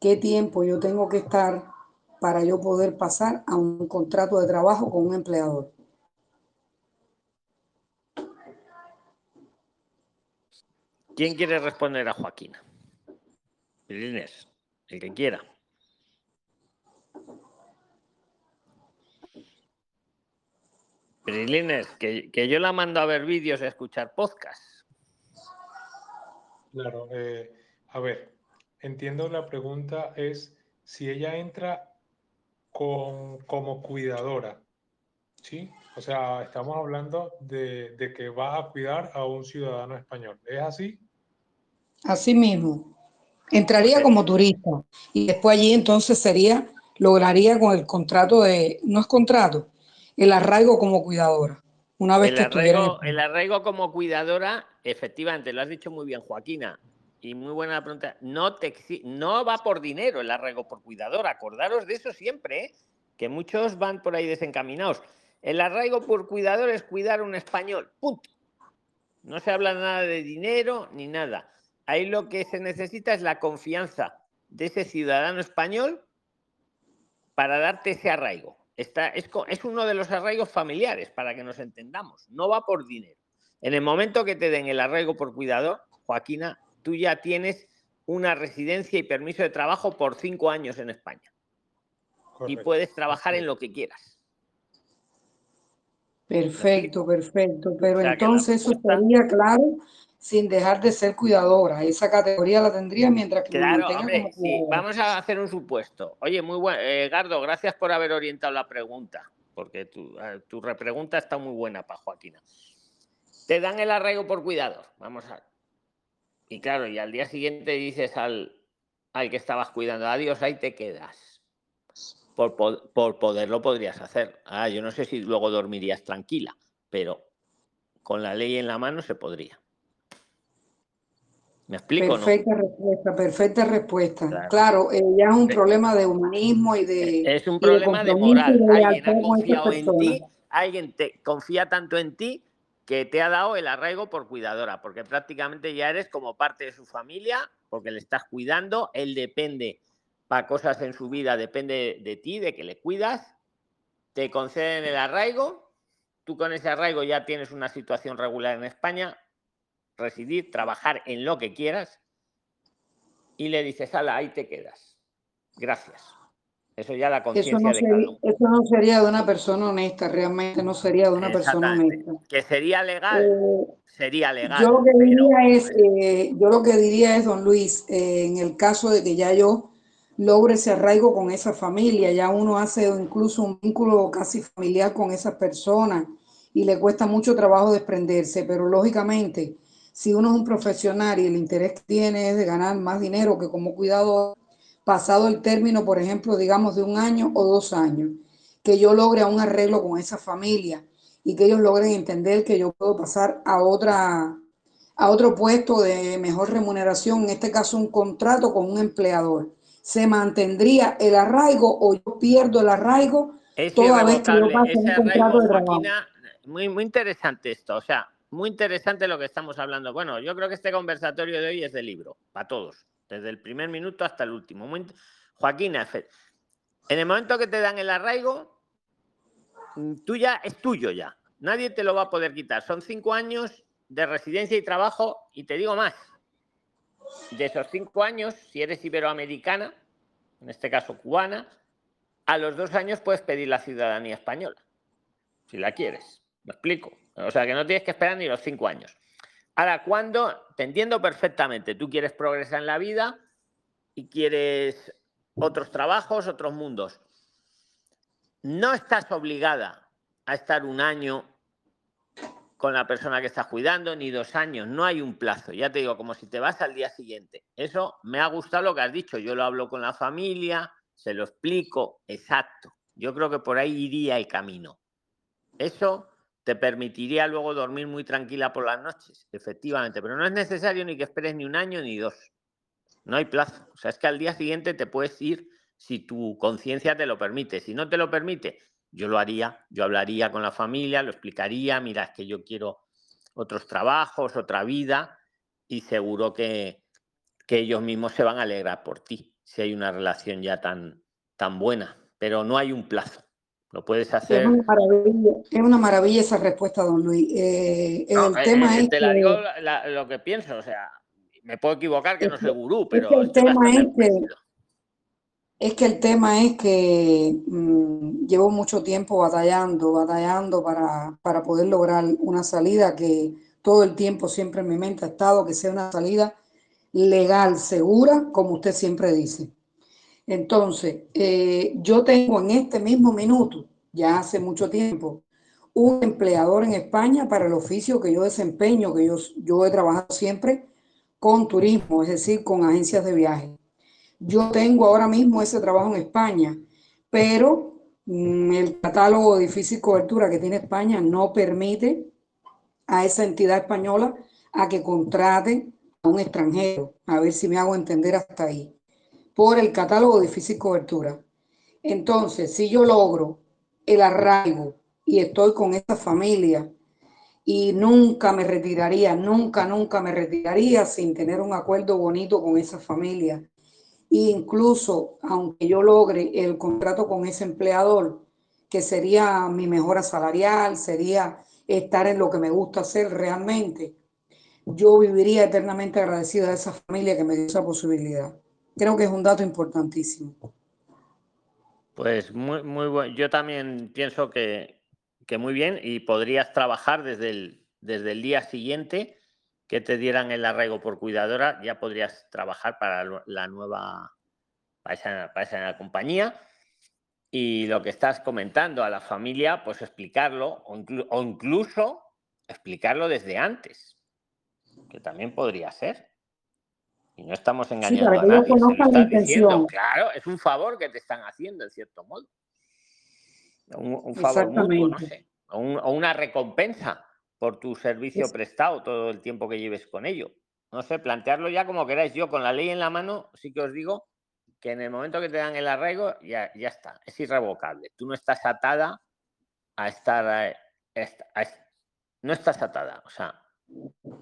¿qué tiempo yo tengo que estar para yo poder pasar a un contrato de trabajo con un empleador. ¿Quién quiere responder a Joaquín? el que quiera. Prilines, que, que, yo la mando a ver vídeos y a escuchar podcasts. Claro, eh, a ver, entiendo la pregunta es si ella entra como cuidadora. ¿Sí? O sea, estamos hablando de, que va a cuidar a un ciudadano español. ¿Es así? Así mismo. Entraría como turista y después allí entonces sería, lograría con el contrato de, no es contrato, el arraigo como cuidadora. Una vez el que arraigo, El arraigo como cuidadora, efectivamente, lo has dicho muy bien, Joaquina, y muy buena pregunta. No, te no va por dinero el arraigo por cuidador. Acordaros de eso siempre, ¿eh? que muchos van por ahí desencaminados. El arraigo por cuidador es cuidar a un español. Punto. No se habla nada de dinero ni nada. Ahí lo que se necesita es la confianza de ese ciudadano español para darte ese arraigo. Está, es, es uno de los arraigos familiares, para que nos entendamos. No va por dinero. En el momento que te den el arraigo por cuidador, Joaquina, tú ya tienes una residencia y permiso de trabajo por cinco años en España. Y puedes trabajar en lo que quieras. Perfecto, perfecto. Pero entonces eso sería claro sin dejar de ser cuidadora. Esa categoría la tendría mientras que claro, hombre, sí. Vamos a hacer un supuesto. Oye, muy bueno. Eh, Gardo, gracias por haber orientado la pregunta, porque tu, eh, tu repregunta está muy buena para Joaquina. Te dan el arraigo por cuidador. Vamos a. Y claro, y al día siguiente dices al, al que estabas cuidando, adiós, ahí te quedas. Por, por, poderlo podrías hacer. Ah, yo no sé si luego dormirías tranquila, pero con la ley en la mano se podría. ¿Me explico? Perfecta respuesta, perfecta respuesta. Claro, eh, ya es un problema de humanismo y de. Es un problema de, moral. alguien ha confiado en ti, alguien te confía tanto en ti que te ha dado el arraigo por cuidadora, porque prácticamente ya eres como parte de su familia, porque le estás cuidando, él depende para cosas en su vida, depende de ti, de que le cuidas, te conceden el arraigo, tú con ese arraigo ya tienes una situación regular en España, residir, trabajar en lo que quieras, y le dices, ala, ahí te quedas. Gracias. Eso ya la conciencia no, de cada uno. Eso no sería de una persona honesta, realmente no sería de una persona honesta. Que sería legal, Eh, sería legal. Yo lo que pero- diría es, eh, yo lo que diría es, don Luis, eh, en el caso de que ya yo logre ese arraigo con esa familia, ya uno hace incluso un vínculo casi familiar con esas personas y le cuesta mucho trabajo desprenderse, pero lógicamente, si uno es un profesional y el interés que tiene es de ganar más dinero que como cuidador, pasado el término, por ejemplo, digamos de un año o dos años, que yo logre un arreglo con esa familia y que ellos logren entender que yo puedo pasar a otra a otro puesto de mejor remuneración, en este caso un contrato con un empleador. ¿Se mantendría el arraigo o yo pierdo el arraigo Es toda vez que yo Ese un contrato de trabajo? Muy, muy interesante esto. O sea, muy interesante lo que estamos hablando. Bueno, yo creo que este conversatorio de hoy es de libro, para todos, desde el primer minuto hasta el último. Muy Joaquina, en el momento que te dan el arraigo, mm, tú ya es tuyo ya. Nadie te lo va a poder quitar. Son cinco años de residencia y trabajo, y te digo más. De esos cinco años, si eres iberoamericana, en este caso cubana, a los dos años puedes pedir la ciudadanía española, si la quieres. ¿Me explico? O sea, que no tienes que esperar ni los cinco años. Ahora, cuando, te entiendo perfectamente, tú quieres progresar en la vida y quieres otros trabajos, otros mundos. No estás obligada a estar un año con la persona que estás cuidando, ni dos años, no hay un plazo. Ya te digo, como si te vas al día siguiente. Eso me ha gustado lo que has dicho. Yo lo hablo con la familia, se lo explico, exacto. Yo creo que por ahí iría el camino. Eso te permitiría luego dormir muy tranquila por las noches, efectivamente, pero no es necesario ni que esperes ni un año ni dos. No hay plazo. O sea, es que al día siguiente te puedes ir si tu conciencia te lo permite. Si no te lo permite, yo lo haría, yo hablaría con la familia, lo explicaría, mira, es que yo quiero otros trabajos, otra vida, y seguro que, que ellos mismos se van a alegrar por ti, si hay una relación ya tan, tan buena, pero no hay un plazo. Lo puedes Es hacer. una maravilla, es una maravilla esa respuesta, don Luis. Eh, No, el eh, tema eh, es te la digo la- lo que pienso, o sea, me puedo equivocar que es no soy gurú, es pero que el tema es es que el tema es que mm, llevo mucho tiempo batallando, batallando para, para poder lograr una salida que todo el tiempo siempre en mi mente ha estado, que sea una salida legal, segura, como usted siempre dice. Entonces, eh, yo tengo en este mismo minuto, ya hace mucho tiempo, un empleador en España para el oficio que yo desempeño, que yo, he trabajado siempre con turismo, es decir, con agencias de viaje. Yo tengo ahora mismo ese trabajo en España, pero mm, el catálogo de difícil cobertura que tiene España no permite a esa entidad española a que contrate a un extranjero. A ver si me hago entender hasta ahí. Por el catálogo de difícil cobertura. Entonces, si yo logro el arraigo y estoy con esta familia y nunca me retiraría, nunca, nunca me retiraría sin tener un acuerdo bonito con esa familia. E incluso, aunque yo logre el contrato con ese empleador, que sería mi mejora salarial, sería estar en lo que me gusta hacer realmente, yo viviría eternamente agradecida a esa familia que me dio esa posibilidad. Creo que es un dato importantísimo. Pues muy, muy bueno. Yo también pienso que, que muy bien y podrías trabajar desde el, desde el día siguiente que te dieran el arraigo por cuidadora, ya podrías trabajar para la nueva, para esa, compañía. Y lo que estás comentando a la familia, pues explicarlo o incluso explicarlo desde antes, que también podría ser. Y no estamos engañando a nadie. claro, es un favor que te están haciendo, en cierto modo. Un, favor mutuo, no sé. O, una recompensa por tu servicio prestado todo el tiempo que lleves con ello. No sé, plantearlo ya como queráis. Yo con la ley en la mano sí que os digo que en el momento que te dan el arraigo ya, ya está, es irrevocable. Tú no estás atada a estar... no estás atada. O sea, eh,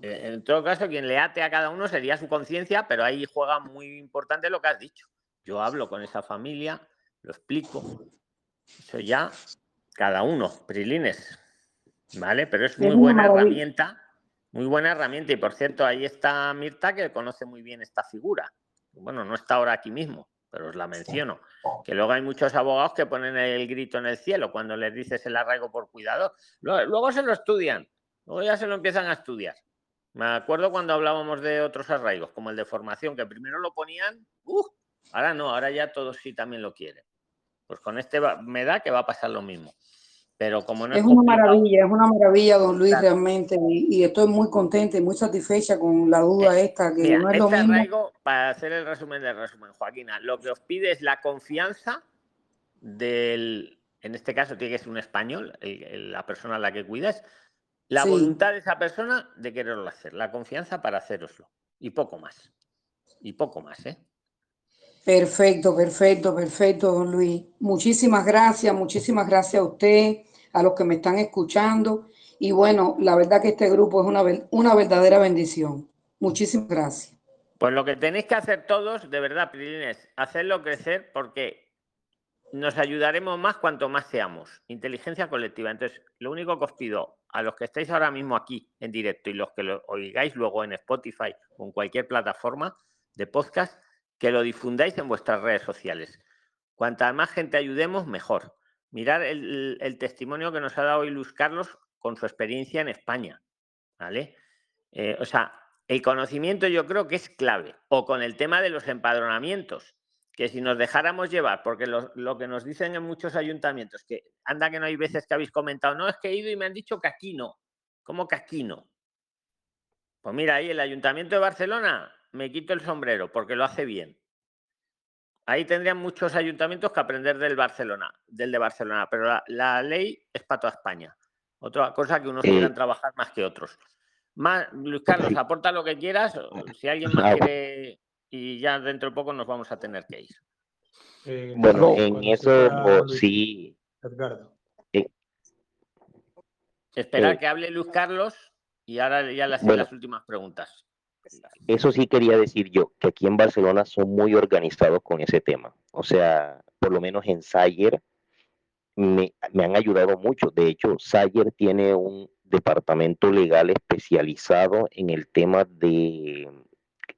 en todo caso, quien le ate a cada uno sería su conciencia, pero ahí juega muy importante lo que has dicho. Yo hablo con esa familia, lo explico. Eso ya, cada uno, Prilines. ¿Vale? Pero es muy buena herramienta, muy buena herramienta. Y por cierto, ahí está Mirta, que conoce muy bien esta figura. Bueno, no está ahora aquí mismo, pero os la menciono. Que luego hay muchos abogados que ponen el grito en el cielo cuando les dices el arraigo por cuidado. luego se lo estudian Luego ya se lo empiezan a estudiar. Me acuerdo cuando hablábamos de otros arraigos, como el de formación, que primero lo ponían, uh, ahora no, ahora ya todos sí también lo quieren. Pues con este me da que va a pasar lo mismo. Pero como no es, una maravilla, es una maravilla, don Luis, realmente, y, estoy muy contenta y muy satisfecha con la duda eh, esta, que no es lo este mismo. para hacer el resumen del resumen, Joaquina, lo que os pide es la confianza del, en este caso tiene que ser un español, la persona a la que cuidas, la voluntad de esa persona de quererlo hacer, la confianza para haceroslo. Y poco más. Y poco más, ¿eh? Perfecto, perfecto, perfecto, don Luis. Muchísimas gracias, muchísimas gracias a usted, a los que me están escuchando. Y bueno, la verdad que este grupo es una, una verdadera bendición. Muchísimas gracias. Pues lo que tenéis que hacer todos, de verdad, Prilines, hacerlo crecer porque nos ayudaremos más cuanto más seamos. Inteligencia colectiva. Entonces, lo único que os pido a los que estáis ahora mismo aquí en directo y los que lo oigáis luego en Spotify o en cualquier plataforma de podcast, que lo difundáis en vuestras redes sociales. Cuanta más gente ayudemos, mejor. Mirar el, testimonio que nos ha dado hoy Luis Carlos con su experiencia en España. ¿Vale? Eh, o sea, el conocimiento yo creo que es clave. O con el tema de los empadronamientos que si nos dejáramos llevar, porque lo, que nos dicen en muchos ayuntamientos, que anda que no hay veces que habéis comentado, no, es que he ido y me han dicho que aquí no. ¿Cómo que aquí no? Pues mira, ahí el Ayuntamiento de Barcelona me quito el sombrero porque lo hace bien. Ahí tendrían muchos ayuntamientos que aprender del Barcelona, del de Barcelona, pero la, ley es para toda España. Otra cosa que unos quieran trabajar más que otros. Más, Luis Carlos, aporta lo que quieras. Si alguien más quiere y ya dentro de poco nos vamos a tener que ir. Eh, bueno, en eso sí. Edgardo. Esperar eh, que hable Luis Carlos y ahora ya le hacen las últimas preguntas. Eso sí quería decir yo, que aquí en Barcelona son muy organizados con ese tema. O sea, por lo menos en Sayer me, me han ayudado mucho. De hecho, Sayer tiene un departamento legal especializado en el tema de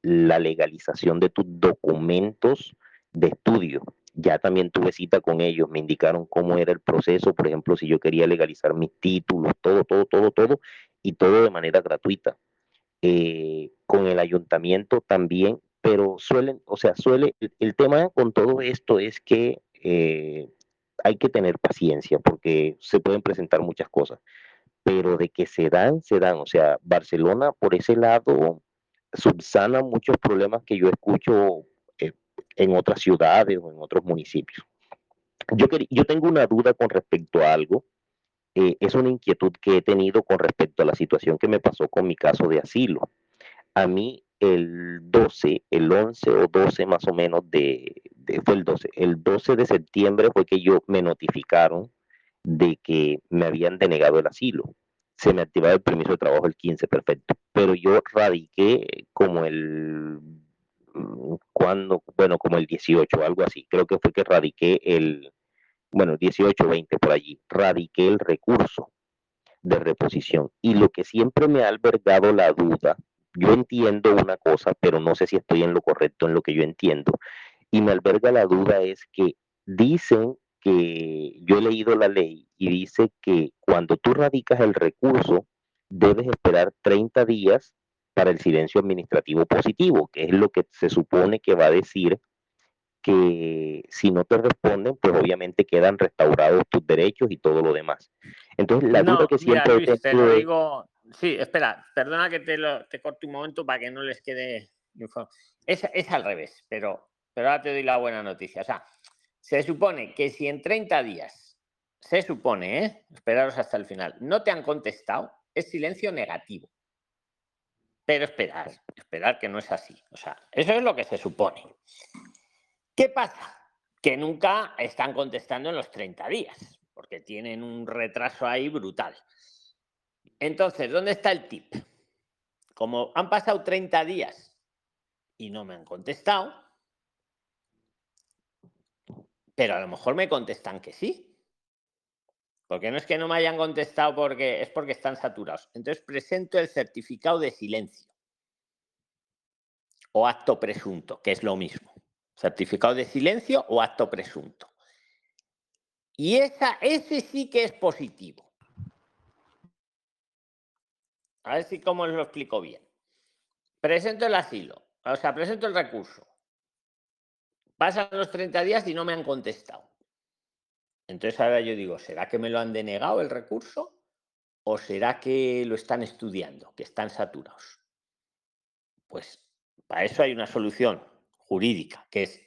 la legalización de tus documentos de estudio. Ya también tuve cita con ellos, me indicaron cómo era el proceso, por ejemplo, si yo quería legalizar mis títulos, todo, todo, todo, todo, y todo de manera gratuita. Eh, con el ayuntamiento también, pero suelen, o sea, suele, el, tema con todo esto es que eh, hay que tener paciencia porque se pueden presentar muchas cosas, pero de que se dan, se dan. O sea, Barcelona por ese lado subsana muchos problemas que yo escucho eh, en otras ciudades o en otros municipios. Yo, yo tengo una duda con respecto a algo. Eh, es una inquietud que he tenido con respecto a la situación que me pasó con mi caso de asilo. A mí el 12, el 11 o 12 más o menos de, de, fue el 12, el 12 de septiembre fue que yo me notificaron de que me habían denegado el asilo se me activaba el permiso de trabajo el 15, perfecto. Pero yo radiqué como el, mm, cuando, bueno, como el 18, algo así. Creo que fue que radiqué el, bueno, 18, 20 por allí. Radiqué el recurso de reposición. Y lo que siempre me ha albergado la duda, yo entiendo una cosa, pero no sé si estoy en lo correcto en lo que yo entiendo. Y me alberga la duda es que dicen que yo he leído la ley y dice que cuando tú radicas el recurso, debes esperar 30 días para el silencio administrativo positivo, que es lo que se supone que va a decir que si no te responden, pues obviamente quedan restaurados tus derechos y todo lo demás. Entonces, la duda que siempre Luis, te lo digo, sí, espera, perdona que te, lo, te corte un momento para que no les quede es, es al revés, pero, pero ahora te doy la buena noticia. O sea, se supone que si en 30 días, se supone, ¿eh? esperaros hasta el final, no te han contestado, es silencio negativo. Pero esperar, esperar que no es así. O sea, eso es lo que se supone. ¿Qué pasa? Que nunca están contestando en los 30 días, porque tienen un retraso ahí brutal. Entonces, ¿dónde está el tip? Como han pasado 30 días y no me han contestado, pero a lo mejor me contestan que sí. Porque no es que no me hayan contestado porque es porque están saturados. Entonces presento el certificado de silencio o acto presunto, que es lo mismo. Certificado de silencio o acto presunto. Y esa, ese sí que es positivo. A ver si cómo os lo explico bien. Presento el asilo, o sea, presento el recurso. Pasan los 30 días y no me han contestado. Entonces ahora yo digo, ¿será que me lo han denegado el recurso? ¿O será que lo están estudiando, que están saturados? Pues para eso hay una solución jurídica, que es,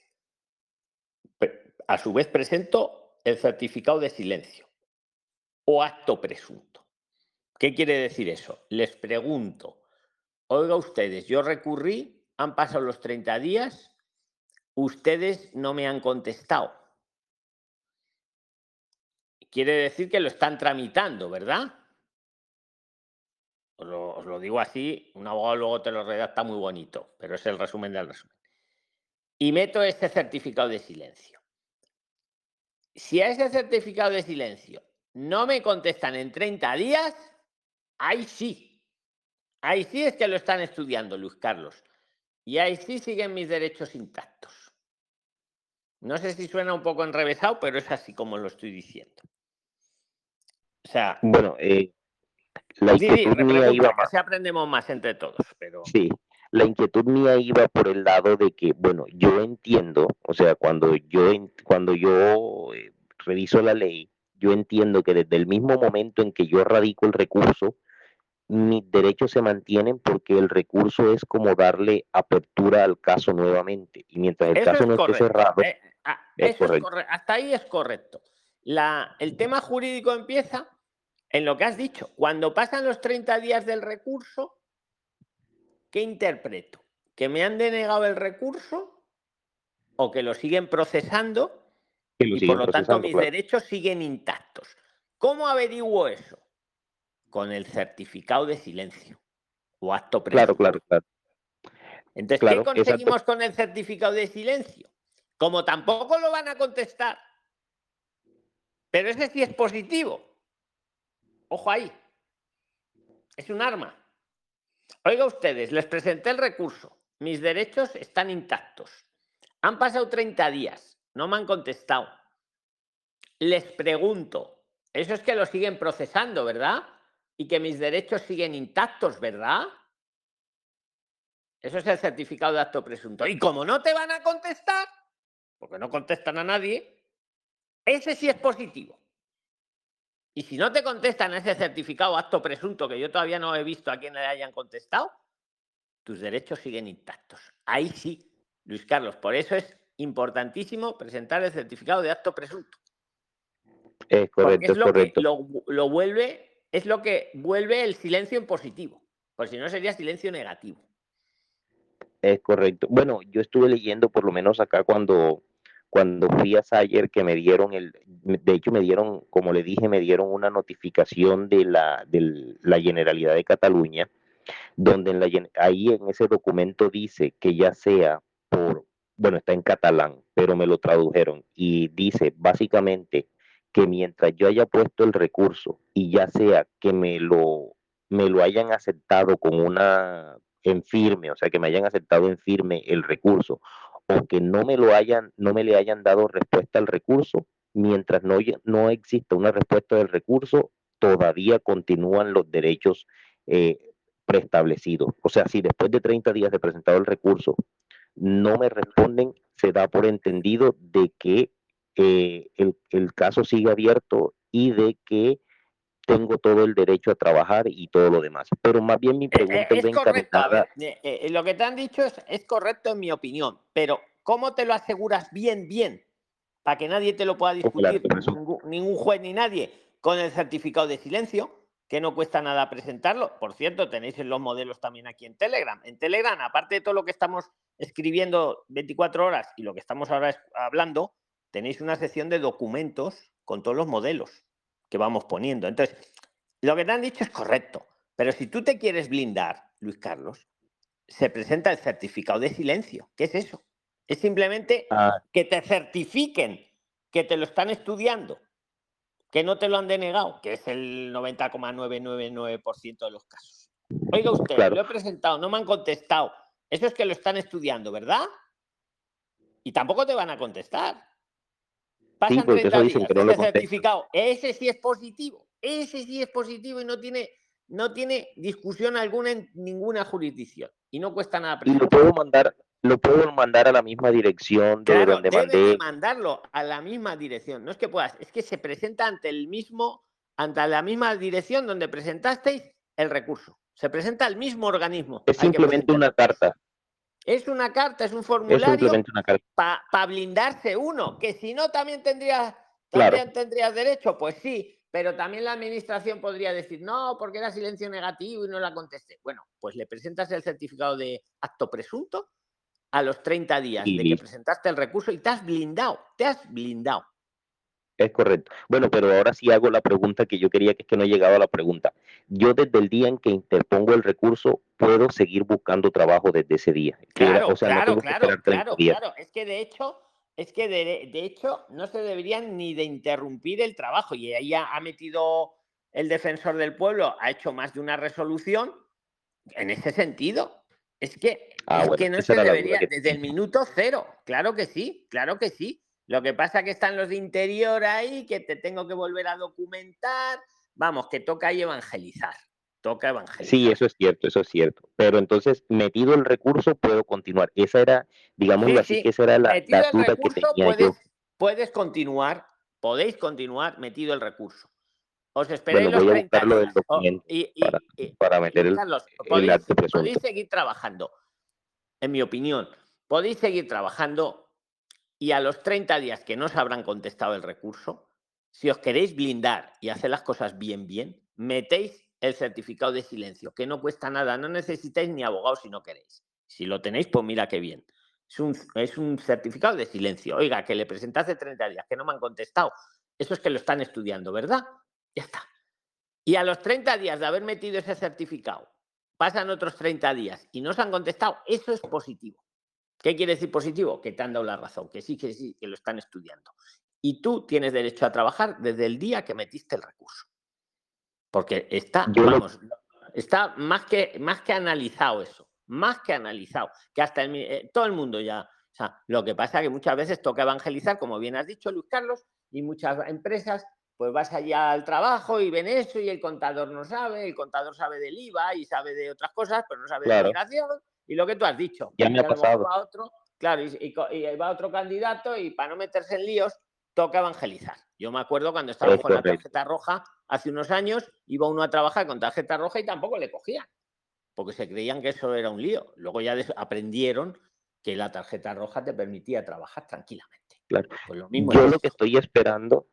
a su vez presento el certificado de silencio o acto presunto. ¿Qué quiere decir eso? Les pregunto, oiga ustedes, yo recurrí, han pasado los 30 días, ustedes no me han contestado. Quiere decir que lo están tramitando, ¿verdad? Os lo, digo así, un abogado luego te lo redacta muy bonito, pero es el resumen del resumen y meto este certificado de silencio. Si a ese certificado de silencio no me contestan en 30 días, ahí sí. Ahí sí es que lo están estudiando, Luis Carlos. Y ahí sí siguen mis derechos intactos. No sé si suena un poco enrevesado, pero es así como lo estoy diciendo. O sea. Bueno, eh, la sí, sí, iba más. aprendemos más entre todos, pero. Sí, la inquietud mía iba por el lado de que, bueno, yo entiendo, o sea, cuando yo, cuando yo eh, reviso la ley, yo entiendo que desde el mismo momento en que yo radico el recurso, mis derechos se mantienen porque el recurso es como darle apertura al caso nuevamente. Y mientras el caso no esté cerrado. Eh, ah, es correcto. Hasta ahí es correcto. La, el tema jurídico empieza en lo que has dicho. Cuando pasan los 30 días del recurso, ¿Qué interpreto? ¿Que me han denegado el recurso o que lo siguen procesando y por lo tanto mis derechos siguen intactos? ¿Cómo averiguo eso? Con el certificado de silencio o acto Claro, claro, claro. Entonces, ¿qué conseguimos con el certificado de silencio? Como tampoco lo van a contestar, pero ese sí es positivo. Ojo ahí. Es un arma. Oiga ustedes, les presenté el recurso. Mis derechos están intactos. Han pasado 30 días. No me han contestado. Les pregunto, eso es que lo siguen procesando, ¿verdad? Y que mis derechos siguen intactos, ¿verdad? Eso es el certificado de acto presunto. Y como no te van a contestar, porque no contestan a nadie, ese sí es positivo. Y si no te contestan ese certificado acto presunto, que yo todavía no he visto a quién le hayan contestado, tus derechos siguen intactos. Ahí sí, Luis Carlos. Por eso es importantísimo presentar el certificado de acto presunto. Es correcto, es lo correcto. Que lo, vuelve, es lo que vuelve el silencio en positivo. Por si no sería silencio negativo. Es correcto. Bueno, yo estuve leyendo por lo menos acá cuando cuando fui a Sayer que me dieron el, de hecho me dieron, como le dije, me dieron una notificación de la, de la Generalidad de Cataluña, donde en la, ahí en ese documento dice que ya sea por, bueno, está en catalán, pero me lo tradujeron y dice básicamente que mientras yo haya puesto el recurso y ya sea que me lo, me lo hayan aceptado con una en firme, o sea, que me hayan aceptado en firme el recurso o que no me lo hayan, no me le hayan dado respuesta al recurso, mientras no, no exista una respuesta del recurso, todavía continúan los derechos, eh, preestablecido. O sea, si después de 30 días de presentado el recurso no me responden, se da por entendido de que eh, el, caso sigue abierto y de que tengo todo el derecho a trabajar y todo lo demás. Pero más bien mi pregunta es, es correcto. lo que te han dicho es, es correcto en mi opinión, pero ¿cómo te lo aseguras bien, bien? Para que nadie te lo pueda discutir, ningún, ningún juez ni nadie, con el certificado de silencio que no cuesta nada presentarlo. Por cierto, tenéis los modelos también aquí en Telegram. En Telegram, aparte de todo lo que estamos escribiendo 24 horas y lo que estamos ahora hablando, tenéis una sección de documentos con todos los modelos que vamos poniendo. Entonces, lo que te han dicho es correcto, pero si tú te quieres blindar, Luis Carlos, se presenta el certificado de silencio. ¿Qué es eso? Es simplemente ah. que te certifiquen que te lo están estudiando que no te lo han denegado, que es el 90,999% de los casos. Oiga usted, lo he presentado, no me han contestado. Eso es que lo están estudiando, ¿verdad? Y tampoco te van a contestar. Pasan 30 días, ese certificado, ese sí es positivo, ese sí es positivo y no tiene, no tiene discusión alguna en ninguna jurisdicción y no cuesta nada. Y lo puedo mandar, lo puedo mandar a la misma dirección de claro, donde mandé. mandarlo a la misma dirección. No es que puedas, es que se presenta ante el mismo, ante la misma dirección donde presentasteis el recurso. Se presenta al mismo organismo. Es simplemente una carta. Es una carta, es un formulario para blindarse uno, que si no también tendría también tendrías derecho, pues sí, pero también la administración podría decir, no, porque era silencio negativo y no la contesté. Bueno, pues le presentas el certificado de acto presunto a los 30 días de que presentaste el recurso y te has blindado, te has blindado. Es correcto. Bueno, pero ahora sí hago la pregunta que yo quería, que es que no he llegado a la pregunta. Yo desde el día en que interpongo el recurso, puedo seguir buscando trabajo desde ese día. Claro, claro, claro, claro, claro. Es que de hecho, es que de, de, hecho no se deberían ni de interrumpir el trabajo. Y ahí ha, ha metido el defensor del pueblo, ha hecho más de una resolución en ese sentido. Es que Ah, es que no se debería, desde el minuto cero, claro que sí, claro que sí. Lo que pasa es que están los de interior ahí, que te tengo que volver a documentar. Vamos, que toca ahí evangelizar. Toca evangelizar. Sí, eso es cierto, eso es cierto. Pero entonces, metido el recurso, puedo continuar. Esa era, digamos así, que esa era la, duda que tenía puedes, yo. Puedes continuar, podéis continuar metido el recurso. Os esperéis los 30 días. y, para, meter el, Carlos, podéis seguir trabajando en mi opinión, podéis seguir trabajando y a los 30 días que no os habrán contestado el recurso, si os queréis blindar y hacer las cosas bien, bien, metéis el certificado de silencio, que no cuesta nada, no necesitáis ni abogado si no queréis. Si lo tenéis, pues mira qué bien. Es un, certificado de silencio. Oiga, que le presenté hace 30 días, que no me han contestado. Eso es que lo están estudiando, ¿verdad? Ya está. Y a los 30 días de haber metido ese certificado pasan otros 30 días y no se han contestado, eso es positivo. ¿Qué quiere decir positivo? Que te han dado la razón, que sí, que sí, que lo están estudiando. Y tú tienes derecho a trabajar desde el día que metiste el recurso. Porque está, vamos, está más que, más que analizado eso, más que analizado, que hasta eh, todo el mundo ya. O sea, lo que pasa es que muchas veces toca evangelizar, como bien has dicho, Luis Carlos, y muchas empresas pues vas allá al trabajo y ven eso y el contador no sabe, el contador sabe del IVA y sabe de otras cosas, pero no sabe de migración y lo que tú has dicho. Ya me ha pasado. otro, claro, y, va otro candidato y para no meterse en líos toca evangelizar. Yo me acuerdo cuando estaba con la tarjeta roja hace unos años, iba uno a trabajar con tarjeta roja y tampoco le cogían, porque se creían que eso era un lío. Luego ya aprendieron que la tarjeta roja te permitía trabajar tranquilamente. Claro. Pues lo mismo Yo lo que estoy esperando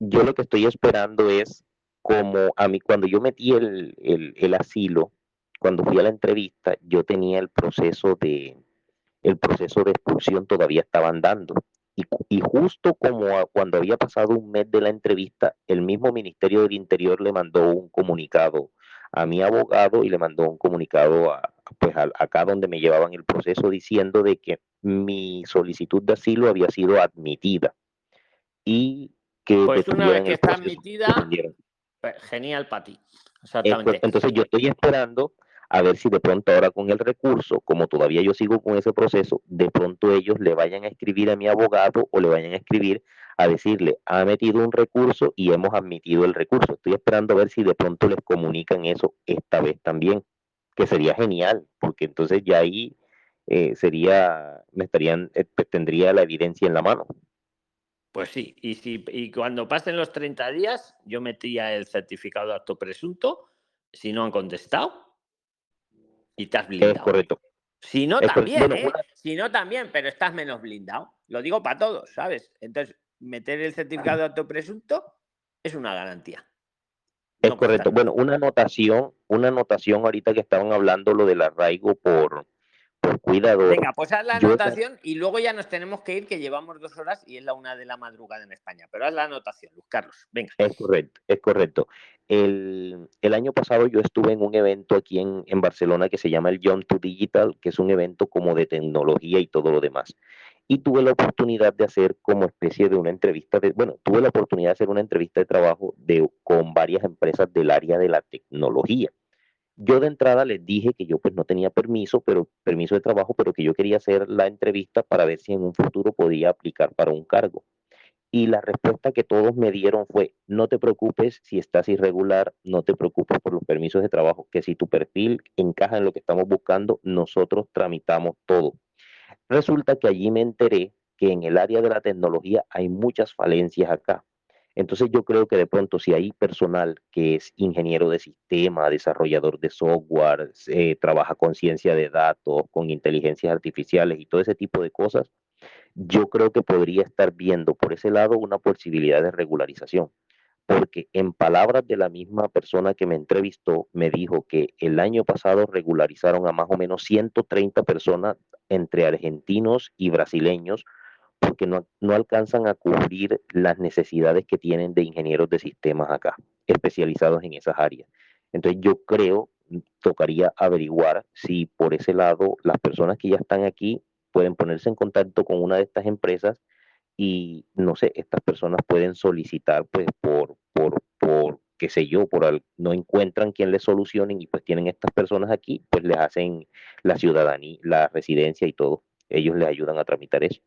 yo lo que estoy esperando es como a mí, cuando yo metí el, el, asilo, cuando fui a la entrevista, yo tenía el proceso de, el proceso de expulsión todavía estaban dando. Y, y, justo como cuando había pasado un mes de la entrevista, el mismo Ministerio del Interior le mandó un comunicado a mi abogado y le mandó un comunicado a, pues acá donde me llevaban el proceso diciendo de que mi solicitud de asilo había sido admitida. Y pues una vez que está admitida, pues, genial para ti. Entonces yo estoy esperando a ver si de pronto ahora con el recurso, como todavía yo sigo con ese proceso, de pronto ellos le vayan a escribir a mi abogado o le vayan a escribir a decirle, ha metido un recurso y hemos admitido el recurso. Estoy esperando a ver si de pronto les comunican eso esta vez también, que sería genial, porque entonces ya ahí eh, sería, me estarían, eh, tendría la evidencia en la mano. Pues sí, y, si, y cuando pasen los 30 días, yo metía el certificado de acto presunto, si no han contestado, y te has blindado. Es correcto. Si no, también, ¿eh? Si no, también, pero estás menos blindado. Lo digo para todos, ¿sabes? Entonces, meter el certificado de acto presunto es una garantía. Es correcto. Bueno, una anotación, una anotación ahorita que estaban hablando lo del arraigo por, por cuidador. Venga, pues haz la anotación y luego ya nos tenemos que ir, que llevamos dos horas y es la una de la madrugada en España. Pero haz la anotación, Luz Carlos. Venga. Es correcto, es correcto. El, el año pasado yo estuve en un evento aquí en, en Barcelona que se llama el Young to Digital, que es un evento como de tecnología y todo lo demás y tuve la oportunidad de hacer como especie de una entrevista, de, bueno, tuve la oportunidad de hacer una entrevista de trabajo de, con varias empresas del área de la tecnología. Yo de entrada les dije que yo pues no tenía permiso, pero permiso de trabajo, pero que yo quería hacer la entrevista para ver si en un futuro podía aplicar para un cargo. Y la respuesta que todos me dieron fue, no te preocupes si estás irregular, no te preocupes por los permisos de trabajo, que si tu perfil encaja en lo que estamos buscando, nosotros tramitamos todo. Resulta que allí me enteré que en el área de la tecnología hay muchas falencias acá. Entonces yo creo que de pronto si hay personal que es ingeniero de sistema, desarrollador de software, eh, trabaja con ciencia de datos, con inteligencias artificiales y todo ese tipo de cosas, yo creo que podría estar viendo por ese lado una posibilidad de regularización. Porque en palabras de la misma persona que me entrevistó, me dijo que el año pasado regularizaron a más o menos 130 personas entre argentinos y brasileños porque no, no, alcanzan a cubrir las necesidades que tienen de ingenieros de sistemas acá, especializados en esas áreas. Entonces yo creo, tocaría averiguar si por ese lado las personas que ya están aquí pueden ponerse en contacto con una de estas empresas y, no sé, estas personas pueden solicitar pues por, por, por qué sé yo, por no encuentran quien les solucionen y pues tienen estas personas aquí, pues les hacen la ciudadanía, la residencia y todo. Ellos les ayudan a tramitar eso.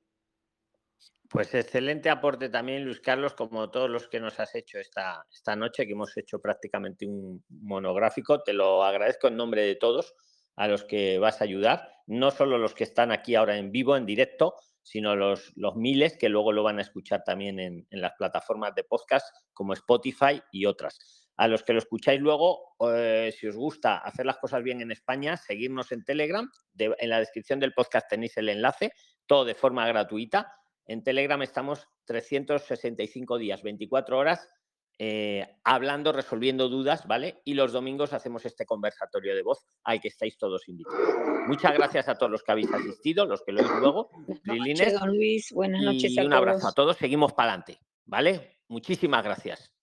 Pues excelente aporte también, Luis Carlos, como todos los que nos has hecho esta, esta noche, que hemos hecho prácticamente un monográfico. Te lo agradezco en nombre de todos a los que vas a ayudar, no solo los que están aquí ahora en vivo, en directo, sino los, los miles que luego lo van a escuchar también en, las plataformas de podcast como Spotify y otras. A los que lo escucháis luego, eh, si os gusta hacer las cosas bien en España, seguirnos en Telegram. en la descripción del podcast tenéis el enlace, todo de forma gratuita. En Telegram estamos 365 días, 24 horas, eh, hablando, resolviendo dudas, ¿vale? Y los domingos hacemos este conversatorio de voz al que estáis todos invitados. Muchas gracias a todos los que habéis asistido, los que lo oís luego. Buenas don Luis. Buenas noches y un abrazo a todos. Seguimos para adelante, ¿vale? Muchísimas gracias.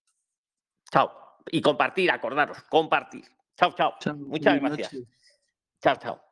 Chao. Y compartir, acordaros, compartir. Chao, chao. Muchas gracias. Chao, chao.